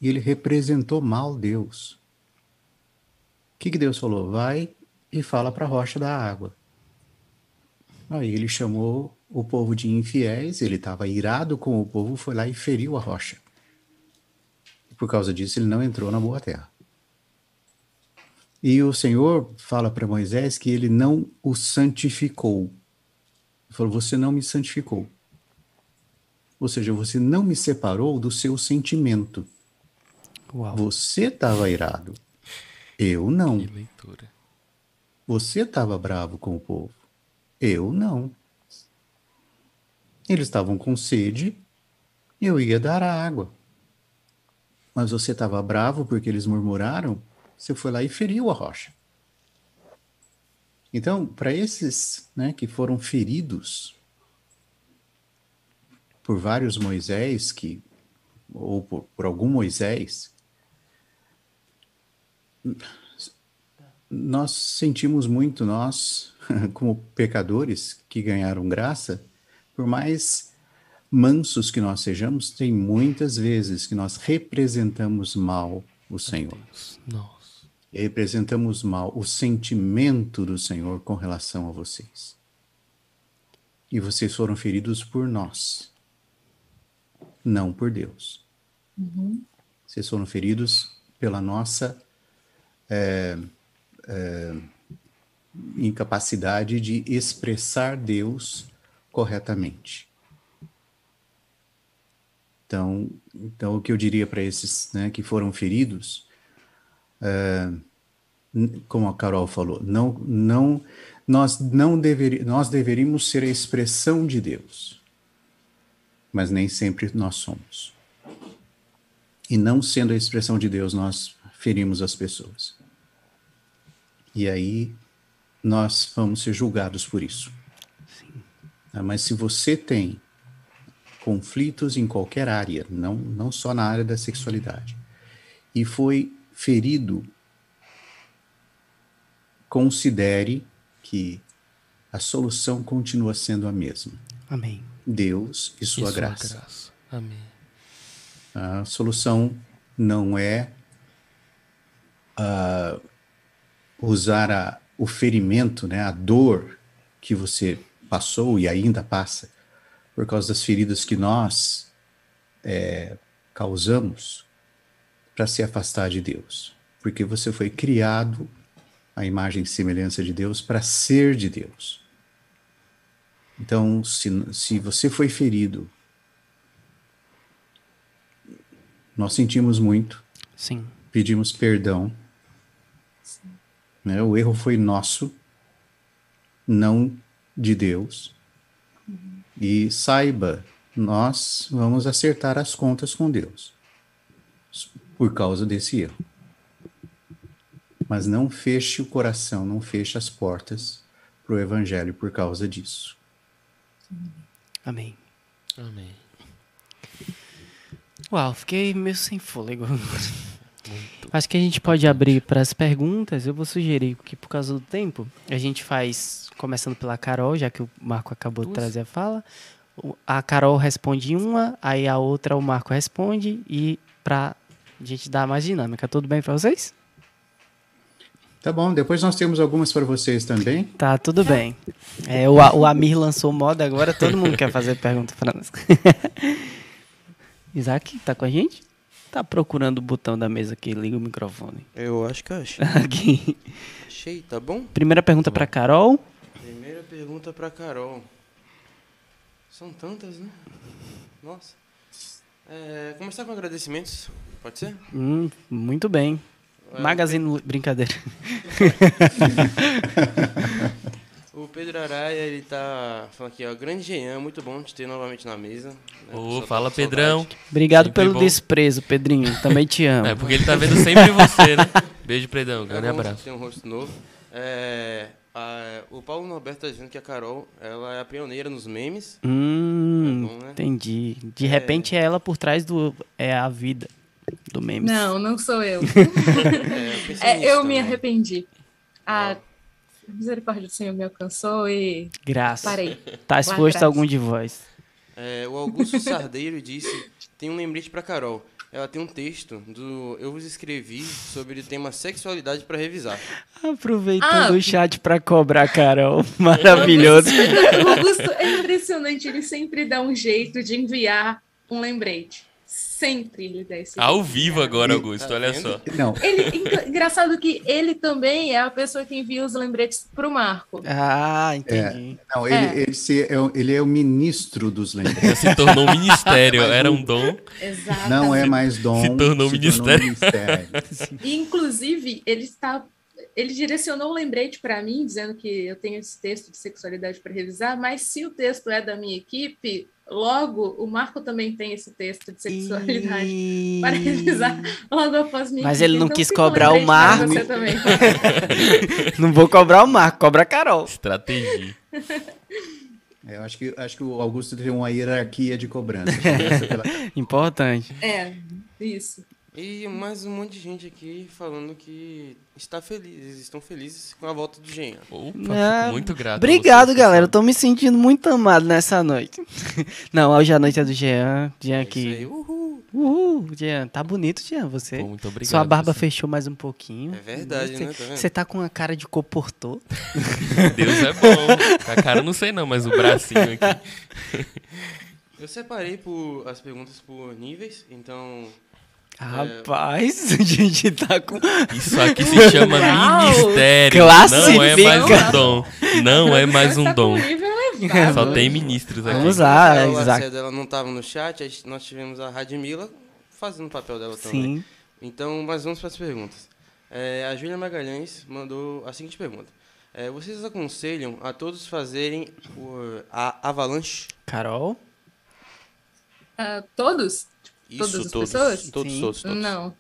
Speaker 4: E ele representou mal Deus. O que, que Deus falou? Vai e fala para a rocha da água. Aí ele chamou o povo de infiéis, ele estava irado com o povo, foi lá e feriu a rocha. E por causa disso ele não entrou na boa terra. E o Senhor fala para Moisés que ele não o santificou. Ele falou: Você não me santificou. Ou seja, você não me separou do seu sentimento. Uau. Você estava irado. Eu não. Que leitura. Você estava bravo com o povo. Eu não. Eles estavam com sede, eu ia dar a água. Mas você estava bravo porque eles murmuraram, você foi lá e feriu a rocha. Então, para esses né, que foram feridos por vários Moisés, que, ou por, por algum Moisés, nós sentimos muito, nós, como pecadores que ganharam graça, por mais mansos que nós sejamos, tem muitas vezes que nós representamos mal o Senhor. Nossa. Representamos mal o sentimento do Senhor com relação a vocês. E vocês foram feridos por nós, não por Deus. Uhum. Vocês foram feridos pela nossa é, é, incapacidade de expressar Deus corretamente. Então, então o que eu diria para esses né, que foram feridos, é, como a Carol falou, não, não, nós não deveríamos, nós deveríamos ser a expressão de Deus, mas nem sempre nós somos. E não sendo a expressão de Deus, nós ferimos as pessoas. E aí nós vamos ser julgados por isso. Ah, Mas se você tem conflitos em qualquer área, não, não só na área da sexualidade, e foi ferido, considere que a solução continua sendo a mesma.
Speaker 1: Amém.
Speaker 4: Deus e sua
Speaker 2: E
Speaker 4: graça.
Speaker 2: graça. Amém.
Speaker 4: A solução não é ah, usar a- o ferimento, né, a dor que você passou e ainda passa por causa das feridas que nós eh, causamos para se afastar de Deus. Porque você foi criado à imagem e semelhança de Deus para ser de Deus. Então, se, se você foi ferido, nós sentimos muito,
Speaker 1: Sim.
Speaker 4: pedimos perdão. Né? O erro foi nosso, não de Deus. E saiba, nós vamos acertar as contas com Deus por causa desse erro. Mas não feche o coração, não feche as portas para o Evangelho por causa disso.
Speaker 1: Amém.
Speaker 2: Amém.
Speaker 1: Uau, fiquei meio sem fôlego. Acho que a gente pode abrir para as perguntas. Eu vou sugerir que, por causa do tempo, a gente faz, começando pela Carol, já que o Marco acabou de
Speaker 2: Duas?
Speaker 1: trazer a fala. A Carol responde uma, aí a outra o Marco responde, e para a gente dar mais dinâmica. Tudo bem para vocês?
Speaker 4: Tá bom, depois nós temos algumas para vocês também.
Speaker 1: Tá, tudo bem. É, o, o Amir lançou moda agora, todo mundo quer fazer pergunta para nós. Isaac, tá com a gente? Tá procurando o botão da mesa que liga o microfone.
Speaker 6: Eu acho que eu achei.
Speaker 1: Aqui.
Speaker 6: Achei, tá bom?
Speaker 1: Primeira pergunta para Carol.
Speaker 6: Primeira pergunta pra Carol. São tantas, né? Nossa. É, começar com agradecimentos, pode ser?
Speaker 1: Hum, muito bem.
Speaker 6: É,
Speaker 1: Magazine brincadeira.
Speaker 6: O Pedro Araia, ele tá falando aqui, ó. Grande Jean, muito bom te ter novamente na mesa. né?
Speaker 2: Ô,
Speaker 6: tá
Speaker 2: fala, Pedrão.
Speaker 6: saudade.
Speaker 1: Obrigado
Speaker 2: Sempre
Speaker 1: pelo
Speaker 2: bom.
Speaker 1: desprezo, Pedrinho. Também te amo.
Speaker 2: É, porque ele tá vendo sempre você, né? Beijo, Predão.
Speaker 6: É
Speaker 2: Grande
Speaker 6: bom
Speaker 2: abraço.
Speaker 6: ter um rosto novo. É, a- o Paulo Norberto tá dizendo que a Carol, ela é a pioneira nos memes.
Speaker 1: Hum,
Speaker 6: É bom, né?
Speaker 1: entendi. De repente é ela por trás do. É a vida do memes.
Speaker 5: Não, não sou eu.
Speaker 6: É, eu
Speaker 5: É, eu me arrependi. A misericórdia do Senhor me alcançou e
Speaker 1: Graças.
Speaker 5: parei.
Speaker 1: Tá exposto algum de vós.
Speaker 6: É, o Augusto Sardeiro disse: tem um lembrete pra Carol. Ela tem um texto do Eu vos escrevi sobre o tema sexualidade pra revisar.
Speaker 1: Aproveitando
Speaker 5: Ah.
Speaker 1: o chat pra cobrar, Carol. Maravilhoso.
Speaker 5: O Augusto é impressionante, ele sempre dá um jeito de enviar um lembrete. Sempre ele dá esse
Speaker 2: Ao vivo
Speaker 5: enviar.
Speaker 2: agora,
Speaker 6: Tá
Speaker 2: Augusto, olha
Speaker 6: vendo?
Speaker 2: só.
Speaker 4: Não,
Speaker 5: Ele, engra- engraçado que ele também é a pessoa que envia os lembretes pro Marco.
Speaker 1: Ah, entendi.
Speaker 4: não ele,
Speaker 5: É.
Speaker 4: ele, se- é, o- ele é o ministro dos lembretes.
Speaker 2: Já se tornou um ministério, era um dom.
Speaker 5: Exato.
Speaker 4: Não é mais dom.
Speaker 2: se tornou ministério.
Speaker 4: ministério.
Speaker 5: E, inclusive, ele está. Ele direcionou um lembrete para mim, dizendo que eu tenho esse texto de sexualidade para revisar, mas se o texto é da minha equipe, logo o Marco também tem esse texto de sexualidade
Speaker 1: E-
Speaker 5: para revisar logo após minha
Speaker 1: Mas ele não
Speaker 5: Então,
Speaker 1: quis cobrar o Marco.
Speaker 5: Você também.
Speaker 1: Não vou cobrar o Marco, cobra a Carol.
Speaker 2: Estratégia.
Speaker 4: É, Eu acho que, acho que o Augusto tem uma hierarquia de cobrança. Pela-
Speaker 1: Importante.
Speaker 5: É, isso.
Speaker 6: E mais um monte de gente aqui falando que está feliz, estão felizes com a volta do Jean.
Speaker 2: Opa,
Speaker 1: Ah,
Speaker 2: fico muito grato.
Speaker 1: Obrigado, galera. Eu tô me sentindo muito amado nessa noite. Não, hoje a noite é do Jean. Jean
Speaker 6: Isso aí,
Speaker 1: aqui.
Speaker 6: uhul.
Speaker 1: Uhul, Jean. Tá bonito, Jean, você.
Speaker 2: Pô, muito obrigado.
Speaker 1: Sua barba
Speaker 2: pessoal.
Speaker 1: fechou mais um pouquinho.
Speaker 6: É verdade,
Speaker 1: você,
Speaker 6: né? Tá?
Speaker 1: Você tá com a cara de coportor.
Speaker 2: Deus é bom. A cara eu não sei não, mas o bracinho aqui.
Speaker 6: Eu separei por, as perguntas por níveis, então
Speaker 1: Rapaz, a gente tá com.
Speaker 2: Isso aqui se chama
Speaker 5: Uau!
Speaker 2: ministério. Não é mais
Speaker 1: Classifica.
Speaker 2: um dom. Não é mais um
Speaker 5: com
Speaker 2: dom. Só tem ministros aqui.
Speaker 1: Vamos lá,
Speaker 6: a
Speaker 1: Isaac.
Speaker 6: Lacerda ela não estava no chat, nós tivemos a Radmila fazendo o papel dela também.
Speaker 1: Sim.
Speaker 6: Então, mas vamos para as perguntas. É, a Júlia Magalhães mandou a seguinte pergunta. É, vocês aconselham a todos fazerem o, a avalanche?
Speaker 1: Carol?
Speaker 5: Ah, todos? Todas as
Speaker 6: todos,
Speaker 5: pessoas?
Speaker 6: Todos,
Speaker 1: Sim.
Speaker 6: todos, todos.
Speaker 5: Não.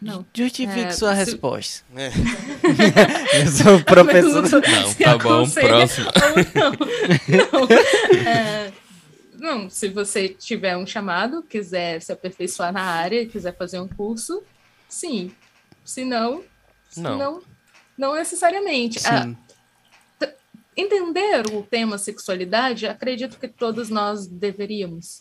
Speaker 5: Não.
Speaker 1: Justifique
Speaker 5: É,
Speaker 1: sua
Speaker 5: se-
Speaker 1: resposta.
Speaker 6: É.
Speaker 1: Eu sou o professor.
Speaker 2: Não,
Speaker 5: se
Speaker 2: tá bom, próximo.
Speaker 5: Não. Não. É, não, se você tiver um chamado, quiser se aperfeiçoar na área, quiser fazer um curso, sim. Se não, se
Speaker 2: Não.
Speaker 5: não, não necessariamente. Ah,
Speaker 1: Sim.
Speaker 5: entender o tema sexualidade, acredito que todos nós deveríamos.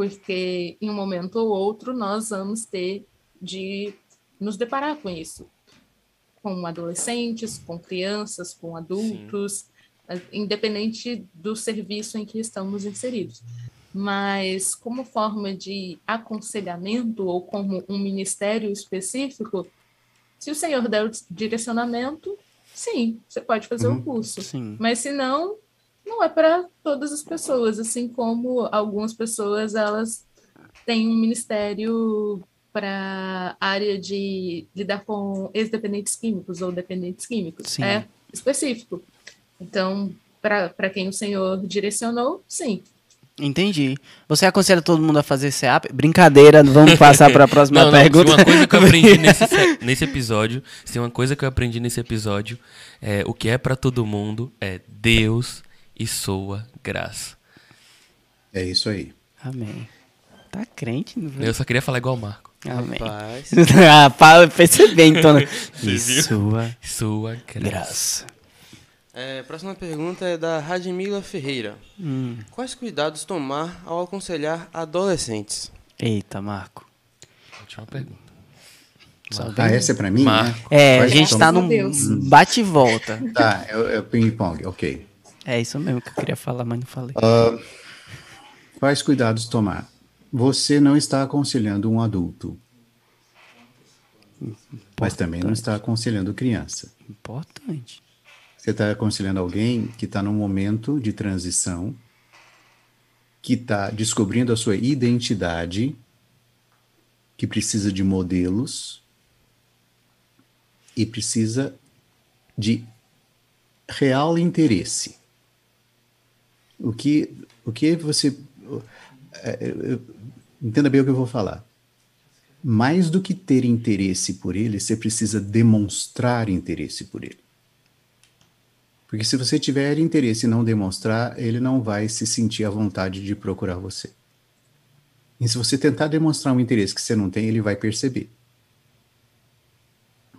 Speaker 5: Porque em um momento ou outro nós vamos ter de nos deparar com isso. Com adolescentes, com crianças, com adultos, eh, independente do serviço em que estamos inseridos. Mas como forma de aconselhamento ou como um ministério específico, se o Senhor der o direcionamento, sim, você pode fazer o
Speaker 4: Uhum.
Speaker 5: curso.
Speaker 1: Sim.
Speaker 5: Mas se não, não é para todas as pessoas, assim como algumas pessoas elas têm um ministério para área de lidar com ex-dependentes químicos ou dependentes químicos.
Speaker 1: Sim.
Speaker 5: É específico. Então, para quem o Senhor direcionou, sim.
Speaker 1: Entendi. Você aconselha todo mundo a fazer CEAP? Brincadeira, vamos passar para a próxima
Speaker 2: Não, não, se
Speaker 1: pergunta.
Speaker 2: uma coisa que eu aprendi nesse, se- nesse episódio, se uma coisa que eu aprendi nesse episódio, é o que é pra todo mundo é Deus e sua graça.
Speaker 4: É isso aí.
Speaker 1: Amém. Tá crente? Não
Speaker 2: Eu só queria falar igual o Marco.
Speaker 1: Amém.
Speaker 6: Rapaz.
Speaker 1: ah, para perceber, então. né? E sua
Speaker 2: Sua graça.
Speaker 1: graça.
Speaker 6: É, próxima pergunta é da Radmila Ferreira.
Speaker 1: Hum.
Speaker 6: Quais cuidados tomar ao aconselhar adolescentes?
Speaker 1: Eita, Marco.
Speaker 2: Última pergunta.
Speaker 4: Ah, essa é pra mim,
Speaker 2: Marco.
Speaker 4: né?
Speaker 1: É, a gente tá num
Speaker 5: Deus.
Speaker 1: bate e volta.
Speaker 4: Tá, é, é o ping-pong, ok.
Speaker 1: É isso mesmo que eu queria falar, mas não falei.
Speaker 4: Quais cuidados tomar? Você não está aconselhando um adulto. Mas também não está aconselhando criança.
Speaker 1: Importante.
Speaker 4: Você está aconselhando alguém que está num momento de transição, que está descobrindo a sua identidade, que precisa de modelos e precisa de real interesse. O que, o que você. é, Entenda bem o que eu vou falar. Mais do que ter interesse por ele, você precisa demonstrar interesse por ele. Porque se você tiver interesse e não demonstrar, ele não vai se sentir à vontade de procurar você. E se você tentar demonstrar um interesse que você não tem, ele vai perceber.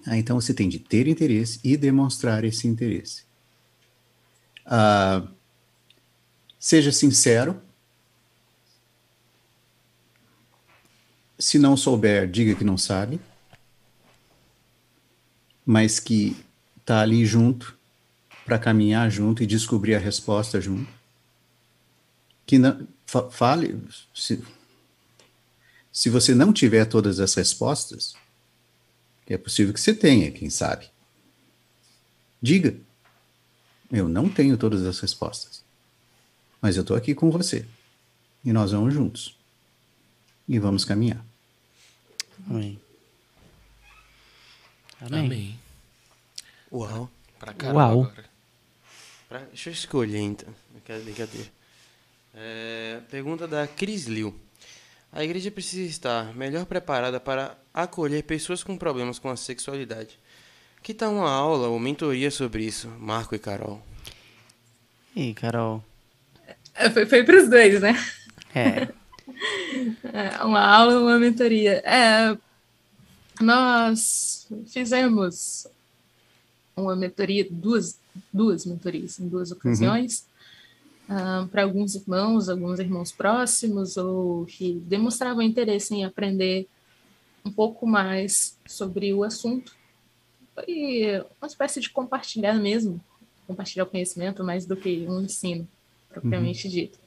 Speaker 4: Ah, então você tem de ter interesse e demonstrar esse interesse. Ah, seja sincero. Se não souber, diga que não sabe. Mas que está ali junto para caminhar junto e descobrir a resposta junto. Que não, fa- fale, se, se você não tiver todas as respostas, é possível que você tenha, quem sabe. Diga, eu não tenho todas as respostas, mas eu estou aqui com você e nós vamos juntos e vamos caminhar.
Speaker 1: Amém. Amém.
Speaker 2: Amém.
Speaker 6: Uau.
Speaker 2: Pra
Speaker 1: Uau.
Speaker 2: agora.
Speaker 6: Pra- deixa eu escolher então. Brincadeira. É, pergunta da Cris Liu. A igreja precisa estar melhor preparada para acolher pessoas com problemas com a sexualidade. Que tal uma aula ou mentoria sobre isso, Marco e Carol?
Speaker 1: E Carol.
Speaker 5: É, Foi, foi para os dois, né?
Speaker 1: É.
Speaker 5: É, uma aula, uma mentoria. É, nós fizemos uma mentoria, duas, duas mentorias em duas ocasiões, para alguns irmãos, alguns irmãos próximos, ou que demonstravam interesse em aprender um pouco mais sobre o assunto. Foi uma espécie de compartilhar mesmo, compartilhar o conhecimento mais do que um ensino, propriamente dito.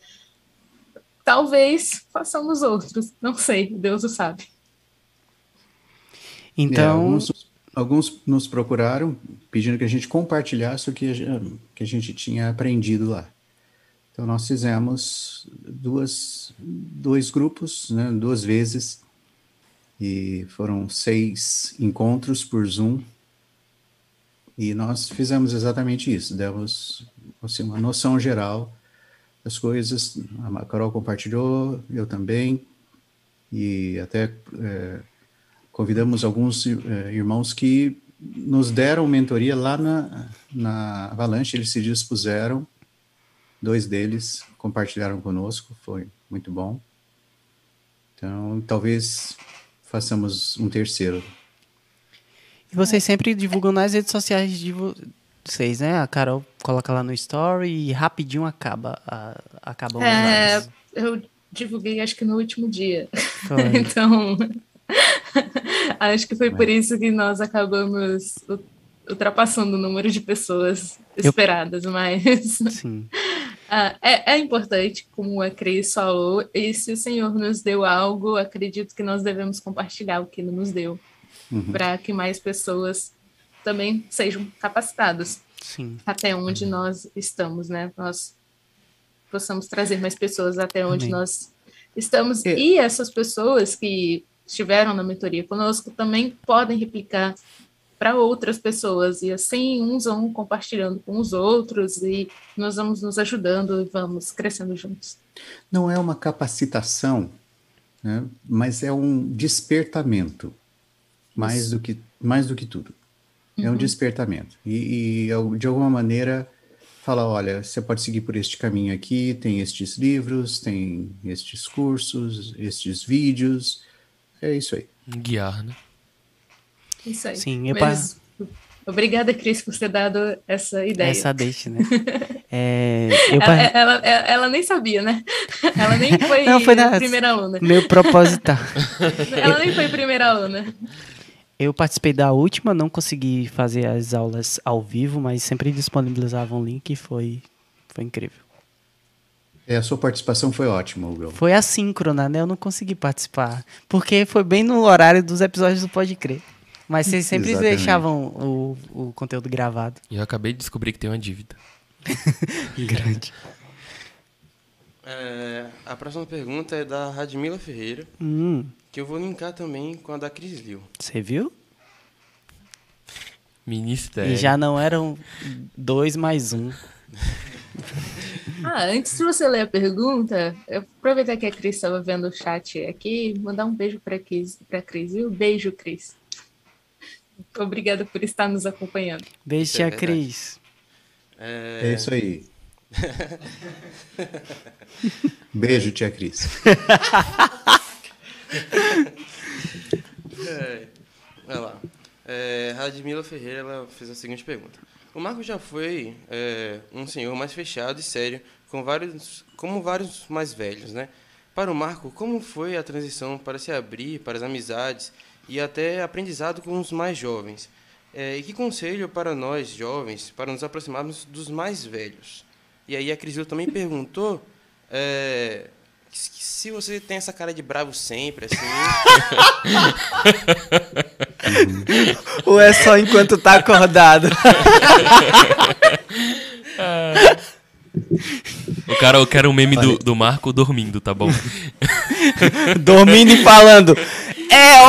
Speaker 5: Talvez façamos outros, não sei, Deus o sabe.
Speaker 4: É,
Speaker 1: Então,
Speaker 4: alguns, alguns nos procuraram pedindo que a gente compartilhasse o que a, que a gente tinha aprendido lá. Então, nós fizemos duas, dois grupos, né, duas vezes, e foram seis encontros por Zoom, e nós fizemos exatamente isso, demos assim, uma noção geral as coisas. A Carol compartilhou, eu também, e até é, convidamos alguns é, irmãos que nos deram mentoria lá na, na Avalanche, eles se dispuseram, dois deles compartilharam conosco, foi muito bom. Então, talvez façamos um terceiro.
Speaker 1: E vocês sempre divulgam nas redes sociais de vocês, né? A Carol coloca lá no story e rapidinho acaba. A, acabam
Speaker 5: é, Eu divulguei acho que no último dia. então, acho que foi por isso que nós acabamos ultrapassando o número de pessoas esperadas, eu... mas Sim. Ah, é, é, importante, como a Cris falou, e se o Senhor nos deu algo, acredito que nós devemos compartilhar o que Ele nos deu, uhum. para que mais pessoas também sejam capacitadas.
Speaker 1: Sim.
Speaker 5: Até onde nós estamos, né? Nós possamos trazer mais pessoas até onde Amém. nós estamos. É. E essas pessoas que estiveram na mentoria conosco também podem replicar para outras pessoas e assim uns vão compartilhando com os outros e nós vamos nos ajudando e vamos crescendo juntos.
Speaker 4: Não é uma capacitação, né? mas é um despertamento, mais Isso. do que mais do que tudo. É um uhum. despertamento e, e de alguma maneira fala, olha, você pode seguir por este caminho aqui, tem estes livros, tem estes cursos, estes vídeos, é isso aí.
Speaker 2: Guiar, né?
Speaker 5: Isso aí.
Speaker 1: Sim, eu Mas,
Speaker 5: pa... Obrigada, Cris, por ter dado essa ideia.
Speaker 1: Essa deixa, né? É,
Speaker 5: ela, ela, ela, ela, nem sabia, né? Ela nem foi, Não, foi na... primeira aluna.
Speaker 1: Meu proposital.
Speaker 5: ela nem foi primeira aluna.
Speaker 1: Eu participei da última, não consegui fazer as aulas ao vivo, mas sempre disponibilizavam um link e foi, foi incrível.
Speaker 4: É, a sua participação foi ótima, Hugo.
Speaker 1: Foi assíncrona, né? Eu não consegui participar. Porque foi bem no horário dos episódios do Pode Crer. Mas vocês sempre Exatamente. deixavam o, o conteúdo gravado.
Speaker 2: E eu acabei de descobrir que tem uma dívida.
Speaker 1: Grande.
Speaker 6: É, a próxima pergunta é da Radmila Ferreira,
Speaker 1: hum.
Speaker 6: Que eu vou linkar também com a da Cris Liu.
Speaker 1: Você viu?
Speaker 2: Ministério.
Speaker 1: E já não eram dois mais um.
Speaker 5: ah, antes de você ler a pergunta, eu aproveitar que a Cris estava vendo o chat aqui, mandar um beijo para Cris, para Cris, viu? Beijo, Cris. Obrigada por estar nos acompanhando.
Speaker 1: Beijo, tia é Cris.
Speaker 4: É... é isso aí. Beijo, tia Cris.
Speaker 6: é, vai lá. É, Radmila Ferreira ela fez a seguinte pergunta. O Marco já foi é, um senhor mais fechado e sério, com vários, como vários mais velhos, né? Para o Marco, como foi a transição para se abrir para as amizades e até aprendizado com os mais jovens. É, e que conselho para nós, jovens, para nos aproximarmos dos mais velhos? E aí a Crisil também perguntou é, se você tem essa cara de bravo sempre, assim.
Speaker 1: Ou é só enquanto tá acordado?
Speaker 2: O cara, eu quero um meme do, do Marco dormindo, tá bom?
Speaker 1: dormindo e falando. É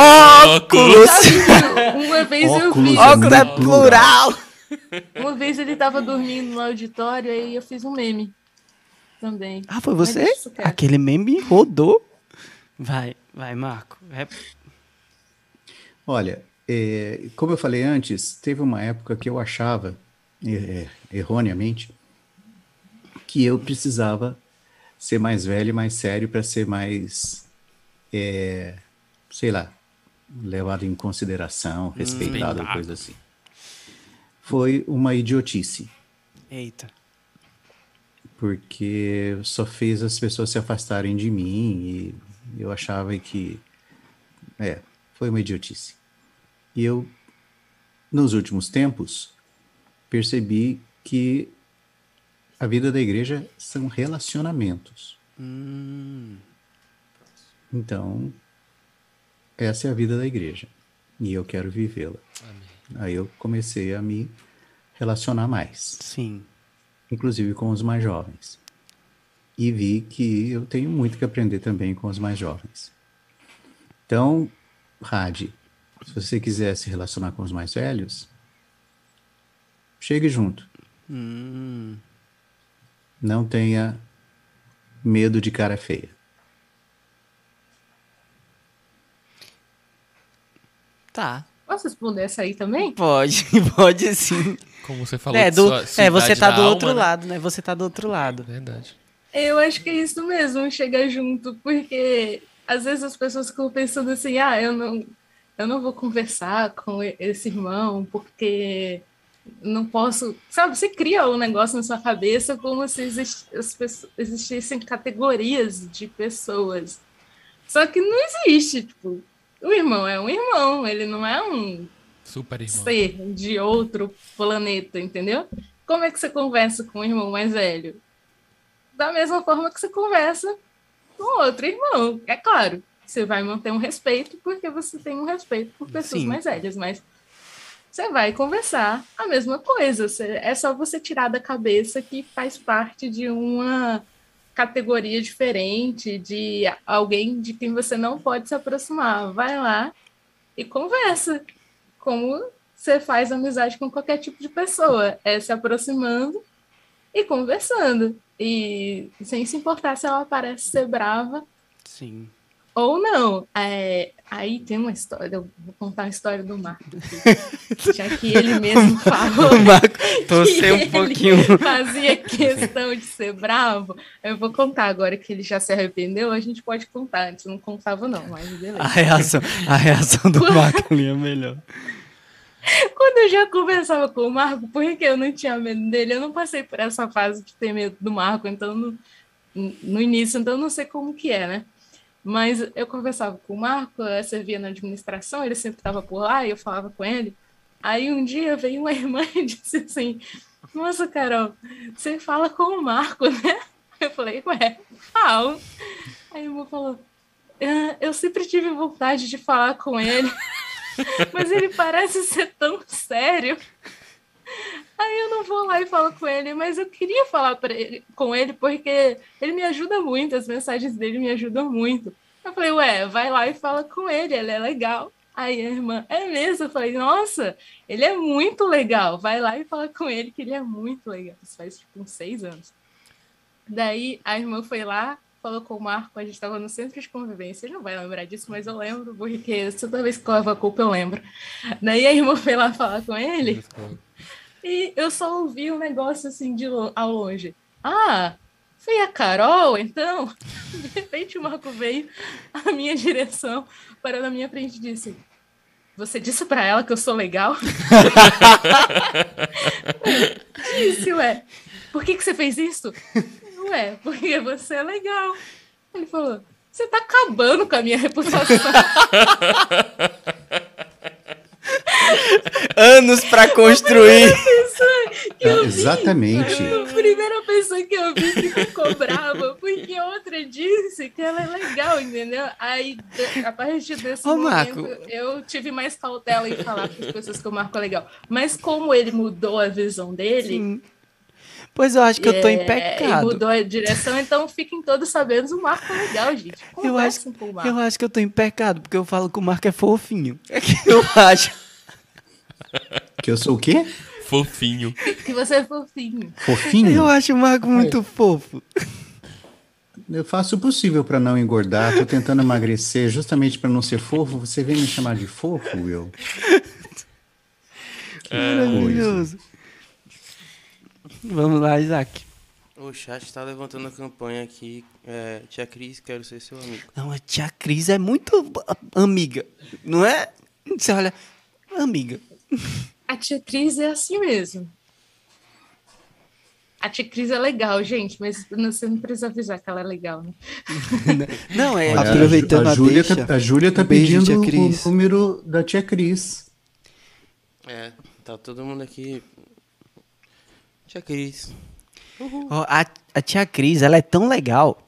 Speaker 1: óculos!
Speaker 5: Uma vez óculos, eu vi.
Speaker 1: Óculos é plural!
Speaker 5: Uma vez ele tava dormindo no auditório e eu fiz um meme também.
Speaker 1: Ah, foi você? Aquele meme rodou. Vai, vai, Marco. É...
Speaker 4: Olha, é, como eu falei antes, teve uma época que eu achava, é, erroneamente, que eu precisava ser mais velho e mais sério para ser mais, é, sei lá, levado em consideração, respeitado, hum, coisa assim. Foi uma idiotice.
Speaker 1: Eita.
Speaker 4: Porque só fez as pessoas se afastarem de mim e eu achava que. É, foi uma idiotice. E eu, nos últimos tempos, percebi que a vida da igreja são relacionamentos.
Speaker 1: Hum.
Speaker 4: Então, essa é a vida da igreja. E eu quero vivê-la. Aí eu comecei a me relacionar mais.
Speaker 1: Sim.
Speaker 4: Inclusive com os mais jovens. E vi que eu tenho muito que aprender também com os mais jovens. Então, Rad, se você quiser se relacionar com os mais velhos, chegue junto.
Speaker 1: Hum
Speaker 4: não tenha medo de cara feia.
Speaker 1: Tá.
Speaker 5: Posso responder essa aí também?
Speaker 1: Pode, pode sim.
Speaker 2: Como você falou,
Speaker 1: É, do, é você tá do
Speaker 2: alma,
Speaker 1: outro
Speaker 2: né?
Speaker 1: lado, né? Você tá do outro lado.
Speaker 2: Verdade.
Speaker 5: Eu acho que é isso mesmo, chega junto, porque às vezes as pessoas ficam pensando assim, ah, eu não, eu não vou conversar com esse irmão porque não posso, sabe? Você cria um negócio na sua cabeça como se exist- as pessoas- existissem categorias de pessoas. Só que não existe, tipo, o irmão é um irmão, ele não é um
Speaker 2: Super irmão.
Speaker 5: ser de outro planeta, entendeu? Como é que você conversa com o irmão mais velho? Da mesma forma que você conversa com outro irmão. É claro, você vai manter um respeito porque você tem um respeito por pessoas
Speaker 1: Sim.
Speaker 5: mais velhas, mas você vai conversar a mesma coisa. É só você tirar da cabeça que faz parte de uma categoria diferente, de alguém de quem você não pode se aproximar. Vai lá e conversa como você faz amizade com qualquer tipo de pessoa, é se aproximando e conversando. E sem se importar se ela parece ser brava
Speaker 1: Sim.
Speaker 5: Ou não. É, aí tem uma história, eu vou contar a história do Marco, aqui, já que ele mesmo falou.
Speaker 1: O Marco torceu
Speaker 5: que
Speaker 1: um
Speaker 5: ele
Speaker 1: pouquinho.
Speaker 5: Fazia questão de ser bravo. Eu vou contar agora que ele já se arrependeu. A gente pode contar. Antes não contava, não, mas beleza.
Speaker 1: A reação, a reação do Marco é melhor.
Speaker 5: Quando eu já conversava com o Marco, porque eu não tinha medo dele, eu não passei por essa fase de ter medo do Marco, então no, no início, então eu não sei como que é, né? Mas eu conversava com o Marco, eu servia na administração, ele sempre estava por lá e eu falava com ele. Aí um dia veio uma irmã e disse assim: Nossa, Carol, você fala com o Marco, né? Eu falei, ué, falo. Aí a irmã falou: "Ah, Eu sempre tive vontade de falar com ele. Mas ele parece ser tão sério. Aí eu não vou lá e falo com ele, mas eu queria falar ele, com ele porque ele me ajuda muito, as mensagens dele me ajudam muito. Eu falei, ué, vai lá e fala com ele, ele é legal. Aí a irmã, é mesmo? Eu falei, nossa, ele é muito legal, vai lá e fala com ele que ele é muito legal. Isso faz tipo uns seis anos. Daí a irmã foi lá, falou com o Marco, a gente estava no centro de convivência, ele não vai lembrar disso, mas eu lembro, porque toda vez que eu levo a culpa eu lembro. Daí a irmã foi lá falar com ele, e eu só ouvi um negócio assim de ao longe. Ah, foi a Carol, então? De repente o Marco veio à minha direção, parou na minha frente e disse: Você disse pra ela que eu sou legal? disse, ué. Por que, que você fez isso? Ué, porque você é legal. Ele falou: Você tá acabando com a minha reputação.
Speaker 1: Anos pra construir.
Speaker 5: que eu
Speaker 4: Ah,
Speaker 5: vi.
Speaker 4: exatamente.
Speaker 5: A primeira pessoa que eu vi que ficou brava, porque outra disse que ela é legal, entendeu? Aí, a partir desse
Speaker 1: Ô,
Speaker 5: momento,
Speaker 1: Marco.
Speaker 5: eu tive mais cautela em falar para as pessoas que o Marco é legal. Mas como ele mudou a visão dele,
Speaker 1: Sim. Pois eu acho que eu tô em
Speaker 5: é,
Speaker 1: pecado.
Speaker 5: mudou a direção, então fiquem todos sabendo, o Marco é legal, gente.
Speaker 1: Eu acho,
Speaker 5: Conversem com o Marco.
Speaker 1: eu acho que eu tô em pecado, porque eu falo que o Marco é fofinho. É que eu acho.
Speaker 4: Que eu sou o quê?
Speaker 2: Fofinho.
Speaker 5: Que você é fofinho.
Speaker 4: Fofinho?
Speaker 1: Eu acho o Marco muito fofo.
Speaker 4: Eu faço o possível para não engordar. Tô tentando emagrecer justamente para não ser fofo. Você vem me chamar de fofo, Will?
Speaker 1: Maravilhoso. Vamos lá, Isaac.
Speaker 6: O chat tá levantando a campanha aqui. É, Tia Cris, quero ser seu amigo.
Speaker 1: Não, a tia Cris é muito amiga, não é? Você olha, amiga.
Speaker 5: A tia Cris é assim mesmo. A tia Cris é legal, gente, mas você não precisa avisar que ela é legal, né?
Speaker 1: Não, é.
Speaker 4: Olha,
Speaker 7: Aproveitando
Speaker 4: a,
Speaker 7: a
Speaker 4: Júlia
Speaker 7: deixa,
Speaker 4: tá, a Júlia tá
Speaker 7: beijo,
Speaker 4: pedindo
Speaker 7: tia Cris.
Speaker 4: o número da tia Cris.
Speaker 6: É, tá todo mundo aqui. Tia Cris.
Speaker 1: Ó, a, a tia Cris, ela é tão legal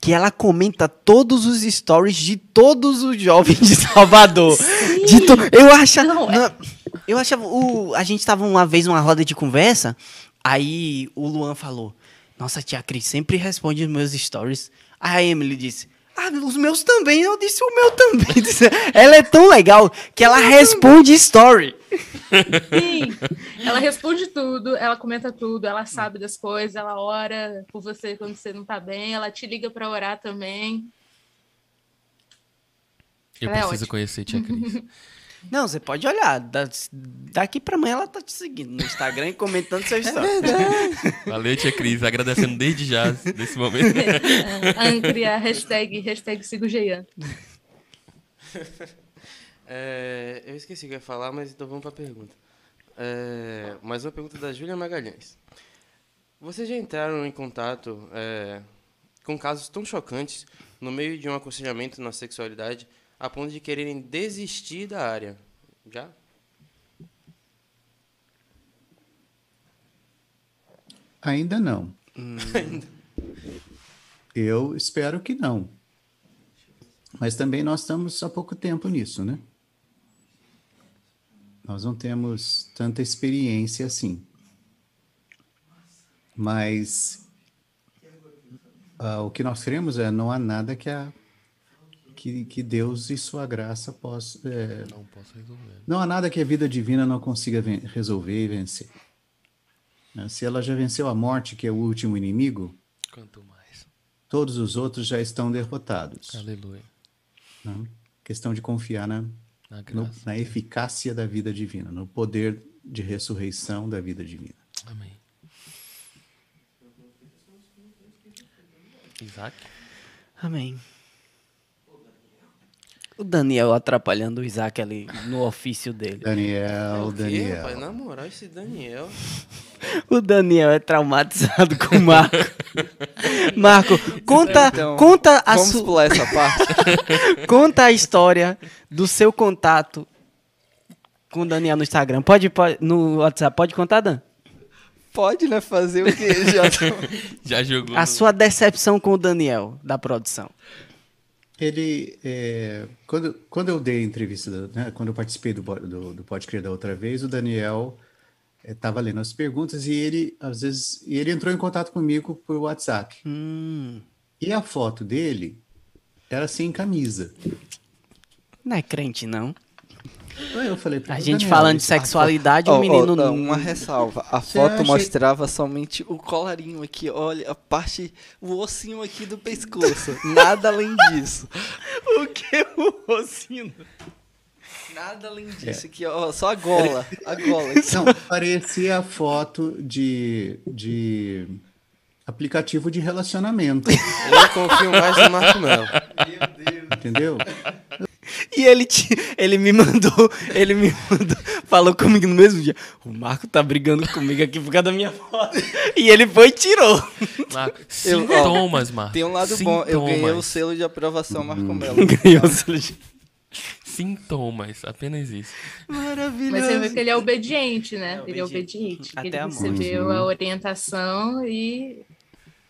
Speaker 1: que ela comenta todos os stories de todos os jovens de Salvador. De to- Eu achava.
Speaker 5: Não, é-
Speaker 1: Eu achava. O, a gente tava uma vez numa roda de conversa, aí o Luan falou: Nossa, tia Cris sempre responde os meus stories. Aí a Emily disse. Ah, os meus também. Eu disse o meu também. Ela é tão legal que ela responde story.
Speaker 5: Sim, ela responde tudo, ela comenta tudo, ela sabe das coisas, ela ora por você quando você não tá bem, ela te liga pra orar também.
Speaker 2: Eu
Speaker 5: Ela é
Speaker 2: preciso
Speaker 5: ótima.
Speaker 2: conhecer Tia Cris.
Speaker 1: Não, você pode olhar. da- daqui pra amanhã ela tá te seguindo no Instagram e comentando seu story.
Speaker 2: Valeu, Tia Cris. Agradecendo desde já, nesse momento.
Speaker 5: Ancre a hashtag, hashtag sigo.
Speaker 6: É, eu esqueci o que ia falar, mas então vamos para a pergunta. É, mais uma pergunta da Júlia Magalhães. Vocês já entraram em contato é, com casos tão chocantes no meio de um aconselhamento na sexualidade a ponto de quererem desistir da área? Já?
Speaker 4: Ainda não. Eu espero que não. Mas também nós estamos há pouco tempo nisso, né? Nós não temos tanta experiência assim. Mas ah, o que nós cremos é não há nada que, a, que, que Deus e sua graça possam. é,
Speaker 2: Não posso resolver.
Speaker 4: não há nada que a vida divina não consiga resolver e vencer. Né? Se ela já venceu a morte, que é o último inimigo,
Speaker 2: Quanto mais.
Speaker 4: todos os outros já estão derrotados.
Speaker 2: Aleluia.
Speaker 4: né? Questão de confiar na,
Speaker 2: Na
Speaker 4: no-
Speaker 2: graça.
Speaker 4: na eficácia da vida divina, no poder de ressurreição da vida divina.
Speaker 2: Amém. Isaac?
Speaker 1: Amém. O Daniel atrapalhando o Isaac ali no ofício dele.
Speaker 4: Daniel,
Speaker 6: o quê,
Speaker 4: Daniel.
Speaker 6: rapaz? Na moral, esse Daniel...
Speaker 1: O Daniel é traumatizado com o Marco. Marco, conta,
Speaker 3: Então,
Speaker 1: conta a
Speaker 3: Vamos pular essa parte.
Speaker 1: Conta a história do seu contato com o Daniel no Instagram. Pode, pode no WhatsApp, pode contar, Dan?
Speaker 3: Pode, né? Fazer o quê? Já
Speaker 2: Já jogou.
Speaker 1: A sua decepção com o Daniel da produção.
Speaker 4: Ele, é, quando, quando eu dei a entrevista, né, quando eu participei do, do, do Pode Crer da outra vez, o Daniel estava lendo as perguntas e ele, às vezes, e ele entrou em contato comigo por WhatsApp.
Speaker 1: Hum,
Speaker 4: E a foto dele era sem camisa.
Speaker 1: não é crente, não.
Speaker 4: Aí eu falei pra
Speaker 1: A gente
Speaker 4: "Daniel,
Speaker 1: falando de sexualidade, o
Speaker 3: ó,
Speaker 1: menino
Speaker 3: não,
Speaker 1: não.
Speaker 3: uma ressalva. A
Speaker 4: Você
Speaker 3: foto
Speaker 4: acha-
Speaker 3: mostrava somente o colarinho aqui, olha, a parte, o ossinho aqui do pescoço. Nada além disso.
Speaker 1: O que o Rocino?
Speaker 3: Nada além
Speaker 4: É.
Speaker 3: disso aqui, ó, só a gola, a gola.
Speaker 4: Não, parecia a foto de, de aplicativo de relacionamento,
Speaker 6: Eu confio mais no Marco Melo.
Speaker 4: entendeu?
Speaker 1: E ele, te, ele me mandou, ele me mandou, falou comigo no mesmo dia. O Marco tá brigando comigo aqui por causa da minha foto. E ele foi e tirou.
Speaker 2: Marco, sintomas, Marco.
Speaker 3: Tem um lado bom, eu ganhei o
Speaker 2: Sintomas.
Speaker 3: selo de aprovação Marco Melo.
Speaker 1: Ganhou o selo de-
Speaker 2: Sintomas, apenas isso.
Speaker 1: Maravilhoso.
Speaker 5: Mas você vê que ele é obediente, né? ele é
Speaker 1: obediente.
Speaker 5: obediente. que
Speaker 1: Até
Speaker 5: ele
Speaker 1: a
Speaker 5: recebeu a orientação e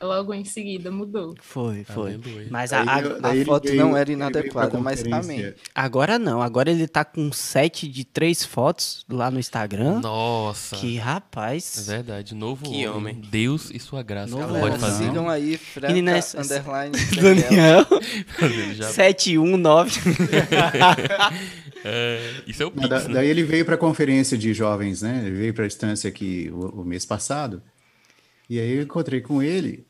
Speaker 5: logo em seguida mudou.
Speaker 1: Foi, foi.
Speaker 2: Aleluia.
Speaker 1: Mas a- a-
Speaker 4: eu- ele
Speaker 3: foto
Speaker 4: veio-
Speaker 3: não era
Speaker 4: pra
Speaker 3: inadequada, mas
Speaker 4: conferência.
Speaker 3: amém.
Speaker 1: agora não. Agora ele tá com um set de três fotos lá no Instagram.
Speaker 2: Nossa.
Speaker 1: Que
Speaker 2: É
Speaker 1: rapaz.
Speaker 2: verdade, novo
Speaker 6: Que
Speaker 2: homem.
Speaker 6: homem.
Speaker 2: Deus e sua graça.
Speaker 1: Novo
Speaker 3: Galera,
Speaker 2: pode fazer.
Speaker 3: sigam aí, Franca,
Speaker 1: Meninas,
Speaker 3: underline, Daniel.
Speaker 1: Daniel.
Speaker 2: Ele já-
Speaker 1: 719.
Speaker 2: É, isso é o
Speaker 4: Mas da-
Speaker 2: Pix, né?
Speaker 4: Daí ele veio para a conferência de jovens, né? Ele veio para a instância aqui o, o mês passado. E aí eu encontrei com ele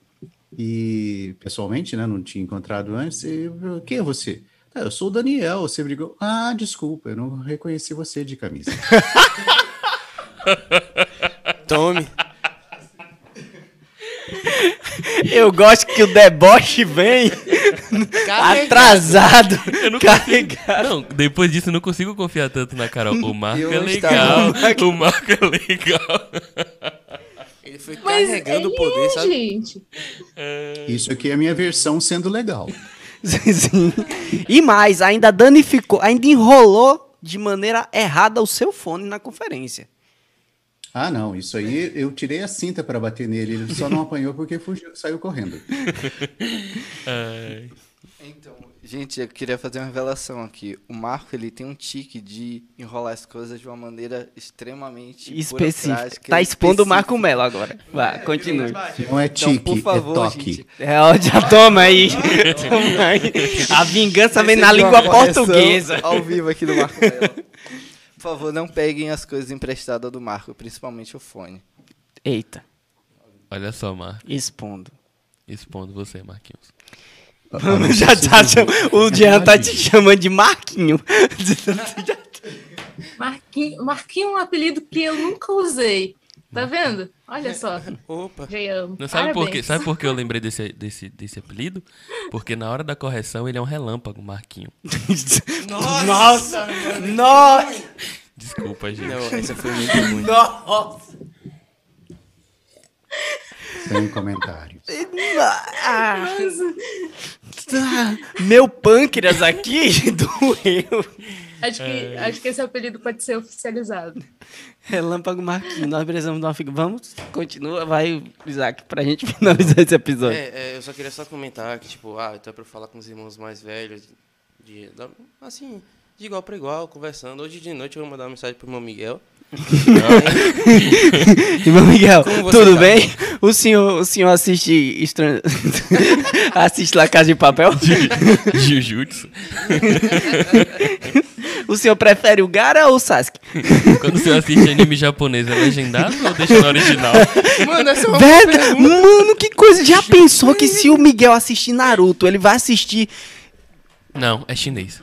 Speaker 4: e pessoalmente, né? Não tinha encontrado antes. E eu, quem é você? "Ah, eu sou o Daniel. Você brigou? Ah, desculpa, eu não reconheci você de camisa.
Speaker 6: Tome.
Speaker 1: Eu gosto que o deboche vem atrasado, carregado.
Speaker 2: Não, depois disso eu não consigo confiar tanto na Carol. O Marco é
Speaker 3: não
Speaker 2: legal. O Marco é legal.
Speaker 6: Ele foi
Speaker 5: Mas
Speaker 6: carregando o
Speaker 5: ele
Speaker 6: poder,
Speaker 5: é,
Speaker 6: sabe?
Speaker 5: gente.
Speaker 4: Isso aqui é a minha versão sendo legal.
Speaker 1: Sim. E mais, ainda danificou, ainda enrolou de maneira errada o seu fone na conferência.
Speaker 4: Ah, não, isso aí eu tirei a cinta para bater nele. Ele só não apanhou porque fugiu, saiu correndo.
Speaker 2: Ai,
Speaker 3: Então, gente, eu queria fazer uma revelação aqui. O Marco, ele tem um tique de enrolar as coisas de uma maneira extremamente burocrática
Speaker 1: Tá expondo o Marco
Speaker 3: específica.
Speaker 1: Melo agora. Vai, continue.
Speaker 4: Não é
Speaker 3: Então,
Speaker 4: tique,
Speaker 3: por favor,
Speaker 4: é toque.
Speaker 3: gente.
Speaker 1: É, ó, já toma aí. Toma aí. A vingança vem na língua portuguesa.
Speaker 3: Ao vivo aqui do Marco Melo. Por favor, não peguem as coisas emprestadas do Marco, principalmente o fone.
Speaker 1: Eita,
Speaker 2: Olha só, Marco.
Speaker 1: expondo.
Speaker 2: Expondo você, Marquinhos.
Speaker 1: Já tá. O Jean tá te chamando de Marquinho.
Speaker 5: Marquinho, Marquinho é um apelido que eu nunca usei. Tá vendo? Olha só.
Speaker 6: Opa.
Speaker 5: Jean,
Speaker 2: Não sabe por, quê? sabe por que eu lembrei desse, desse, desse apelido? Porque na hora da correção ele é um relâmpago, Marquinho.
Speaker 1: Nossa! Nossa!
Speaker 2: Desculpa, gente.
Speaker 6: Não, essa foi muito ruim.
Speaker 1: Nossa!
Speaker 4: Sem comentários.
Speaker 1: Ah. Meu pâncreas aqui doeu.
Speaker 5: Acho que, acho que esse apelido pode ser oficializado.
Speaker 1: Relâmpago Marquinhos, nós precisamos de uma figura. Vamos, continua, vai, Isaac, pra gente finalizar esse episódio.
Speaker 6: É, é, eu só queria só comentar que, tipo, ah, então é pra eu falar com os irmãos mais velhos, de, da- assim, de igual pra igual, conversando. Hoje de noite eu vou mandar uma mensagem pro irmão Miguel.
Speaker 1: Irmão Miguel, tudo
Speaker 6: tá?
Speaker 1: bem? O senhor, o senhor assiste estran... assiste La Casa de Papel?
Speaker 2: Jujutsu.
Speaker 1: O senhor prefere o Gara ou o Sasuke?
Speaker 2: Quando você assiste anime japonês, é legendado ou deixa no original?
Speaker 6: Mano, essa é uma
Speaker 1: Velho, mano, que coisa. Já pensou que se o Miguel assistir Naruto, ele vai assistir.
Speaker 2: Não, é chinês.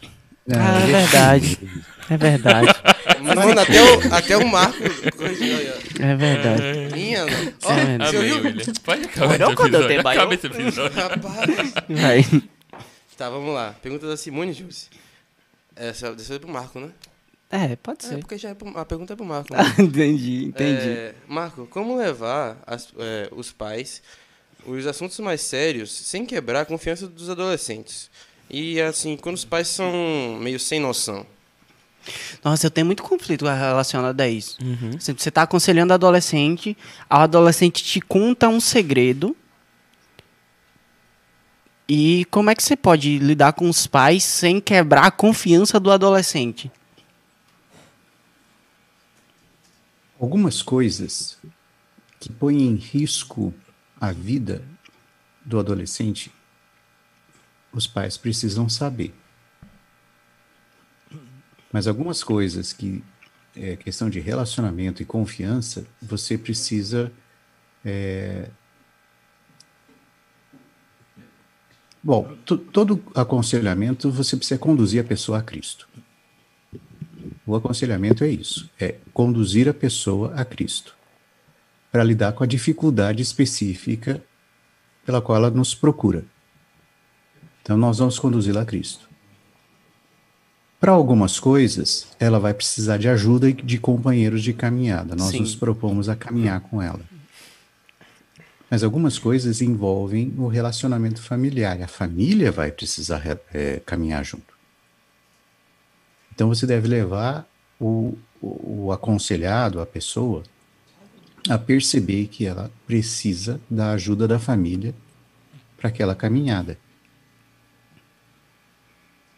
Speaker 1: Ah, é verdade. É verdade.
Speaker 6: Mano, até o, até o Marco.
Speaker 1: É verdade.
Speaker 6: Minha, mano. Ó,
Speaker 1: É verdade.
Speaker 6: você?
Speaker 2: William. Pode acabar esse
Speaker 1: quando eu tenho
Speaker 2: Acaba esse episódio.
Speaker 6: Rapaz.
Speaker 1: Vai.
Speaker 6: Tá, vamos lá. Pergunta da Simone Jússi. Essa dessa é pro Marco, né?
Speaker 1: É, pode
Speaker 6: É,
Speaker 1: ser.
Speaker 6: porque já é pro, a pergunta é pro Marco. né?
Speaker 1: Ah, entendi, entendi.
Speaker 6: É, Marco, como levar as- é, os pais os assuntos mais sérios sem quebrar a confiança dos adolescentes? E assim, quando os pais são meio sem noção.
Speaker 1: Nossa, eu tenho muito conflito relacionado a isso.
Speaker 2: Uhum.
Speaker 1: Você você tá aconselhando adolescente, o adolescente te conta um segredo. E como é que você pode lidar com os pais sem quebrar a confiança do adolescente?
Speaker 4: Algumas coisas que põem em risco a vida do adolescente, os pais precisam saber. Mas algumas coisas que é questão de relacionamento e confiança, você precisa é, Bom, to- todo aconselhamento você precisa conduzir a pessoa a Cristo. O aconselhamento é isso, é conduzir a pessoa a Cristo, para lidar com a dificuldade específica pela qual ela nos procura. Então nós vamos conduzi-la a Cristo. Para algumas coisas, ela vai precisar de ajuda e de companheiros de caminhada. Nós
Speaker 1: Sim.
Speaker 4: nos propomos a caminhar com ela. Mas algumas coisas envolvem o relacionamento familiar. A família vai precisar re- eh, caminhar junto. Então você deve levar o, o, o aconselhado, a pessoa, a perceber que ela precisa da ajuda da família para aquela caminhada.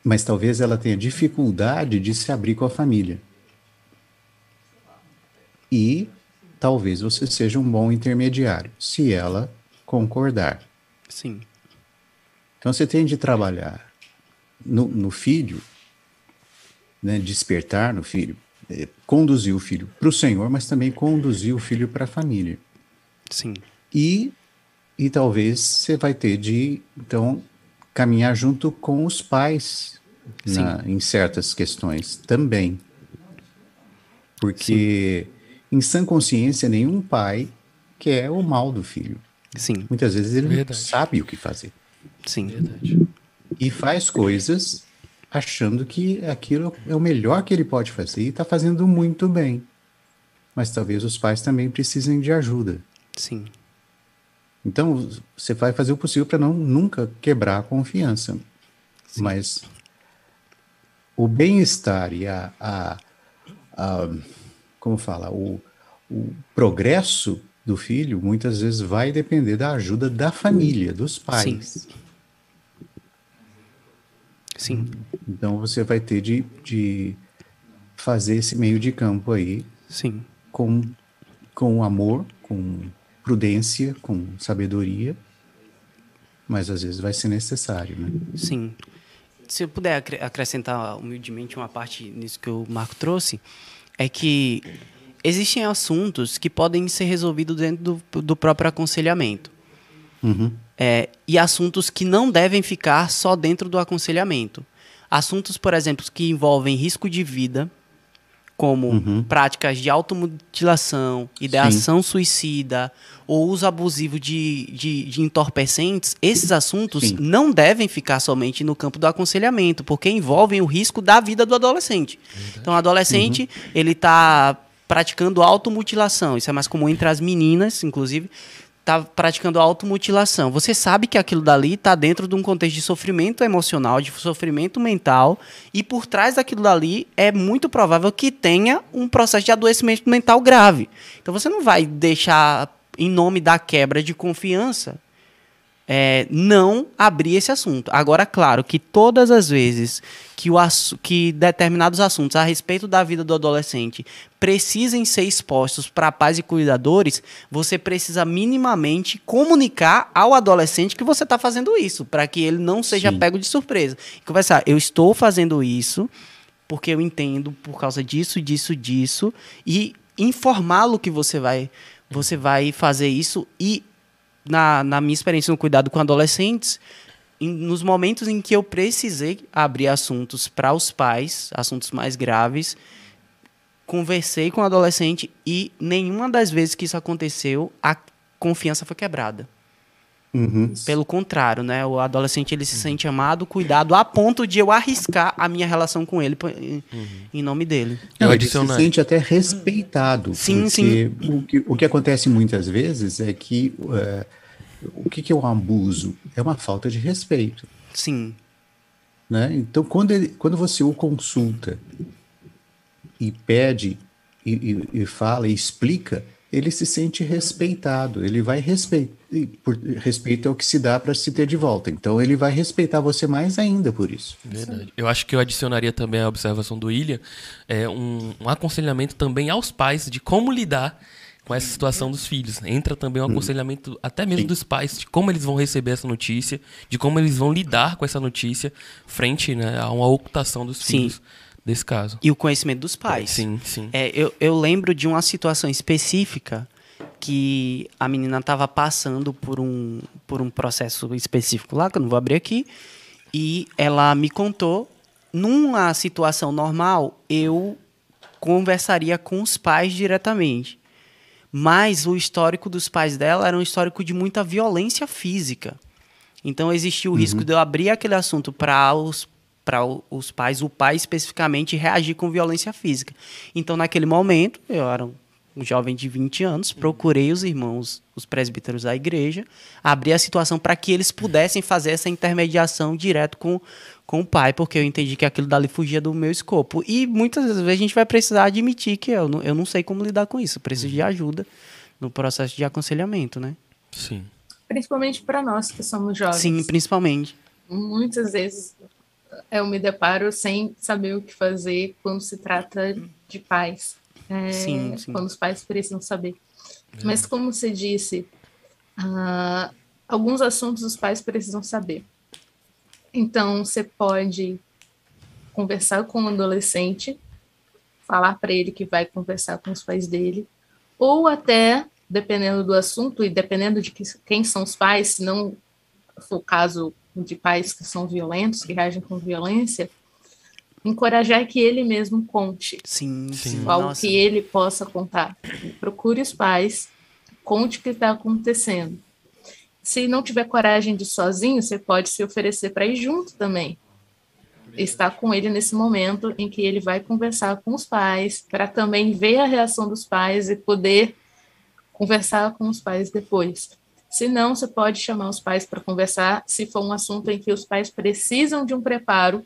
Speaker 4: Mas talvez ela tenha dificuldade de se abrir com a família. E talvez você seja um bom intermediário, se ela concordar.
Speaker 1: Sim.
Speaker 4: Então você tem de trabalhar no, no filho, né, despertar no filho, eh, conduzir o filho para o Senhor, mas também conduzir o filho para a família.
Speaker 1: Sim.
Speaker 4: E, e talvez você vai ter de, então, caminhar junto com os pais na- em certas questões também. Porque, em sã consciência, nenhum pai quer o mal do filho.
Speaker 1: Sim.
Speaker 4: Muitas vezes ele
Speaker 2: Verdade.
Speaker 4: não sabe o que fazer.
Speaker 1: Sim.
Speaker 2: Verdade.
Speaker 4: e faz coisas achando que aquilo é o melhor que ele pode fazer e está fazendo muito bem. Mas talvez os pais também precisem de ajuda.
Speaker 1: Sim.
Speaker 4: Então você vai fazer o possível para não nunca quebrar a confiança. Mas o bem-estar e a, a, a- como fala, o, o progresso do filho muitas vezes vai depender da ajuda da família, dos pais.
Speaker 1: Sim.
Speaker 4: Então você vai ter de, de fazer esse meio de campo aí
Speaker 1: Sim.
Speaker 4: com, com amor, com prudência, com sabedoria, mas às vezes vai ser necessário, né?
Speaker 1: Sim. se eu puder acrescentar humildemente uma parte nisso que o Marco trouxe, é que existem assuntos que podem ser resolvidos dentro do, do próprio aconselhamento.
Speaker 4: Uhum.
Speaker 1: É, e assuntos que não devem ficar só dentro do aconselhamento. Assuntos, por exemplo, que envolvem risco de vida, como uhum. práticas de automutilação, ideação Sim. suicida ou uso abusivo de, de, de entorpecentes, esses assuntos Sim. não devem ficar somente no campo do aconselhamento, porque envolvem o risco da vida do adolescente. Verdade. Então, o adolescente, uhum. ele está praticando automutilação, isso é mais comum entre as meninas, inclusive, está praticando automutilação. Você sabe que aquilo dali está dentro de um contexto de sofrimento emocional, de sofrimento mental, e por trás daquilo dali é muito provável que tenha um processo de adoecimento mental grave. Então você não vai deixar, em nome da quebra de confiança, é, não abrir esse assunto. Agora, claro que todas as vezes que, o, que determinados assuntos a respeito da vida do adolescente precisem ser expostos para pais e cuidadores, você precisa minimamente comunicar ao adolescente que você está fazendo isso, para que ele não seja Sim. pego de surpresa. E conversar, eu estou fazendo isso porque eu entendo por causa disso, disso, disso, e informá-lo que você vai, você vai fazer isso e na, na minha experiência no cuidado com adolescentes, em, nos momentos em que eu precisei abrir assuntos para os pais, assuntos mais graves, conversei com o adolescente e nenhuma das vezes que isso aconteceu, a confiança foi quebrada.
Speaker 4: Uhum.
Speaker 1: Pelo contrário, né? O adolescente ele se sente amado, cuidado, a ponto de eu arriscar a minha relação com ele uhum. em nome dele.
Speaker 4: Não, ele se sente até respeitado.
Speaker 1: Sim, sim.
Speaker 4: O que, o que acontece muitas vezes é que uh, o que, que é um abuso? É uma falta de respeito.
Speaker 1: Sim.
Speaker 4: Né? Então, quando, ele, quando você o consulta e pede e, e, e fala e explica, ele se sente respeitado, ele vai respeitar, respeito ao que se dá para se ter de volta. Então ele vai respeitar você mais ainda por isso.
Speaker 2: Verdade. Eu acho que eu adicionaria também a observação do William, é um, um aconselhamento também aos pais de como lidar com essa situação dos filhos. Entra também um hum. aconselhamento até mesmo Sim. dos pais de como eles vão receber essa notícia, de como eles vão lidar com essa notícia frente né, a uma ocultação dos Sim. filhos desse caso.
Speaker 1: E o conhecimento dos pais.
Speaker 2: Sim, sim.
Speaker 1: É, eu, eu lembro de uma situação específica que a menina estava passando por um, por um processo específico lá, que eu não vou abrir aqui, e ela me contou, numa situação normal, eu conversaria com os pais diretamente. Mas o histórico dos pais dela era um histórico de muita violência física. Então existia o uhum. risco de eu abrir aquele assunto para os para os pais, o pai especificamente, reagir com violência física. Então, naquele momento, eu era um jovem de 20 anos, procurei os irmãos, os presbíteros da igreja, abri a situação para que eles pudessem fazer essa intermediação direto com, com o pai, porque eu entendi que aquilo dali fugia do meu escopo. E muitas vezes a gente vai precisar admitir que eu não, eu não sei como lidar com isso, preciso de ajuda no processo de aconselhamento, né?
Speaker 2: Sim.
Speaker 5: Principalmente para nós que somos jovens.
Speaker 1: Sim, principalmente.
Speaker 5: Muitas vezes eu me deparo sem saber o que fazer quando se trata de pais. É, sim, sim. Quando os pais precisam saber. É. Mas, como você disse, uh, alguns assuntos os pais precisam saber. Então, você pode conversar com o adolescente, falar para ele que vai conversar com os pais dele, ou até, dependendo do assunto e dependendo de que, quem são os pais, se não for o caso de pais que são violentos, que reagem com violência, encorajar que ele mesmo conte.
Speaker 1: Sim, sim.
Speaker 5: Algo Nossa. que ele possa contar. Procure os pais, conte o que está acontecendo. Se não tiver coragem de ir sozinho, você pode se oferecer para ir junto também. Estar com ele nesse momento em que ele vai conversar com os pais, para também ver a reação dos pais e poder conversar com os pais depois. Se não, você pode chamar os pais para conversar, se for um assunto em que os pais precisam de um preparo uhum.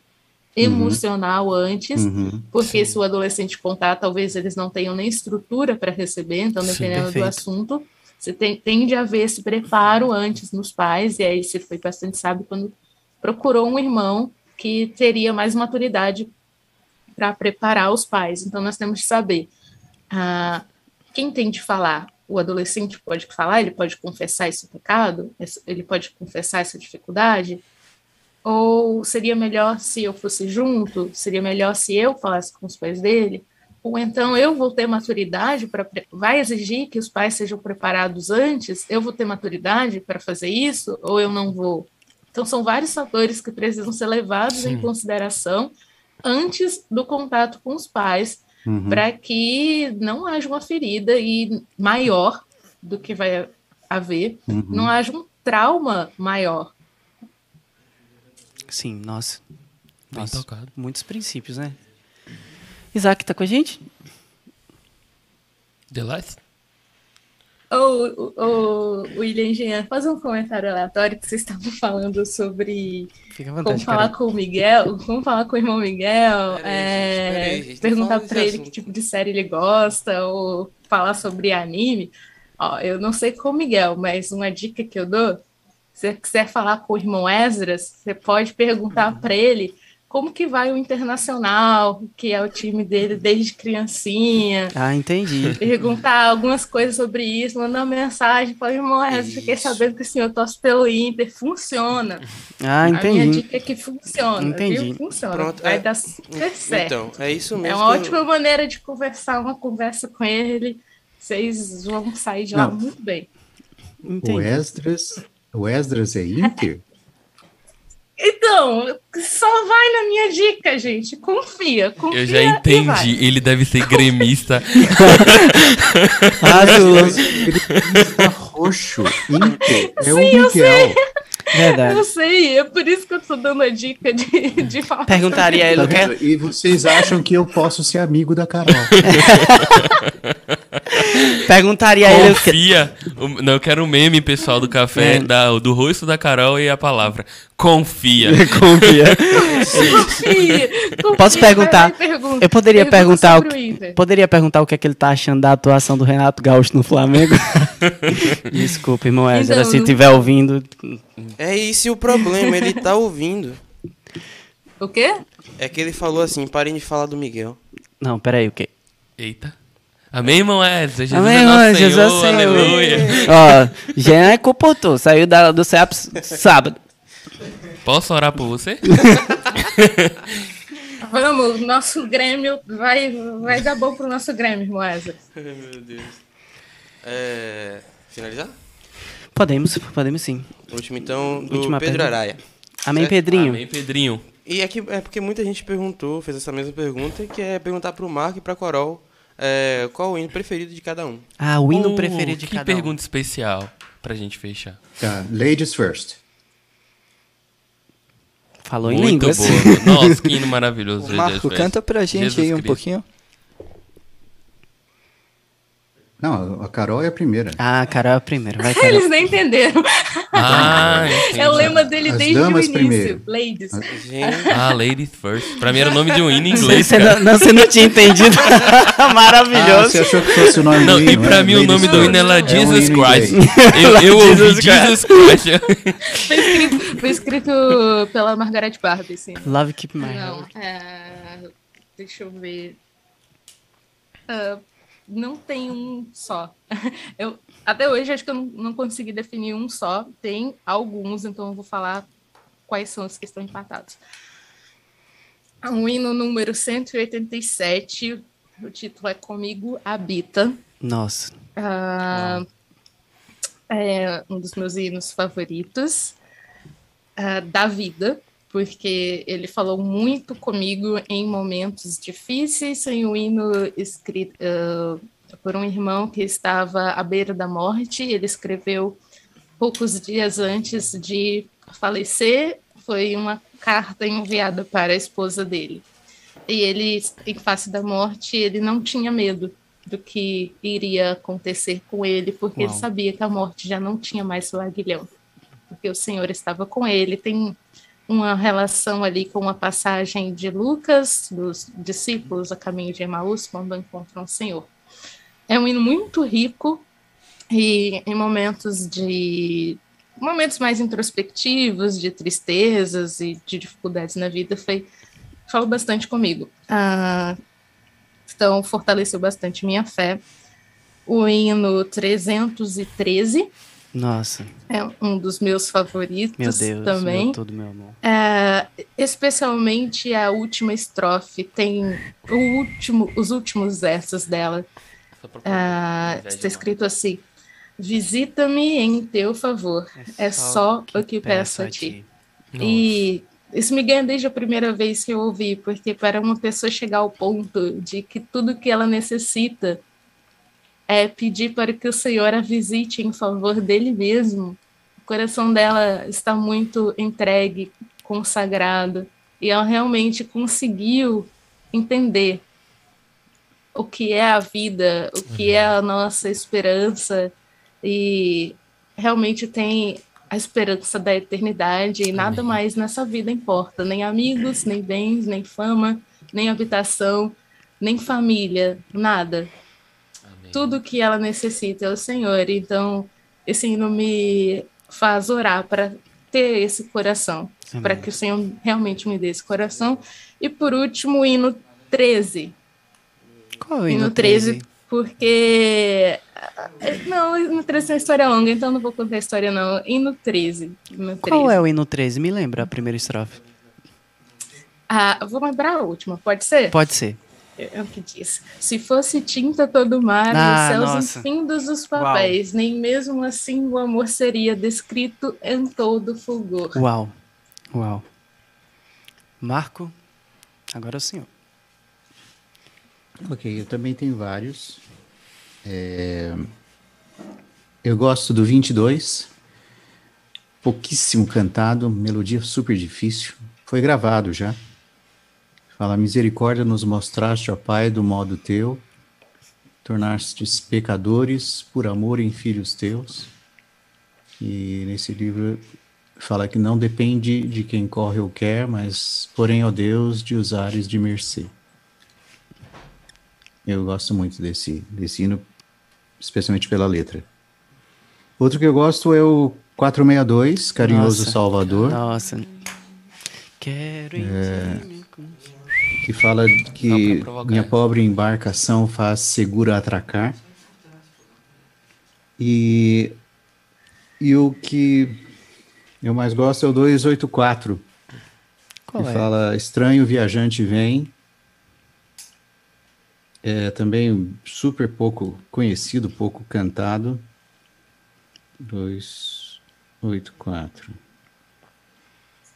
Speaker 5: emocional uhum. antes, uhum. porque Sim. se o adolescente contar, talvez eles não tenham nem estrutura para receber, então, dependendo Sim, do assunto, você tem, tende a haver esse preparo antes nos pais, e aí você foi bastante sábio quando procurou um irmão que teria mais maturidade para preparar os pais. Então, nós temos que saber ah, quem tem de falar o adolescente pode falar, ele pode confessar esse pecado, ele pode confessar essa dificuldade. Ou seria melhor se eu fosse junto? Seria melhor se eu falasse com os pais dele? Ou então eu vou ter maturidade para. Vai exigir que os pais sejam preparados antes? Eu vou ter maturidade para fazer isso? Ou eu não vou? Então, são vários fatores que precisam ser levados Sim. em consideração antes do contato com os pais, uhum. para que não haja uma ferida e maior do que vai haver, uhum. não haja um trauma maior.
Speaker 1: Sim, nossa. Bem nossa, tocado. Muitos princípios, né? Isaac tá com a gente?
Speaker 2: The Last?
Speaker 5: Ô, oh, William Jean, fazer um comentário aleatório que vocês estavam falando sobre vontade, como falar cara. com o Miguel, como falar com o irmão Miguel, aí, é, gente, gente, perguntar para ele que tipo de série ele gosta, ou falar sobre anime. Ó, eu não sei com o Miguel, mas uma dica que eu dou, se você quiser falar com o irmão Esdras, você pode perguntar uhum. para ele como que vai o Internacional, que é o time dele desde criancinha.
Speaker 1: Ah, entendi.
Speaker 5: Perguntar algumas coisas sobre isso, mandar uma mensagem para o irmão, eu fiquei sabendo que o senhor torce pelo Inter, funciona.
Speaker 1: Ah, entendi.
Speaker 5: A minha dica é que funciona, entendi. Viu? Funciona, Pronto, vai é... dar super certo.
Speaker 6: Então, é isso mesmo.
Speaker 5: É uma ótima eu... maneira de conversar, uma conversa com ele, vocês vão sair de lá Não. muito bem.
Speaker 4: Entendi. O Esdras, o Esdras é Inter?
Speaker 5: Então, só vai na minha dica, gente. Confia, confia.
Speaker 2: Eu já entendi. Ele deve ser gremista.
Speaker 4: Azul. gremista roxo. Inter. É Sim, o Miguel.
Speaker 5: Verdade. Eu sei, é por isso que eu tô dando a dica de, de falar.
Speaker 1: Perguntaria ele. Tá
Speaker 4: e vocês acham que eu posso ser amigo da Carol?
Speaker 1: Perguntaria a
Speaker 2: ele. Confia. Não, eu quero um meme, pessoal, do café, é. da, do rosto da Carol e a palavra. Confia.
Speaker 1: confia.
Speaker 5: confia.
Speaker 1: Posso perguntar? Eu poderia perguntar o, que, poderia perguntar o que é que ele tá achando da atuação do Renato Gaúcho no Flamengo. Desculpa, irmão Ezra, então, se estiver ouvindo.
Speaker 6: É esse o problema, ele tá ouvindo.
Speaker 5: O quê?
Speaker 6: É que ele falou assim, parem de falar do Miguel.
Speaker 1: Não, peraí, o quê?
Speaker 2: Eita. Amém, irmão Edson.
Speaker 1: Jesus Amém, é irmão
Speaker 2: Senhor,
Speaker 1: Jesus é Senhor. Aleluia. Ó, Jean é comportou, saiu da, do CEPS sábado.
Speaker 2: Posso orar por você?
Speaker 5: Vamos, nosso Grêmio vai, vai dar bom pro nosso Grêmio, irmão.
Speaker 6: Meu Deus. É, finalizar?
Speaker 1: Podemos, podemos sim.
Speaker 6: Último então, do Última Pedro pergunta. Araia.
Speaker 1: Amém, Pedrinho.
Speaker 2: Amém, Pedrinho.
Speaker 6: E é, que, é porque muita gente perguntou, fez essa mesma pergunta, que é perguntar pro Marco e pra Coral é, qual o hino preferido de cada um.
Speaker 1: Ah, o hino uh, preferido de cada
Speaker 2: um. Que pergunta especial pra gente fechar.
Speaker 4: Tá, ladies first.
Speaker 1: Falou em
Speaker 2: Muito
Speaker 1: línguas.
Speaker 2: boa. Nossa, que hino maravilhoso.
Speaker 3: Marco, canta pra gente Jesus aí um Cristo. pouquinho.
Speaker 4: Não, a Carol é a primeira.
Speaker 1: Ah, a Carol é a primeira. Vai,
Speaker 5: Carol. Eles nem entenderam.
Speaker 2: Ah,
Speaker 5: é o lema dele
Speaker 4: As
Speaker 5: desde o início.
Speaker 4: Primeiro.
Speaker 5: Ladies.
Speaker 2: Ah, ladies first. Pra mim era o nome de um hino em inglês.
Speaker 1: Você não, não, você não tinha entendido. Maravilhoso. Ah,
Speaker 4: você achou que fosse o nome
Speaker 2: não, do hino?
Speaker 4: E
Speaker 2: pra é? mim o nome do hino era é Jesus um Christ. Eu, eu ouvi Jesus Christ.
Speaker 5: foi, escrito, foi escrito pela Margaret Barbie, sim.
Speaker 1: Love Keep My
Speaker 5: Não, é... Deixa eu ver. Uh, não tem um só. Eu, até hoje acho que eu não, não consegui definir um só. Tem alguns, então eu vou falar quais são os que estão empatados. O hino número 187, o título é Comigo Habita.
Speaker 1: Nossa.
Speaker 5: Uh, é um dos meus hinos favoritos uh, da vida porque ele falou muito comigo em momentos difíceis, em um hino escrito uh, por um irmão que estava à beira da morte. Ele escreveu poucos dias antes de falecer, foi uma carta enviada para a esposa dele. E ele, em face da morte, ele não tinha medo do que iria acontecer com ele, porque Uau. ele sabia que a morte já não tinha mais o aguilhão, porque o Senhor estava com ele. Tem uma relação ali com a passagem de Lucas, dos discípulos a caminho de Emaús, quando encontram o Senhor. É um hino muito rico e em momentos de momentos mais introspectivos, de tristezas e de dificuldades na vida, foi falou bastante comigo. Ah, então fortaleceu bastante minha fé. O hino 313
Speaker 1: Nossa,
Speaker 5: É um dos meus favoritos
Speaker 1: meu Deus,
Speaker 5: também.
Speaker 1: meu todo meu amor.
Speaker 5: É, especialmente a última estrofe, tem o último, os últimos versos dela.
Speaker 2: Só
Speaker 5: Ah,
Speaker 2: Inveja
Speaker 5: está escrito assim: Visita-me em teu favor, é só o que peço a ti.
Speaker 2: Nossa.
Speaker 5: E isso me ganha desde a primeira vez que eu ouvi, porque para uma pessoa chegar ao ponto de que tudo que ela necessita é pedir para que o Senhor a visite em favor dele mesmo, o coração dela está muito entregue, consagrado, e ela realmente conseguiu entender o que é a vida, o que é a nossa esperança, e realmente tem a esperança da eternidade e nada
Speaker 2: Amém.
Speaker 5: mais nessa vida importa, nem amigos, nem bens, nem fama, nem habitação, nem família, nada. Tudo que ela necessita é o Senhor. Então, esse hino me faz orar para ter esse coração, para que o Senhor realmente me dê esse coração. E por último, o hino 13.
Speaker 1: Qual é o
Speaker 5: Hino
Speaker 1: hino
Speaker 5: 13,
Speaker 1: 13?
Speaker 5: porque. Não, hino 13 é uma história longa, então não vou contar a história, não. Hino 13. Hino 13.
Speaker 1: Qual é o hino 13? Me lembra a primeira estrofe.
Speaker 5: Ah, vou lembrar a última, pode ser?
Speaker 1: Pode ser.
Speaker 5: É o que diz. Se fosse tinta todo o mar,
Speaker 1: Ah,
Speaker 5: nos céus
Speaker 1: nossa.
Speaker 5: infindos os papéis, nem mesmo assim o amor seria descrito em todo fulgor.
Speaker 1: Uau. Uau. Marco, agora é o senhor.
Speaker 4: Ok, eu também tenho vários. É, Eu gosto do 22. Pouquíssimo cantado, melodia super difícil. Foi gravado já. Fala, misericórdia nos mostraste, ó Pai, do modo teu. Tornastes pecadores por amor em filhos teus. E nesse livro fala que não depende de quem corre ou quer, mas, porém, ó Deus, de usares de mercê. Eu gosto muito desse, desse hino, especialmente pela letra. Outro que eu gosto é o 462, Carinhoso
Speaker 1: Nossa.
Speaker 4: Salvador,
Speaker 1: Nossa. Quero
Speaker 4: É. que fala que minha pobre embarcação faz segura atracar. E, e o que eu mais gosto é o 284,
Speaker 1: Qual
Speaker 4: que
Speaker 1: é?
Speaker 4: fala estranho viajante vem. É também super pouco conhecido, pouco cantado. 284.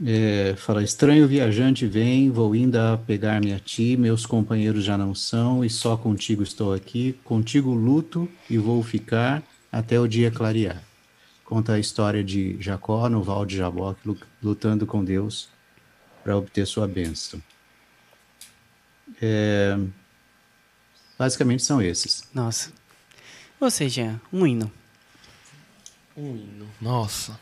Speaker 4: É, fala estranho viajante vem, vou ainda pegar-me a ti, meus companheiros já não são e só contigo estou aqui, contigo luto e vou ficar até o dia clarear. Conta a história de Jacó no Val de Jaboque lu- lutando com Deus para obter sua bênção. É, basicamente são esses.
Speaker 1: Nossa. Você, Jean, um hino.
Speaker 2: Um hino. Nossa.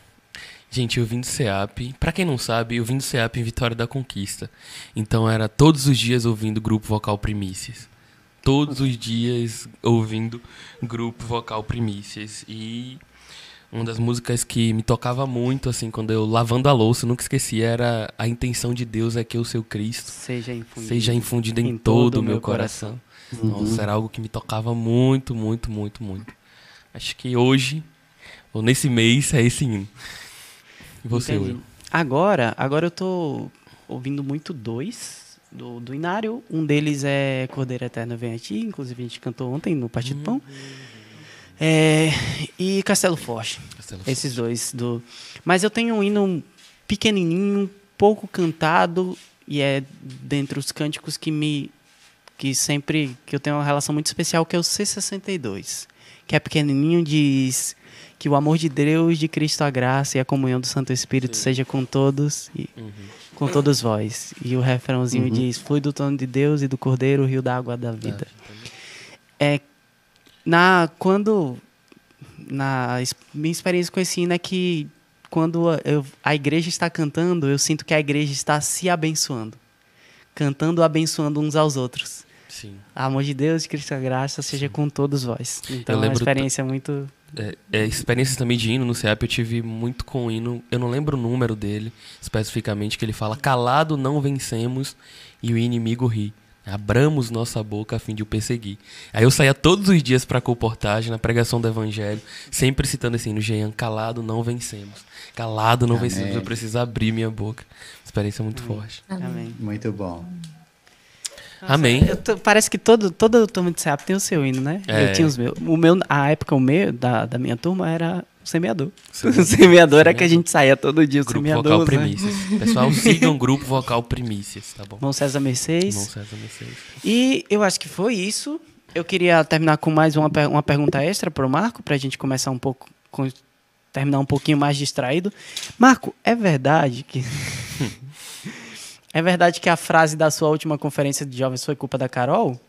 Speaker 2: Gente, eu vim do CEAP. Pra quem não sabe, eu vim do CEAP em Vitória da Conquista. Então era todos os dias ouvindo grupo vocal Primícias. Todos os dias ouvindo grupo vocal Primícias. E uma das músicas que me tocava muito, assim, quando eu lavando a louça, eu nunca esqueci, era A Intenção de Deus é que o seu Cristo
Speaker 1: Seja infundido.
Speaker 2: seja infundido em,
Speaker 1: em
Speaker 2: todo o meu
Speaker 1: meu
Speaker 2: coração. Nossa, era algo que me tocava muito, muito, muito, muito. Acho que hoje, ou nesse mês, é esse hino. E você,
Speaker 1: Entendi.
Speaker 2: Will?
Speaker 1: Agora, agora eu tô ouvindo muito dois do, do Inário. Um deles é Cordeiro Eterno Vem a Ti, inclusive a gente cantou ontem no Partido. Pão. É, e Castelo Forte.
Speaker 2: Castelo
Speaker 1: Esses dois do. Mas eu tenho um hino pequenininho, pouco cantado e é dentre os cânticos que me que sempre que eu tenho uma relação muito especial que é o C62, que é pequenininho diz que o amor de Deus, de Cristo a graça e a comunhão do Santo Espírito seja com todos e
Speaker 2: Uhum.
Speaker 1: com todos vós. E o refrãozinho
Speaker 4: Uhum.
Speaker 1: diz: Flui do trono de Deus e do Cordeiro o rio da água da vida. É na quando na minha experiência com esse hino é que quando a- eu- a igreja está cantando, eu sinto que a igreja está se abençoando. Cantando, abençoando uns aos outros.
Speaker 2: Sim.
Speaker 1: Amor de Deus, de Cristo a graça, seja com todos vós. Então é uma experiência muito.
Speaker 2: É, é, experiências também de hino no CEAP eu tive muito com o hino. Eu não lembro o número dele especificamente, que ele fala: Calado não vencemos e o inimigo ri. Abramos nossa boca a fim de o perseguir. Aí eu saía todos os dias para a comportagem, na pregação do evangelho, sempre citando assim no Jean, calado não vencemos. Calado não
Speaker 4: Amém.
Speaker 2: vencemos, eu preciso abrir minha boca. Experiência muito forte.
Speaker 1: Amém.
Speaker 4: Muito bom.
Speaker 2: Amém.
Speaker 1: Tô- parece que todo, toda turma de SEAP tem o seu hino, né?
Speaker 2: É.
Speaker 1: Eu tinha os meus. O meu, a época, o meu, da, da minha turma, era o semeador.
Speaker 2: Semeador.
Speaker 1: O semeador era que a gente saía todo dia, o
Speaker 2: Grupo
Speaker 1: semeador.
Speaker 2: Vocal
Speaker 1: né?
Speaker 2: Primícias. Pessoal, sigam o Grupo Vocal Primícias, tá bom?
Speaker 1: Irmão César Mercedes.
Speaker 2: Irmão César Mercedes.
Speaker 1: E eu acho que foi isso. Eu queria terminar com mais uma, uma pergunta extra para o Marco, para a gente começar um pouco, terminar um pouquinho mais distraído. Marco, é verdade que. é verdade que a frase da sua última conferência de jovens foi culpa da Carol?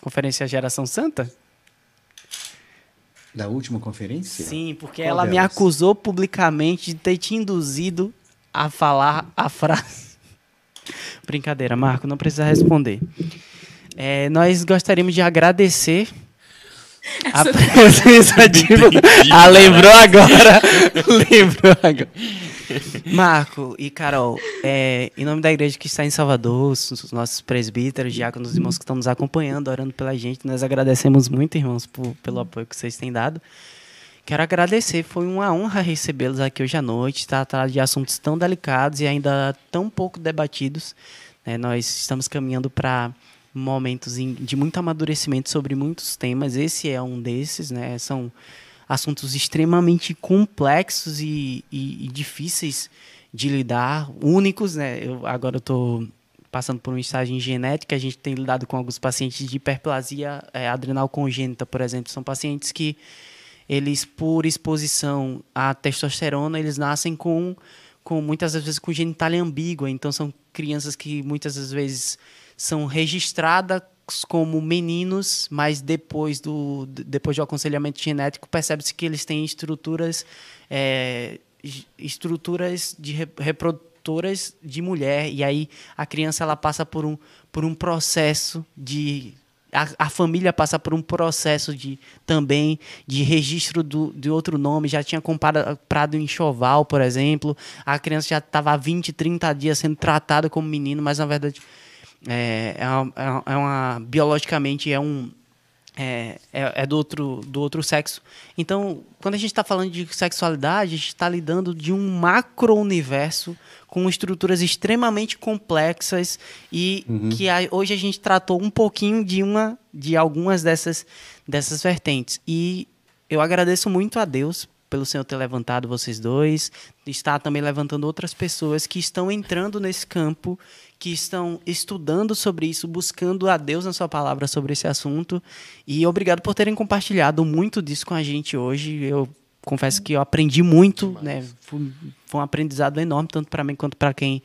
Speaker 1: Conferência Geração Santa?
Speaker 4: Da última conferência?
Speaker 1: Sim, porque
Speaker 4: Qual
Speaker 1: ela me
Speaker 4: delas?
Speaker 1: acusou publicamente de ter te induzido a falar a frase. Brincadeira, Marco, não precisa responder. É, nós gostaríamos de agradecer a presença de. Ah, lembrou agora! lembrou agora. Marco e Carol, é, em nome da igreja que está em Salvador, os, os nossos presbíteros, diáconos, os irmãos que estão nos acompanhando, orando pela gente, nós agradecemos muito, irmãos, por- pelo apoio que vocês têm dado. Quero agradecer, foi uma honra recebê-los aqui hoje à noite, tratar de assuntos tão delicados e ainda tão pouco debatidos. né? Nós estamos caminhando para momentos de muito amadurecimento sobre muitos temas. Esse é um desses, né? São assuntos extremamente complexos e, e- e difíceis de lidar, únicos, né? Eu agora estou passando por um estágio em genética, a gente tem lidado com alguns pacientes de hiperplasia eh, adrenal congênita, por exemplo, são pacientes que eles por exposição à testosterona, eles nascem com com muitas vezes com genitália ambígua, então são crianças que muitas vezes são registradas como meninos, mas depois do de- depois do aconselhamento genético percebe-se que eles têm estruturas é, es- estruturas de re- reprodutoras de mulher e aí a criança ela passa por um por um processo de a, a família passa por um processo de também de registro do, de outro nome, já tinha comprado enxoval, por exemplo, a criança já estava há 20, 30 dias sendo tratada como menino, mas na verdade é, é, uma, é uma- é uma- biologicamente é um é, é, é do outro do outro sexo. Então, quando a gente está falando de sexualidade, a gente está lidando de um macro universo com estruturas extremamente complexas e que a- hoje a gente tratou um pouquinho de uma de algumas dessas dessas vertentes. E eu agradeço muito a Deus pelo Senhor ter levantado vocês dois, está também levantando outras pessoas que estão entrando nesse campo, que estão estudando sobre isso, buscando a Deus na sua palavra sobre esse assunto. E obrigado por terem compartilhado muito disso com a gente hoje. Eu confesso que eu aprendi muito, né? Foi, foi um aprendizado enorme tanto para mim quanto para quem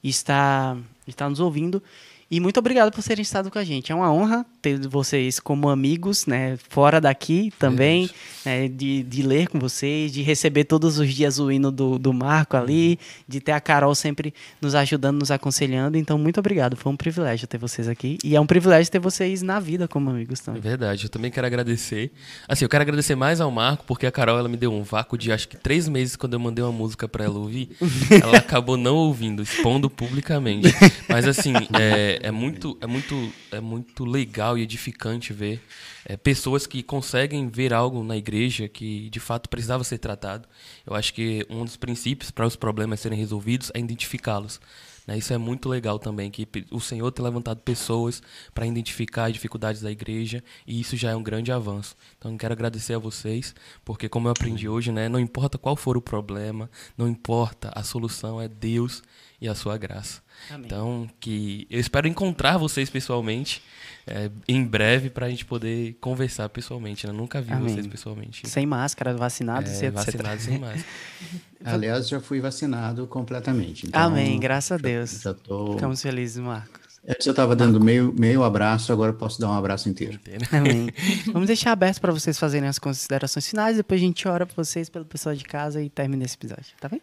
Speaker 1: está está nos ouvindo. E muito obrigado por terem estado com a gente. É uma honra ter vocês como amigos, né? Fora daqui também, né, de, de ler com vocês, de receber todos os dias o hino do, do Marco ali, de ter a Carol sempre nos ajudando, nos aconselhando. Então, muito obrigado. Foi um privilégio ter vocês aqui. E é um privilégio ter vocês na vida como amigos
Speaker 2: É
Speaker 1: também.
Speaker 2: verdade, eu também quero agradecer. Assim, eu quero agradecer mais ao Marco, porque a Carol ela me deu um vácuo de acho que três meses quando eu mandei uma música pra ela ouvir. ela acabou não ouvindo, expondo publicamente. Mas assim, é, é muito, é muito, é muito legal e edificante ver é, pessoas que conseguem ver algo na igreja que de fato precisava ser tratado. Eu acho que um dos princípios para os problemas serem resolvidos é identificá-los. né? Isso é muito legal também, que o Senhor ter levantado pessoas para identificar as dificuldades da igreja, e isso já é um grande avanço. Então, quero agradecer a vocês, porque como eu aprendi hoje, né, não importa qual for o problema, não importa, a solução é Deus e a sua graça.
Speaker 1: Amém.
Speaker 2: Então, que eu espero encontrar vocês pessoalmente é, em breve para a gente poder conversar pessoalmente. né? Nunca vi
Speaker 1: Amém.
Speaker 2: vocês pessoalmente.
Speaker 1: Sem máscara, vacinados
Speaker 2: É,
Speaker 1: e etc.
Speaker 2: vacinados sem máscara.
Speaker 4: Aliás, já fui vacinado completamente. então
Speaker 1: Amém, graças a Deus.
Speaker 4: Já tô...
Speaker 1: Ficamos felizes, Marco.
Speaker 4: Antes eu estava dando meio, meio abraço, agora eu posso dar um abraço inteiro.
Speaker 1: Amém. Vamos deixar aberto para vocês fazerem as considerações finais, depois a gente ora por vocês, pelo pessoal de casa e termina esse episódio, tá bem?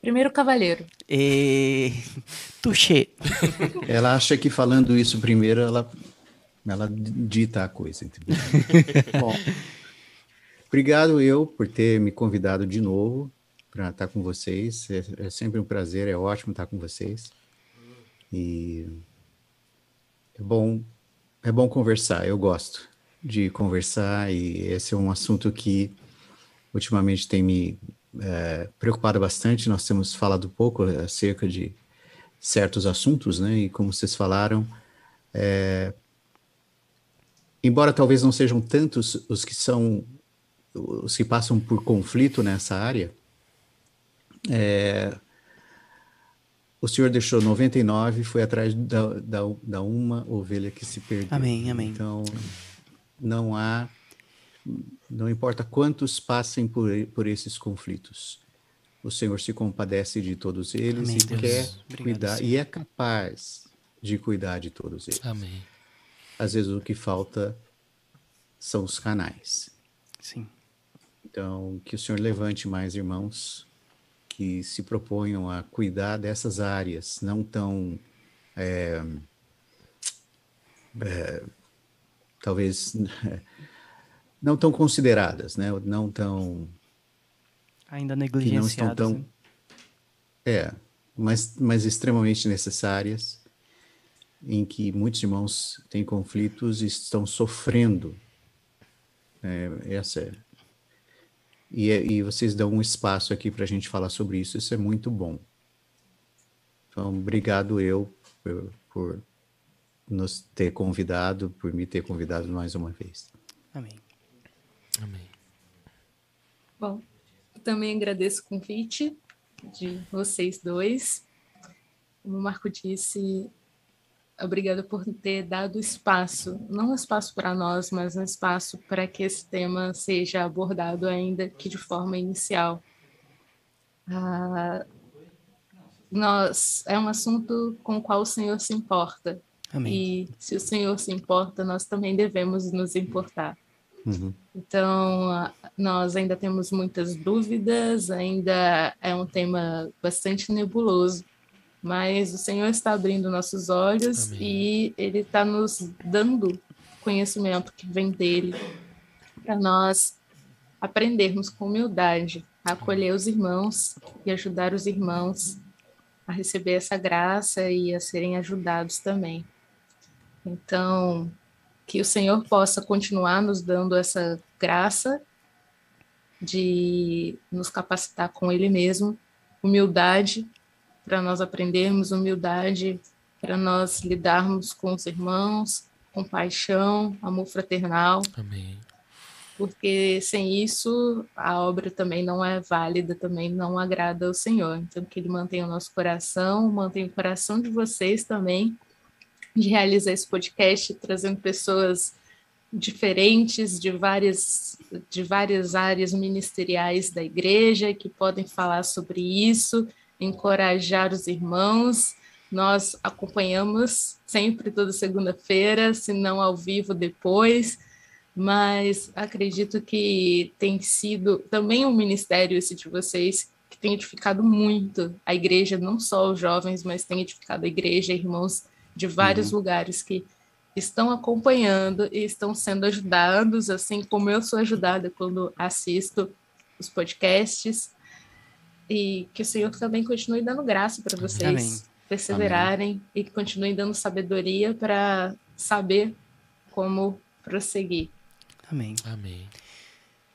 Speaker 5: Primeiro cavaleiro.
Speaker 1: E... Tuxê.
Speaker 4: Ela acha que falando isso primeiro, ela, ela dita a coisa. Entendeu? Bom, obrigado eu por ter me convidado de novo para estar com vocês. É, é sempre um prazer, é ótimo estar com vocês. E é bom, é bom conversar, eu gosto de conversar e esse é um assunto que ultimamente tem me é, preocupado bastante. Nós temos falado pouco acerca de certos assuntos, né? E como vocês falaram, é, embora talvez não sejam tantos os que são os que passam por conflito nessa área, é, o Senhor deixou 99 e foi atrás da, da, da, uma ovelha que se perdeu.
Speaker 1: Amém, amém.
Speaker 4: Então, não há, não importa quantos passem por, por esses conflitos, o Senhor se compadece de todos eles amém, e Deus. quer Obrigado, cuidar, Senhor. e é capaz de cuidar de todos eles.
Speaker 2: Amém.
Speaker 4: Às vezes o que falta são os canais.
Speaker 1: Sim.
Speaker 4: Então, que o Senhor levante mais irmãos que se proponham a cuidar dessas áreas não tão. É, é, talvez. não tão consideradas, né? não tão.
Speaker 1: Ainda negligenciadas. Que não estão tão. Né?
Speaker 4: É, mas, mas extremamente necessárias, em que muitos irmãos têm conflitos e estão sofrendo. É, essa é e, e vocês dão um espaço aqui para a gente falar sobre isso, isso é muito bom. Então, obrigado eu por, por nos ter convidado, por me ter convidado mais uma vez.
Speaker 1: Amém.
Speaker 2: Amém.
Speaker 5: Bom, também agradeço o convite de vocês dois. Como o Marco disse, obrigada por ter dado espaço, não espaço para nós, mas um espaço para que esse tema seja abordado ainda que de forma inicial. Ah, nós é um assunto com o qual o Senhor se importa.
Speaker 1: Amém.
Speaker 5: E se o Senhor se importa, nós também devemos nos importar.
Speaker 4: Uhum.
Speaker 5: Então, nós ainda temos muitas dúvidas, ainda é um tema bastante nebuloso, mas o Senhor está abrindo nossos olhos Amém. e Ele está nos dando conhecimento que vem dele para nós aprendermos com humildade a acolher os irmãos e ajudar os irmãos a receber essa graça e a serem ajudados também. Então, que o Senhor possa continuar nos dando essa graça de nos capacitar com Ele mesmo, humildade para nós aprendermos humildade, para nós lidarmos com os irmãos, com paixão, amor fraternal.
Speaker 2: Amém.
Speaker 5: Porque sem isso a obra também não é válida, também não agrada ao Senhor. Então que Ele mantenha o nosso coração, mantenha o coração de vocês também de realizar esse podcast, trazendo pessoas diferentes de várias de várias áreas ministeriais da igreja que podem falar sobre isso encorajar os irmãos. Nós acompanhamos sempre toda segunda-feira, se não ao vivo depois, mas acredito que tem sido também um ministério esse de vocês que tem edificado muito a igreja, não só os jovens, mas tem edificado a igreja, irmãos de vários uhum. lugares que estão acompanhando e estão sendo ajudados, assim como eu sou ajudada quando assisto os podcasts e que o Senhor também continue dando graça para vocês Amém. perseverarem Amém. e que continue dando sabedoria para saber como prosseguir.
Speaker 1: Amém.
Speaker 2: Amém.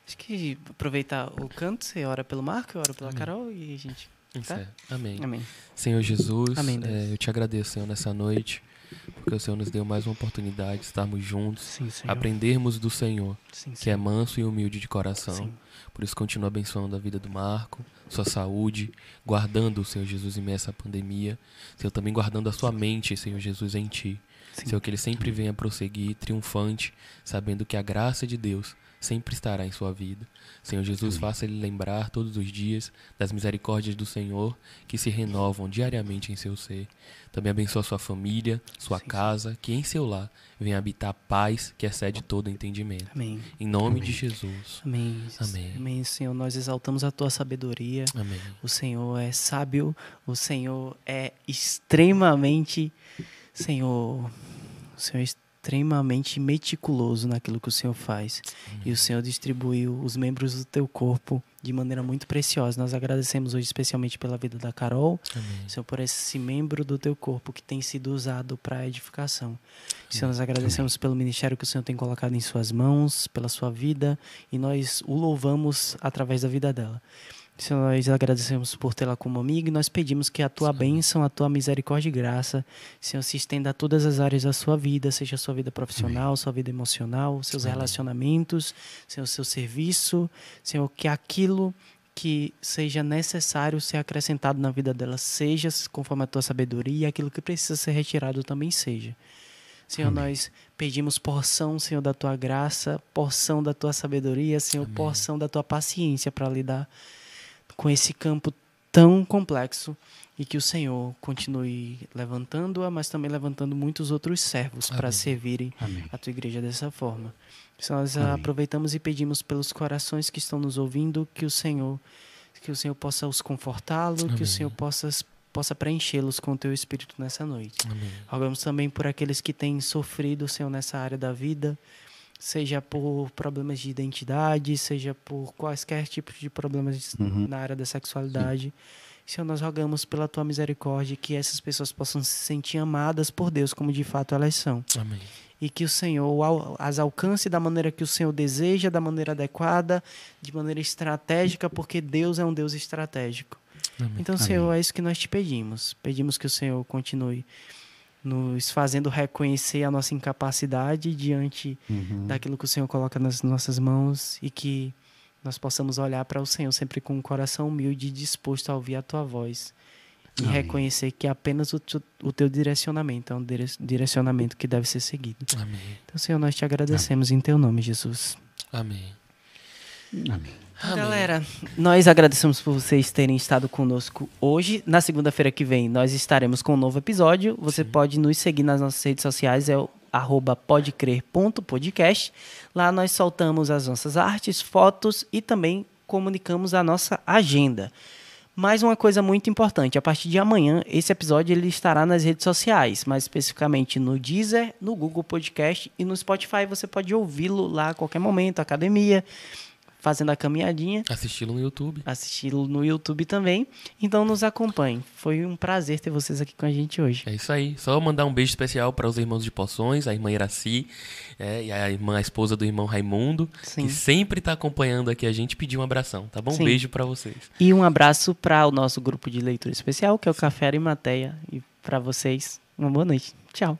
Speaker 1: Acho que aproveitar o canto, você ora pelo Marco, eu oro pela Amém. Carol e a gente. Tá?
Speaker 2: Amém.
Speaker 1: Amém.
Speaker 2: Senhor Jesus, Amém, é, eu te agradeço, Senhor, nessa noite, porque o Senhor nos deu mais uma oportunidade de estarmos juntos,
Speaker 1: Sim,
Speaker 2: aprendermos do Senhor,
Speaker 1: Sim,
Speaker 2: que é manso e humilde de coração.
Speaker 1: Sim.
Speaker 2: Por isso, continua abençoando a vida do Marco, sua saúde, guardando o Senhor Jesus em essa pandemia. Senhor, também guardando a sua mente, Senhor Jesus, em Ti. Sim. Senhor, que Ele sempre venha prosseguir triunfante, sabendo que a graça de Deus sempre estará em sua vida. Senhor Jesus, faça ele lembrar todos os dias das misericórdias do Senhor que se renovam diariamente em seu ser. Também abençoa sua família, sua Sim. casa, que em seu lar venha habitar a paz que excede todo entendimento.
Speaker 1: Amém.
Speaker 2: Em nome Amém. de Jesus.
Speaker 1: Amém.
Speaker 2: Amém.
Speaker 1: Amém, Senhor. Nós exaltamos a tua sabedoria.
Speaker 2: Amém.
Speaker 1: O Senhor é sábio, o Senhor é extremamente, Senhor, o Senhor é extremamente meticuloso naquilo que o Senhor faz. E o Senhor distribuiu os membros do teu corpo de maneira muito preciosa. Nós agradecemos hoje especialmente pela vida da Carol,
Speaker 2: Amém.
Speaker 1: Senhor, por esse membro do teu corpo que tem sido usado para edificação. Senhor, nós agradecemos pelo ministério que o Senhor tem colocado em suas mãos, pela sua vida, e nós o louvamos através da vida dela. Senhor, nós agradecemos por tê-la como amiga e nós pedimos que a tua bênção, a tua misericórdia e graça, Senhor, se estenda a todas as áreas da sua vida, seja a sua vida profissional, sua vida emocional, seus relacionamentos, Senhor, seu serviço, Senhor, que aquilo que seja necessário ser acrescentado na vida dela seja conforme a tua sabedoria e aquilo que precisa ser retirado também seja. Senhor, nós pedimos porção, Senhor, da tua graça, porção da tua sabedoria, Senhor, porção da tua paciência para lidar com esse campo tão complexo e que o Senhor continue levantando-a, mas também levantando muitos outros servos para servirem
Speaker 4: Amém.
Speaker 1: a tua igreja dessa forma. Senhor, nós
Speaker 4: Amém.
Speaker 1: aproveitamos e pedimos pelos corações que estão nos ouvindo que o Senhor que o Senhor possa os confortá-lo, que o Senhor possa possa preenchê-los com o teu espírito nessa noite.
Speaker 2: Amém.
Speaker 1: Rogamos também por aqueles que têm sofrido, Senhor, nessa área da vida, seja por problemas de identidade, seja por quaisquer tipos de problemas
Speaker 4: Uhum.
Speaker 1: na área da sexualidade. Senhor, nós rogamos pela tua misericórdia que essas pessoas possam se sentir amadas por Deus como de fato elas são.
Speaker 2: Amém.
Speaker 1: E que o Senhor as alcance da maneira que o Senhor deseja, da maneira adequada, de maneira estratégica, porque Deus é um Deus estratégico.
Speaker 2: Amém.
Speaker 1: Então, Senhor, é isso que nós te pedimos. Pedimos que o Senhor continue nos fazendo reconhecer a nossa incapacidade diante
Speaker 4: Uhum.
Speaker 1: daquilo que o Senhor coloca nas nossas mãos e que nós possamos olhar para o Senhor sempre com um coração humilde e disposto a ouvir a tua voz e
Speaker 4: Amém.
Speaker 1: reconhecer que apenas o, tu- o teu direcionamento é um dire- direcionamento que deve ser seguido.
Speaker 2: Amém.
Speaker 1: Então, Senhor, nós te agradecemos em teu nome, Jesus.
Speaker 2: Amém.
Speaker 4: Amém.
Speaker 2: Amém.
Speaker 1: Galera, nós agradecemos por vocês terem estado conosco hoje. Na segunda-feira que vem, nós estaremos com um novo episódio. Você pode nos seguir nas nossas redes sociais, é o arroba podecrer.podcast. Lá nós soltamos as nossas artes, fotos e também comunicamos a nossa agenda. Mais uma coisa muito importante, a partir de amanhã, esse episódio ele estará nas redes sociais, mais especificamente no Deezer, no Google Podcast e no Spotify. Você pode ouvi-lo lá a qualquer momento, academia, fazendo a caminhadinha
Speaker 2: Assisti-lo no YouTube.
Speaker 1: assisti-lo no YouTube também. Então nos acompanhe. Foi um prazer ter vocês aqui com a gente hoje.
Speaker 2: É isso aí. Só mandar um beijo especial para os irmãos de Poções, a irmã Iraci é, e a irmã, a esposa do irmão Raimundo,
Speaker 1: Sim.
Speaker 2: que sempre tá acompanhando aqui a gente pedir um abração, tá bom? Um
Speaker 1: Sim.
Speaker 2: beijo para vocês.
Speaker 1: E um abraço para o nosso grupo de leitura especial, que é o Café Arimateia. E para vocês, uma boa noite. Tchau.